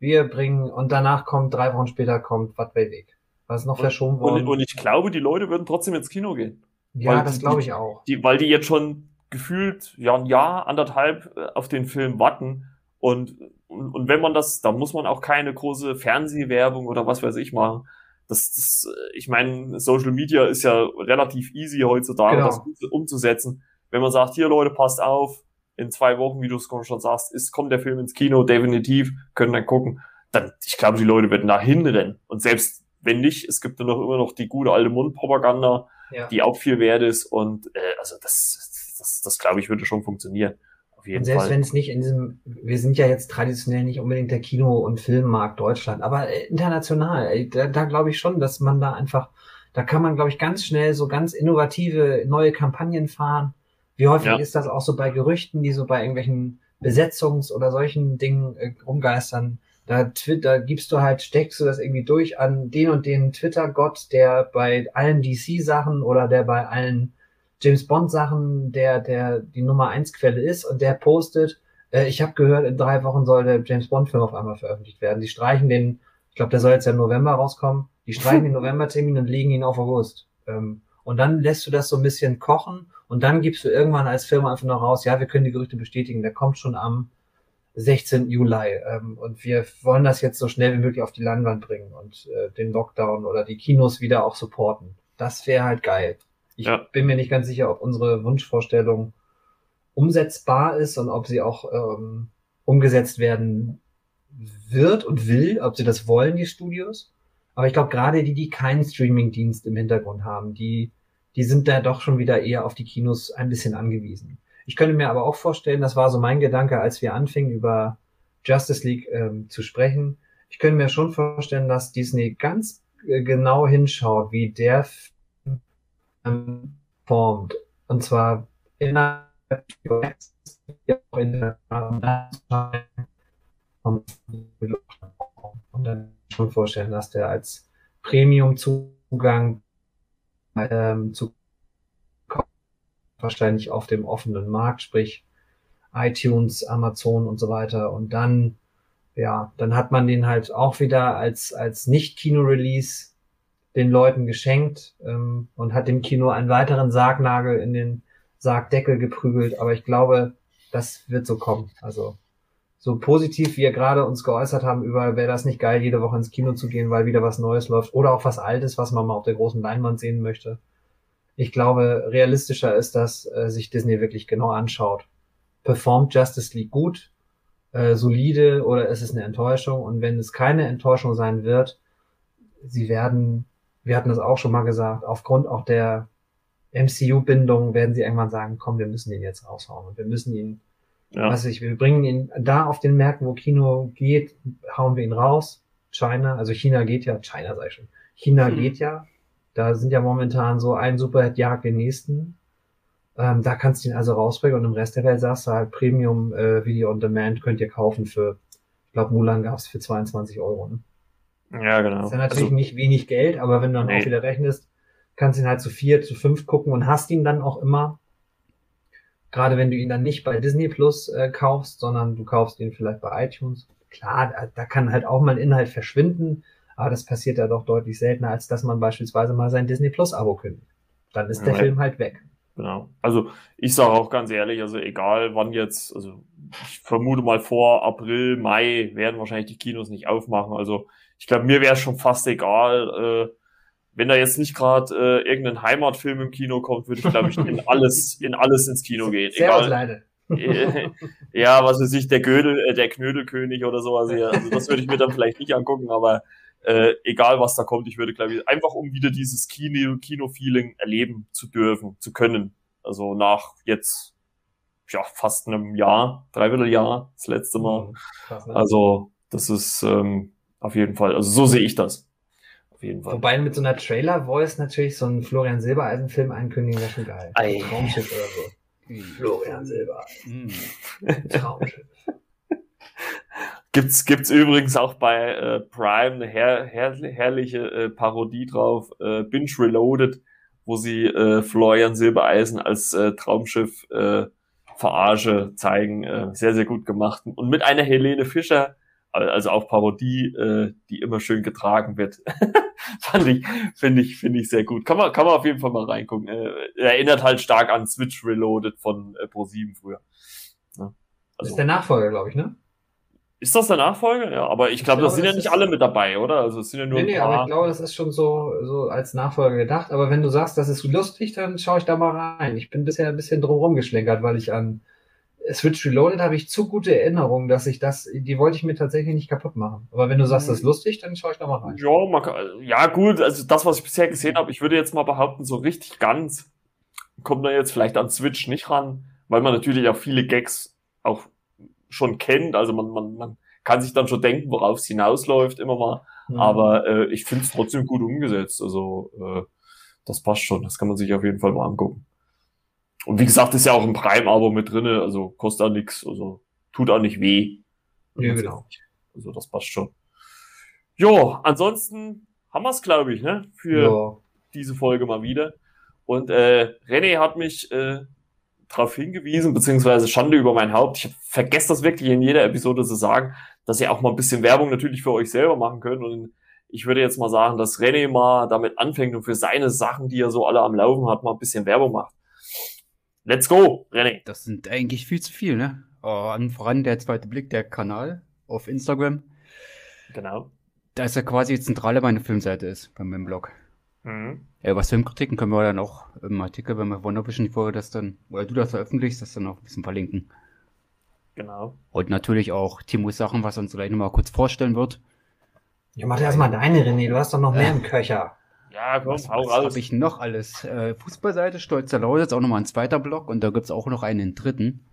Wir bringen, und danach kommt, drei Wochen später kommt Was bei Weg. Was noch und, verschoben worden? Und, und, ich glaube, die Leute würden trotzdem ins Kino gehen. Ja, das glaube ich auch. Die, weil die jetzt schon gefühlt ja ein Jahr, anderthalb äh, auf den Film warten und und, und wenn man das, da muss man auch keine große Fernsehwerbung oder was weiß ich machen. Das, das, ich meine, Social Media ist ja relativ easy heutzutage, genau. das umzusetzen. Wenn man sagt, hier Leute, passt auf, in zwei Wochen, wie du es schon sagst, ist, kommt der Film ins Kino, definitiv, können dann gucken. Dann, ich glaube, die Leute werden da hinrennen. Und selbst wenn nicht, es gibt dann noch immer noch die gute alte Mundpropaganda, ja. die auch viel wert ist. Und äh, also das, das, das glaube ich, würde schon funktionieren. Auf jeden und selbst Fall. wenn es nicht in diesem, wir sind ja jetzt traditionell nicht unbedingt der Kino- und Filmmarkt Deutschland, aber äh, international, da, da glaube ich schon, dass man da einfach, da kann man, glaube ich, ganz schnell so ganz innovative neue Kampagnen fahren. Wie häufig ja. ist das auch so bei Gerüchten, die so bei irgendwelchen Besetzungs- oder solchen Dingen äh, rumgeistern? Da, da gibst du halt, steckst du das irgendwie durch an den und den Twitter-Gott, der bei allen DC-Sachen oder der bei allen James Bond Sachen der, der die Nummer eins Quelle ist und der postet, äh, ich habe gehört, in drei Wochen soll der James Bond Film auf einmal veröffentlicht werden. Die streichen den, ich glaube, der soll jetzt ja im November rauskommen, die streichen den November-Termin und legen ihn auf August. Ähm, und dann lässt du das so ein bisschen kochen und dann gibst du irgendwann als Firma einfach noch raus, ja, wir können die Gerüchte bestätigen, der kommt schon am 16. Juli. Ähm, und wir wollen das jetzt so schnell wie möglich auf die Leinwand bringen und äh, den Lockdown oder die Kinos wieder auch supporten. Das wäre halt geil. Ich ja. bin mir nicht ganz sicher, ob unsere Wunschvorstellung umsetzbar ist und ob sie auch ähm, umgesetzt werden wird und will, ob sie das wollen, die Studios. Aber ich glaube, gerade die, die keinen Streaming-Dienst im Hintergrund haben, die, die sind da doch schon wieder eher auf die Kinos ein bisschen angewiesen. Ich könnte mir aber auch vorstellen, das war so mein Gedanke, als wir anfingen über Justice League ähm, zu sprechen. Ich könnte mir schon vorstellen, dass Disney ganz äh, genau hinschaut, wie der ähm, formt. Und zwar innerhalb in der und dann schon vorstellen, dass der als Premium-Zugang ähm, zu wahrscheinlich auf dem offenen Markt, sprich iTunes, Amazon und so weiter. Und dann, ja, dann hat man den halt auch wieder als, als Nicht-Kino-Release den Leuten geschenkt ähm, und hat dem Kino einen weiteren Sargnagel in den Sargdeckel geprügelt. Aber ich glaube, das wird so kommen. Also so positiv, wie wir gerade uns geäußert haben über, wäre das nicht geil, jede Woche ins Kino zu gehen, weil wieder was Neues läuft oder auch was Altes, was man mal auf der großen Leinwand sehen möchte. Ich glaube, realistischer ist, dass äh, sich Disney wirklich genau anschaut. Performt Justice League gut, äh, solide oder ist es eine Enttäuschung? Und wenn es keine Enttäuschung sein wird, sie werden, wir hatten das auch schon mal gesagt, aufgrund auch der MCU-Bindung werden sie irgendwann sagen, komm, wir müssen ihn jetzt raushauen und wir müssen ihn, ja. was ich, wir bringen ihn da auf den Märkten, wo Kino geht, hauen wir ihn raus. China, also China geht ja, China sei schon, China hm. geht ja, da sind ja momentan so ein Superhit jagt den nächsten. Ähm, da kannst du ihn also rausbringen und im Rest der Welt sagst du halt Premium äh, Video on Demand könnt ihr kaufen für, ich glaube Mulan gab's für 22 Euro. Ne? Ja, genau. Das ist ja natürlich also, nicht wenig Geld, aber wenn du dann nee. auch wieder rechnest, kannst du ihn halt zu vier, zu fünf gucken und hast ihn dann auch immer. Gerade wenn du ihn dann nicht bei Disney Plus äh, kaufst, sondern du kaufst ihn vielleicht bei iTunes. Klar, da, da kann halt auch mal ein Inhalt verschwinden, aber das passiert ja doch deutlich seltener, als dass man beispielsweise mal sein Disney Plus Abo kündigt. Dann ist der ja, Film halt weg. Genau. Also ich sage auch ganz ehrlich, also egal wann jetzt, also ich vermute mal vor April, Mai werden wahrscheinlich die Kinos nicht aufmachen. Also ich glaube, mir wäre schon fast egal, äh, wenn da jetzt nicht gerade äh, irgendein Heimatfilm im Kino kommt, würde ich, glaube ich, in alles, in alles ins Kino gehen. Sehr egal. ja, was weiß ich, der Gödel, äh, der Knödelkönig oder sowas. Also, also das würde ich mir dann vielleicht nicht angucken, aber äh, egal was da kommt, ich würde, glaube ich, einfach um wieder dieses Kino, Kino-Feeling erleben zu dürfen, zu können. Also nach jetzt ja fast einem Jahr, dreiviertel Jahr, das letzte Mal. Mhm, krass, ne? Also das ist ähm, auf jeden Fall, also so sehe ich das. Auf jeden Fall. Wobei mit so einer Trailer-Voice natürlich so einen Florian Silbereisen-Film ankündigen wäre schon geil. Ei. Traumschiff oder so. Florian Silbereisen. Mhm. Traumschiff. Gibt's, gibt's übrigens auch bei äh, Prime eine her, her, herrliche äh, Parodie drauf, äh, Binge Reloaded, wo sie äh, Florian Silbereisen als äh, Traumschiff äh, Verarsche zeigen. Äh, sehr, sehr gut gemacht. Und mit einer Helene Fischer, also auch Parodie, äh, die immer schön getragen wird. Fand ich, finde ich, finde ich sehr gut. Kann man, kann man auf jeden Fall mal reingucken. Äh, erinnert halt stark an Switch Reloaded von äh, Pro7 früher. Ja, also, das ist der Nachfolger, glaube ich, ne? Ist das der Nachfolger? Ja, aber ich, ich glaube, das sind ja nicht alle mit dabei, oder? Also es sind ja nur. Nee, nee, aber ich glaube, das ist schon so, so als Nachfolger gedacht. Aber wenn du sagst, das ist lustig, dann schaue ich da mal rein. Ich bin bisher ein bisschen drumherum geschlenkert, weil ich an Switch Reloaded habe ich zu gute Erinnerungen, dass ich das, die wollte ich mir tatsächlich nicht kaputt machen. Aber wenn du sagst, das ist lustig, dann schaue ich da mal rein. Ja, man kann, ja gut, also das, was ich bisher gesehen habe, ich würde jetzt mal behaupten, so richtig ganz kommt man jetzt vielleicht an Switch nicht ran, weil man natürlich auch viele Gags auch schon kennt. Also man, man, man kann sich dann schon denken, worauf es hinausläuft, immer mal. Mhm. Aber äh, ich finde es trotzdem gut umgesetzt. Also äh, das passt schon. Das kann man sich auf jeden Fall mal angucken. Und wie gesagt, ist ja auch ein Prime-Abo mit drinne, also kostet auch nichts, also tut auch nicht weh. Ja, genau. Also das passt schon. Jo, ansonsten haben wir es, glaube ich, ne? Für ja. diese Folge mal wieder. Und äh, René hat mich äh, darauf hingewiesen, beziehungsweise Schande über mein Haupt. Ich vergesse das wirklich in jeder Episode zu sagen, dass ihr auch mal ein bisschen Werbung natürlich für euch selber machen könnt. Und ich würde jetzt mal sagen, dass René mal damit anfängt und für seine Sachen, die er so alle am Laufen hat, mal ein bisschen Werbung macht. Let's go, René. Das sind eigentlich viel zu viel, ne? Oh, an voran der zweite Blick, der Kanal auf Instagram. Genau. Da ist ja quasi die Zentrale meine Filmseite ist, bei meinem Blog. Mhm. Ja, was Filmkritiken können wir dann auch im Artikel, wenn wir Wondervision vorher das dann, oder du das veröffentlichst, das dann auch ein bisschen verlinken. Genau. Und natürlich auch Timos Sachen, was er uns gleich nochmal kurz vorstellen wird. Ja, mach erstmal deine, René, du hast doch noch mehr im Köcher. Ja, komm, was, hau raus. Was habe ich noch alles? Äh, Fußballseite, Stolzer Lausitz, auch nochmal ein zweiter Blog und da gibt's auch noch einen dritten.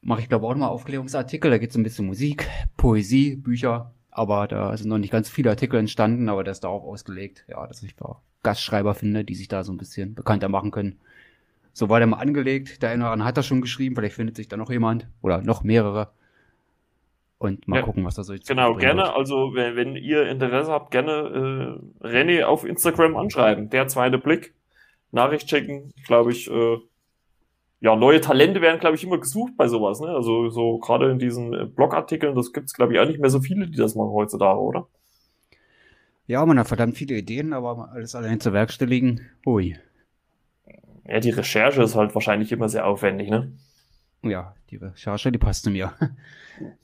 Mache ich glaube auch nochmal Aufklärungsartikel, da geht's ein bisschen Musik, Poesie, Bücher, aber da sind noch nicht ganz viele Artikel entstanden, aber das ist darauf ausgelegt, ja, dass ich da Gastschreiber finde, die sich da so ein bisschen bekannter machen können. So war der mal angelegt, der eine oder andere hat das schon geschrieben, vielleicht findet sich da noch jemand oder noch mehrere. Und mal ja, gucken, was da so Genau, gerne. Wird. Also, wenn, wenn, ihr Interesse habt, gerne äh, René auf Instagram anschreiben. Der zweite Blick. Nachricht checken, glaube ich. Äh, ja, neue Talente werden, glaube ich, immer gesucht bei sowas. Ne? Also, so gerade in diesen äh, Blogartikeln, das gibt es, glaube ich, auch nicht mehr so viele, die das machen heutzutage, oder? Ja, man hat verdammt viele Ideen, aber alles allein zu werkstelligen, hui. Ja, die Recherche ist halt wahrscheinlich immer sehr aufwendig, ne? Ja, die Recherche, die passt zu mir.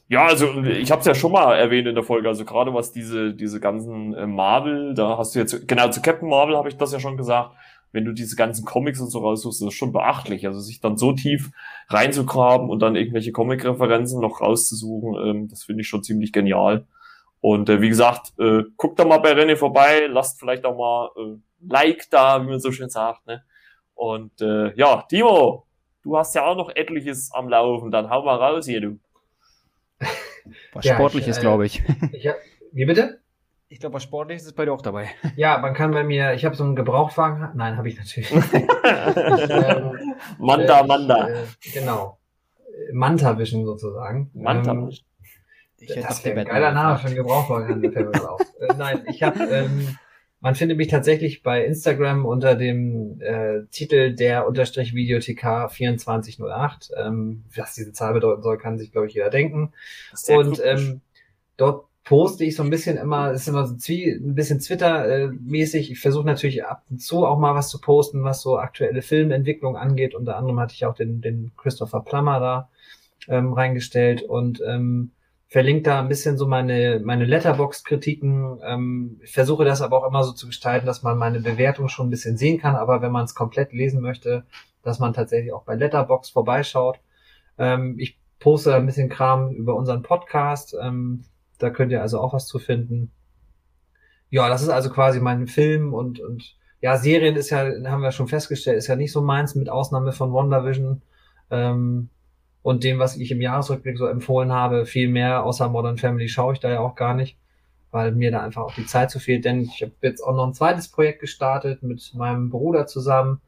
Ja, also ich habe es ja schon mal erwähnt in der Folge, also gerade was diese diese ganzen äh, Marvel, da hast du jetzt genau zu Captain Marvel habe ich das ja schon gesagt. Wenn du diese ganzen Comics und so raussuchst, das ist schon beachtlich. Also sich dann so tief reinzugraben und dann irgendwelche Comic-Referenzen noch rauszusuchen, ähm, das finde ich schon ziemlich genial. Und äh, wie gesagt, äh, guckt da mal bei René vorbei, lasst vielleicht auch mal äh, Like da, wie man so schön sagt. Ne? Und äh, ja, Timo, du hast ja auch noch etliches am Laufen, dann hau mal raus hier, du. Was ja, Sportliches, äh, glaube ich. ich hab, wie bitte? Ich glaube, was Sportliches ist bei dir auch dabei. Ja, man kann bei mir, ich habe so einen Gebrauchtwagen. Nein, habe ich natürlich. ich, ähm, Manda, äh, Manda. Äh, genau. Manta Vision sozusagen. Manta ähm, ich das wäre ein geiler Name für einen Gebrauchtwagen. äh, nein, ich habe ähm, man findet mich tatsächlich bei Instagram unter dem äh, Titel der unterstrich Videothekar 2408. Ähm, was diese Zahl bedeuten soll, kann sich, glaube ich, jeder denken. Und ähm, dort poste ich so ein bisschen immer, ist immer so Zwie ein bisschen Twitter-mäßig. Ich versuche natürlich ab und zu auch mal was zu posten, was so aktuelle Filmentwicklung angeht. Unter anderem hatte ich auch den, den Christopher Plummer da ähm, reingestellt und ähm, verlinke da ein bisschen so meine, meine Letterbox-Kritiken. Ähm, ich versuche das aber auch immer so zu gestalten, dass man meine Bewertung schon ein bisschen sehen kann, aber wenn man es komplett lesen möchte, dass man tatsächlich auch bei Letterbox vorbeischaut. Ähm, ich poste ein bisschen Kram über unseren Podcast. Ähm, da könnt ihr also auch was zu finden. Ja, das ist also quasi mein Film und, und ja, Serien ist ja, haben wir schon festgestellt, ist ja nicht so meins, mit Ausnahme von WandaVision. Ähm, und dem, was ich im Jahresrückblick so empfohlen habe, viel mehr außer Modern Family schaue ich da ja auch gar nicht, weil mir da einfach auch die Zeit zu fehlt. Denn ich habe jetzt auch noch ein zweites Projekt gestartet mit meinem Bruder zusammen.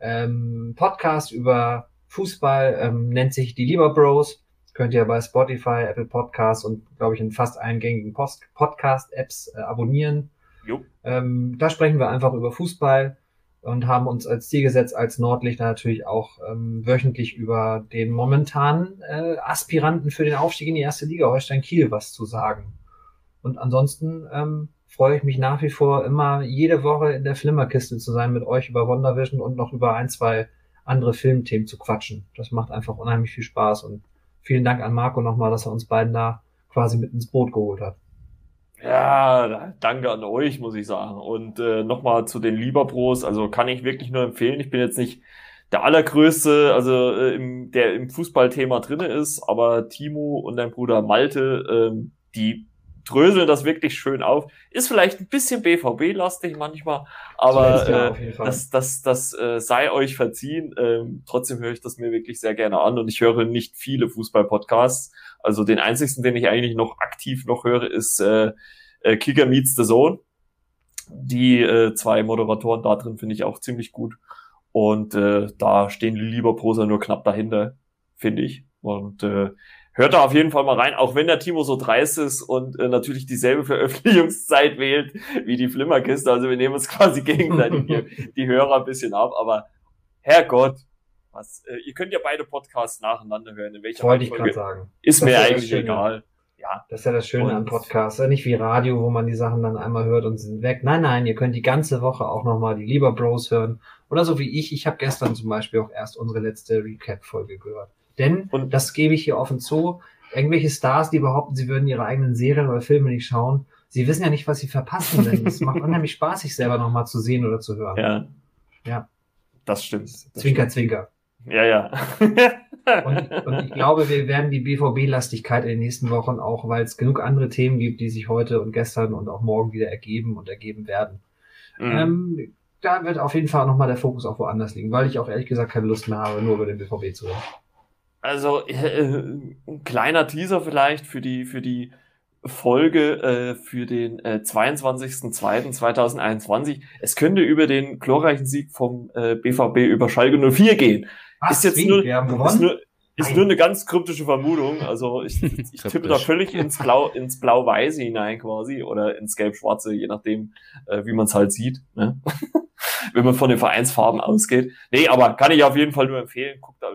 Ähm, Podcast über Fußball, ähm, nennt sich die Lieber Bros. Könnt ihr bei Spotify, Apple Podcasts und, glaube ich, in fast allen gängigen Podcast-Apps äh, abonnieren. Ähm, da sprechen wir einfach über Fußball und haben uns als Ziel gesetzt, als Nordlichter natürlich auch ähm, wöchentlich über den momentanen äh, Aspiranten für den Aufstieg in die erste Liga Holstein Kiel was zu sagen. Und ansonsten ähm, freue ich mich nach wie vor immer jede Woche in der Flimmerkiste zu sein, mit euch über WandaVision und noch über ein, zwei andere Filmthemen zu quatschen. Das macht einfach unheimlich viel Spaß und vielen Dank an Marco nochmal, dass er uns beiden da quasi mit ins Boot geholt hat. Ja, danke an euch, muss ich sagen. Und äh, nochmal zu den Lieberbros, also kann ich wirklich nur empfehlen. Ich bin jetzt nicht der allergrößte, also äh, im, der im Fußballthema drinne ist, aber Timo und dein Bruder Malte, ähm, die dröseln das wirklich schön auf. Ist vielleicht ein bisschen BVB-lastig manchmal, aber äh, das, das, das äh, sei euch verziehen. Ähm, trotzdem höre ich das mir wirklich sehr gerne an und ich höre nicht viele Fußball-Podcasts. Also den einzigsten, den ich eigentlich noch aktiv noch höre, ist äh, äh, Kicker Meets the Zone. Die äh, zwei Moderatoren da drin finde ich auch ziemlich gut. Und äh, da stehen die lieber Prosa nur knapp dahinter, finde ich. Und äh, hört da auf jeden Fall mal rein, auch wenn der Timo so dreist ist und äh, natürlich dieselbe Veröffentlichungszeit wählt wie die Flimmerkiste. Also wir nehmen uns quasi gegenseitig die, die Hörer ein bisschen ab, aber Herrgott, was, äh, ihr könnt ja beide Podcasts nacheinander hören. In welcher Wollte ich gerade sagen. Ist das mir ist eigentlich egal. Ja. Das ist ja das Schöne und an Podcasts. Nicht wie Radio, wo man die Sachen dann einmal hört und sind weg. Nein, nein, ihr könnt die ganze Woche auch nochmal die Lieber Bros hören. Oder so wie ich. Ich habe gestern zum Beispiel auch erst unsere letzte Recap-Folge gehört. Denn, und das gebe ich hier offen zu, irgendwelche Stars, die behaupten, sie würden ihre eigenen Serien oder Filme nicht schauen, sie wissen ja nicht, was sie verpassen, denn es macht unheimlich Spaß, sich selber nochmal zu sehen oder zu hören. Ja. Ja. Das stimmt. Das zwinker, stimmt. zwinker. Ja, ja. und, und, ich glaube, wir werden die BVB-Lastigkeit in den nächsten Wochen auch, weil es genug andere Themen gibt, die sich heute und gestern und auch morgen wieder ergeben und ergeben werden. Mhm. Ähm, da wird auf jeden Fall nochmal der Fokus auch woanders liegen, weil ich auch ehrlich gesagt keine Lust mehr habe, nur über den BVB zu reden. Also, äh, ein kleiner Teaser vielleicht für die, für die Folge äh, für den äh, 22.02.2021. Es könnte über den glorreichen Sieg vom äh, BVB über Schalke 04 gehen. Ach, ist jetzt nur, ist nur, ist nur eine ganz kryptische Vermutung. Also ich, ich tippe da völlig ins Blau, ins Blau-Weiße hinein quasi oder ins Gelb-Schwarze, je nachdem, äh, wie man es halt sieht. Ne? Wenn man von den Vereinsfarben ausgeht. Nee, aber kann ich auf jeden Fall nur empfehlen. Guckt da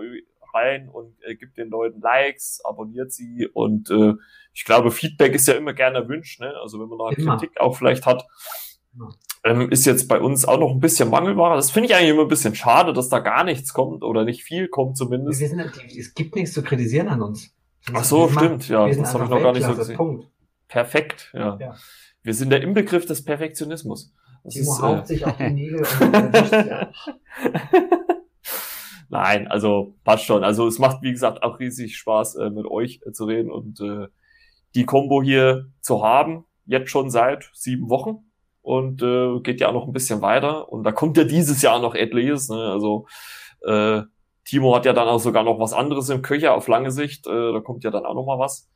rein und äh, gibt den Leuten Likes, abonniert sie und äh, ich glaube, Feedback ist ja immer gerne erwünscht. Ne? Also wenn man da immer. Kritik auch vielleicht hat. Ähm, ist jetzt bei uns auch noch ein bisschen Mangelware. Das finde ich eigentlich immer ein bisschen schade, dass da gar nichts kommt oder nicht viel kommt zumindest. Wir sind, es gibt nichts zu kritisieren an uns. Ach so, stimmt, ja. Das habe ich noch gar nicht so gesehen. Punkt. Perfekt, ja. ja. Wir sind der Inbegriff des Perfektionismus. Das Timo ist, haut äh, sich auf die Nägel und Nein, also passt schon. Also es macht, wie gesagt, auch riesig Spaß, äh, mit euch äh, zu reden und äh, die Combo hier zu haben, jetzt schon seit sieben Wochen und äh, geht ja auch noch ein bisschen weiter. Und da kommt ja dieses Jahr noch etliches. Ne? Also äh, Timo hat ja dann auch sogar noch was anderes im Köcher auf lange Sicht. Äh, da kommt ja dann auch noch mal was.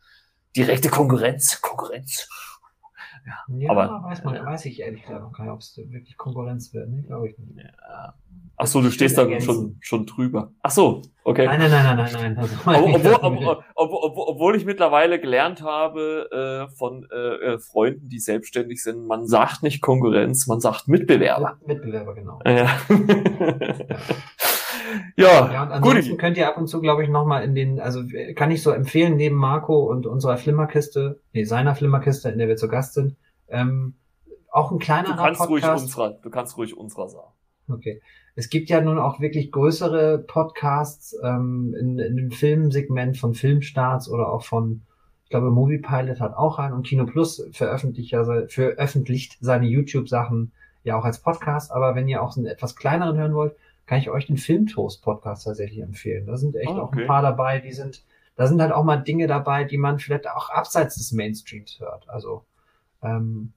Direkte Konkurrenz, Konkurrenz. Ja, aber weiß man, weiß ich ehrlich gesagt noch gar nicht, ob es wirklich Konkurrenz wird, ne? Glaube ich nicht. Ja. Ach so, du stehst da schon, schon drüber. Ach so, okay. Nein, nein, nein, nein, nein, nein. obwohl, obwohl, obwohl, obwohl, ich mittlerweile gelernt habe äh, von äh, äh, Freunden, die selbstständig sind, man sagt nicht Konkurrenz, man sagt Mitbewerber. Mitbewerber, genau. Ja. ja. Ja, ja und ansonsten gut. könnt ihr ab und zu, glaube ich, nochmal in den, also kann ich so empfehlen, neben Marco und unserer Flimmerkiste, nee, seiner Flimmerkiste, in der wir zu Gast sind, ähm, auch ein kleiner du kannst Podcast. Ruhig unserer, du kannst ruhig unserer sagen. Okay. Es gibt ja nun auch wirklich größere Podcasts ähm, in, in dem Filmsegment von Filmstarts oder auch von, ich glaube, Movie Pilot hat auch einen und Kino Plus veröffentlicht ja veröffentlicht seine YouTube-Sachen ja auch als Podcast. Aber wenn ihr auch so einen etwas kleineren hören wollt, kann ich euch den Filmtoast-Podcast tatsächlich empfehlen. Da sind echt oh, okay. auch ein paar dabei, die sind, da sind halt auch mal Dinge dabei, die man vielleicht auch abseits des Mainstreams hört. Also ähm,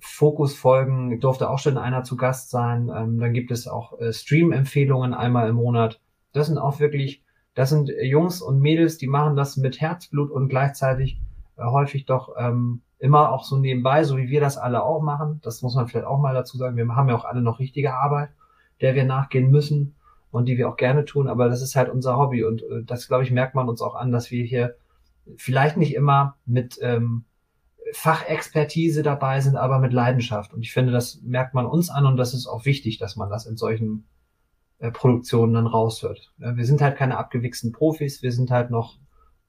Fokusfolgen durfte auch schon einer zu Gast sein. Ähm, dann gibt es auch äh, Stream-Empfehlungen einmal im Monat. Das sind auch wirklich, das sind Jungs und Mädels, die machen das mit Herzblut und gleichzeitig äh, häufig doch ähm, immer auch so nebenbei, so wie wir das alle auch machen. Das muss man vielleicht auch mal dazu sagen. Wir haben ja auch alle noch richtige Arbeit der wir nachgehen müssen und die wir auch gerne tun, aber das ist halt unser Hobby und äh, das, glaube ich, merkt man uns auch an, dass wir hier vielleicht nicht immer mit ähm, Fachexpertise dabei sind, aber mit Leidenschaft. Und ich finde, das merkt man uns an und das ist auch wichtig, dass man das in solchen äh, Produktionen dann raushört. Ja, wir sind halt keine abgewichsten Profis, wir sind halt noch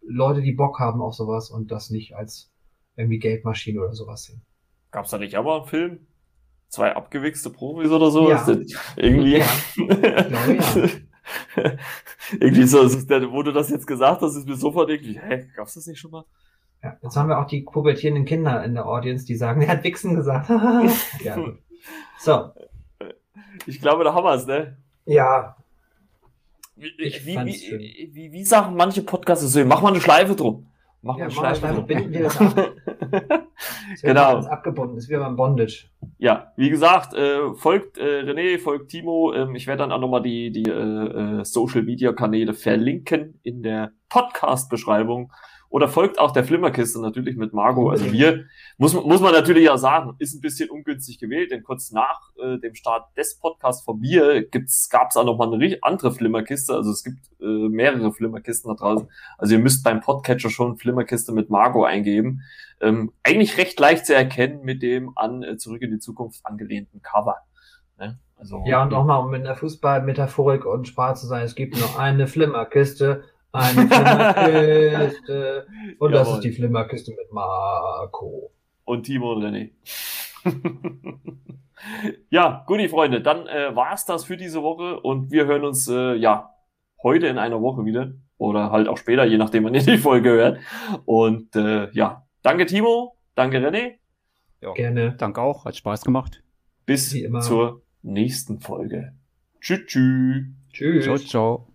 Leute, die Bock haben auf sowas und das nicht als irgendwie Geldmaschine oder sowas sehen. Gab's da nicht aber einen Film? Zwei abgewichste Profis oder so. Ja. Irgendwie. Ja. ja. irgendwie so, der, wo du das jetzt gesagt hast, ist mir sofort irgendwie, hä, gab's das nicht schon mal? Ja, jetzt haben wir auch die pubertierenden Kinder in der Audience, die sagen, er hat Wichsen gesagt. ja. So. Ich glaube, da haben wir es, ne? Ja. Wie, wie, wie, wie, wie, sagen manche Podcasts so, mach mal eine Schleife drum. Mach ja, mal eine Schleife, binden wir das ab. Genau. Abgebunden, ist wie beim Bondage. Ja, wie gesagt, äh, folgt äh, René, folgt Timo. Ähm, ich werde dann auch nochmal die, die äh, äh, Social Media Kanäle verlinken in der Podcast-Beschreibung. Oder folgt auch der Flimmerkiste natürlich mit Margot. Also wir, muss, muss man natürlich ja sagen, ist ein bisschen ungünstig gewählt, denn kurz nach äh, dem Start des Podcasts von mir gibt's, gab's auch noch mal eine andere Flimmerkiste. Also es gibt äh, mehrere Flimmerkisten da draußen. Also ihr müsst beim Podcatcher schon Flimmerkiste mit Margot eingeben. Ähm, eigentlich recht leicht zu erkennen mit dem an äh, Zurück in die Zukunft angelehnten Cover. Ne? Also, ja, und auch mal um mit einer Fußballmetaphorik und Spaß zu sein, es gibt nur eine Flimmerkiste eine Flimmerkiste. Und das ist die Flimmerkiste mit Marco. Und Timo und René. ja, gut, die Freunde, dann äh, war's das für diese Woche und wir hören uns äh, ja heute in einer Woche wieder oder halt auch später, je nachdem, wann ihr die Folge hört. Und äh, ja, danke Timo, danke René. Ja, Gerne. Danke auch, hat Spaß gemacht. Bis zur nächsten Folge. Tschüss, tschüss. Tschüss. Ciao, ciao.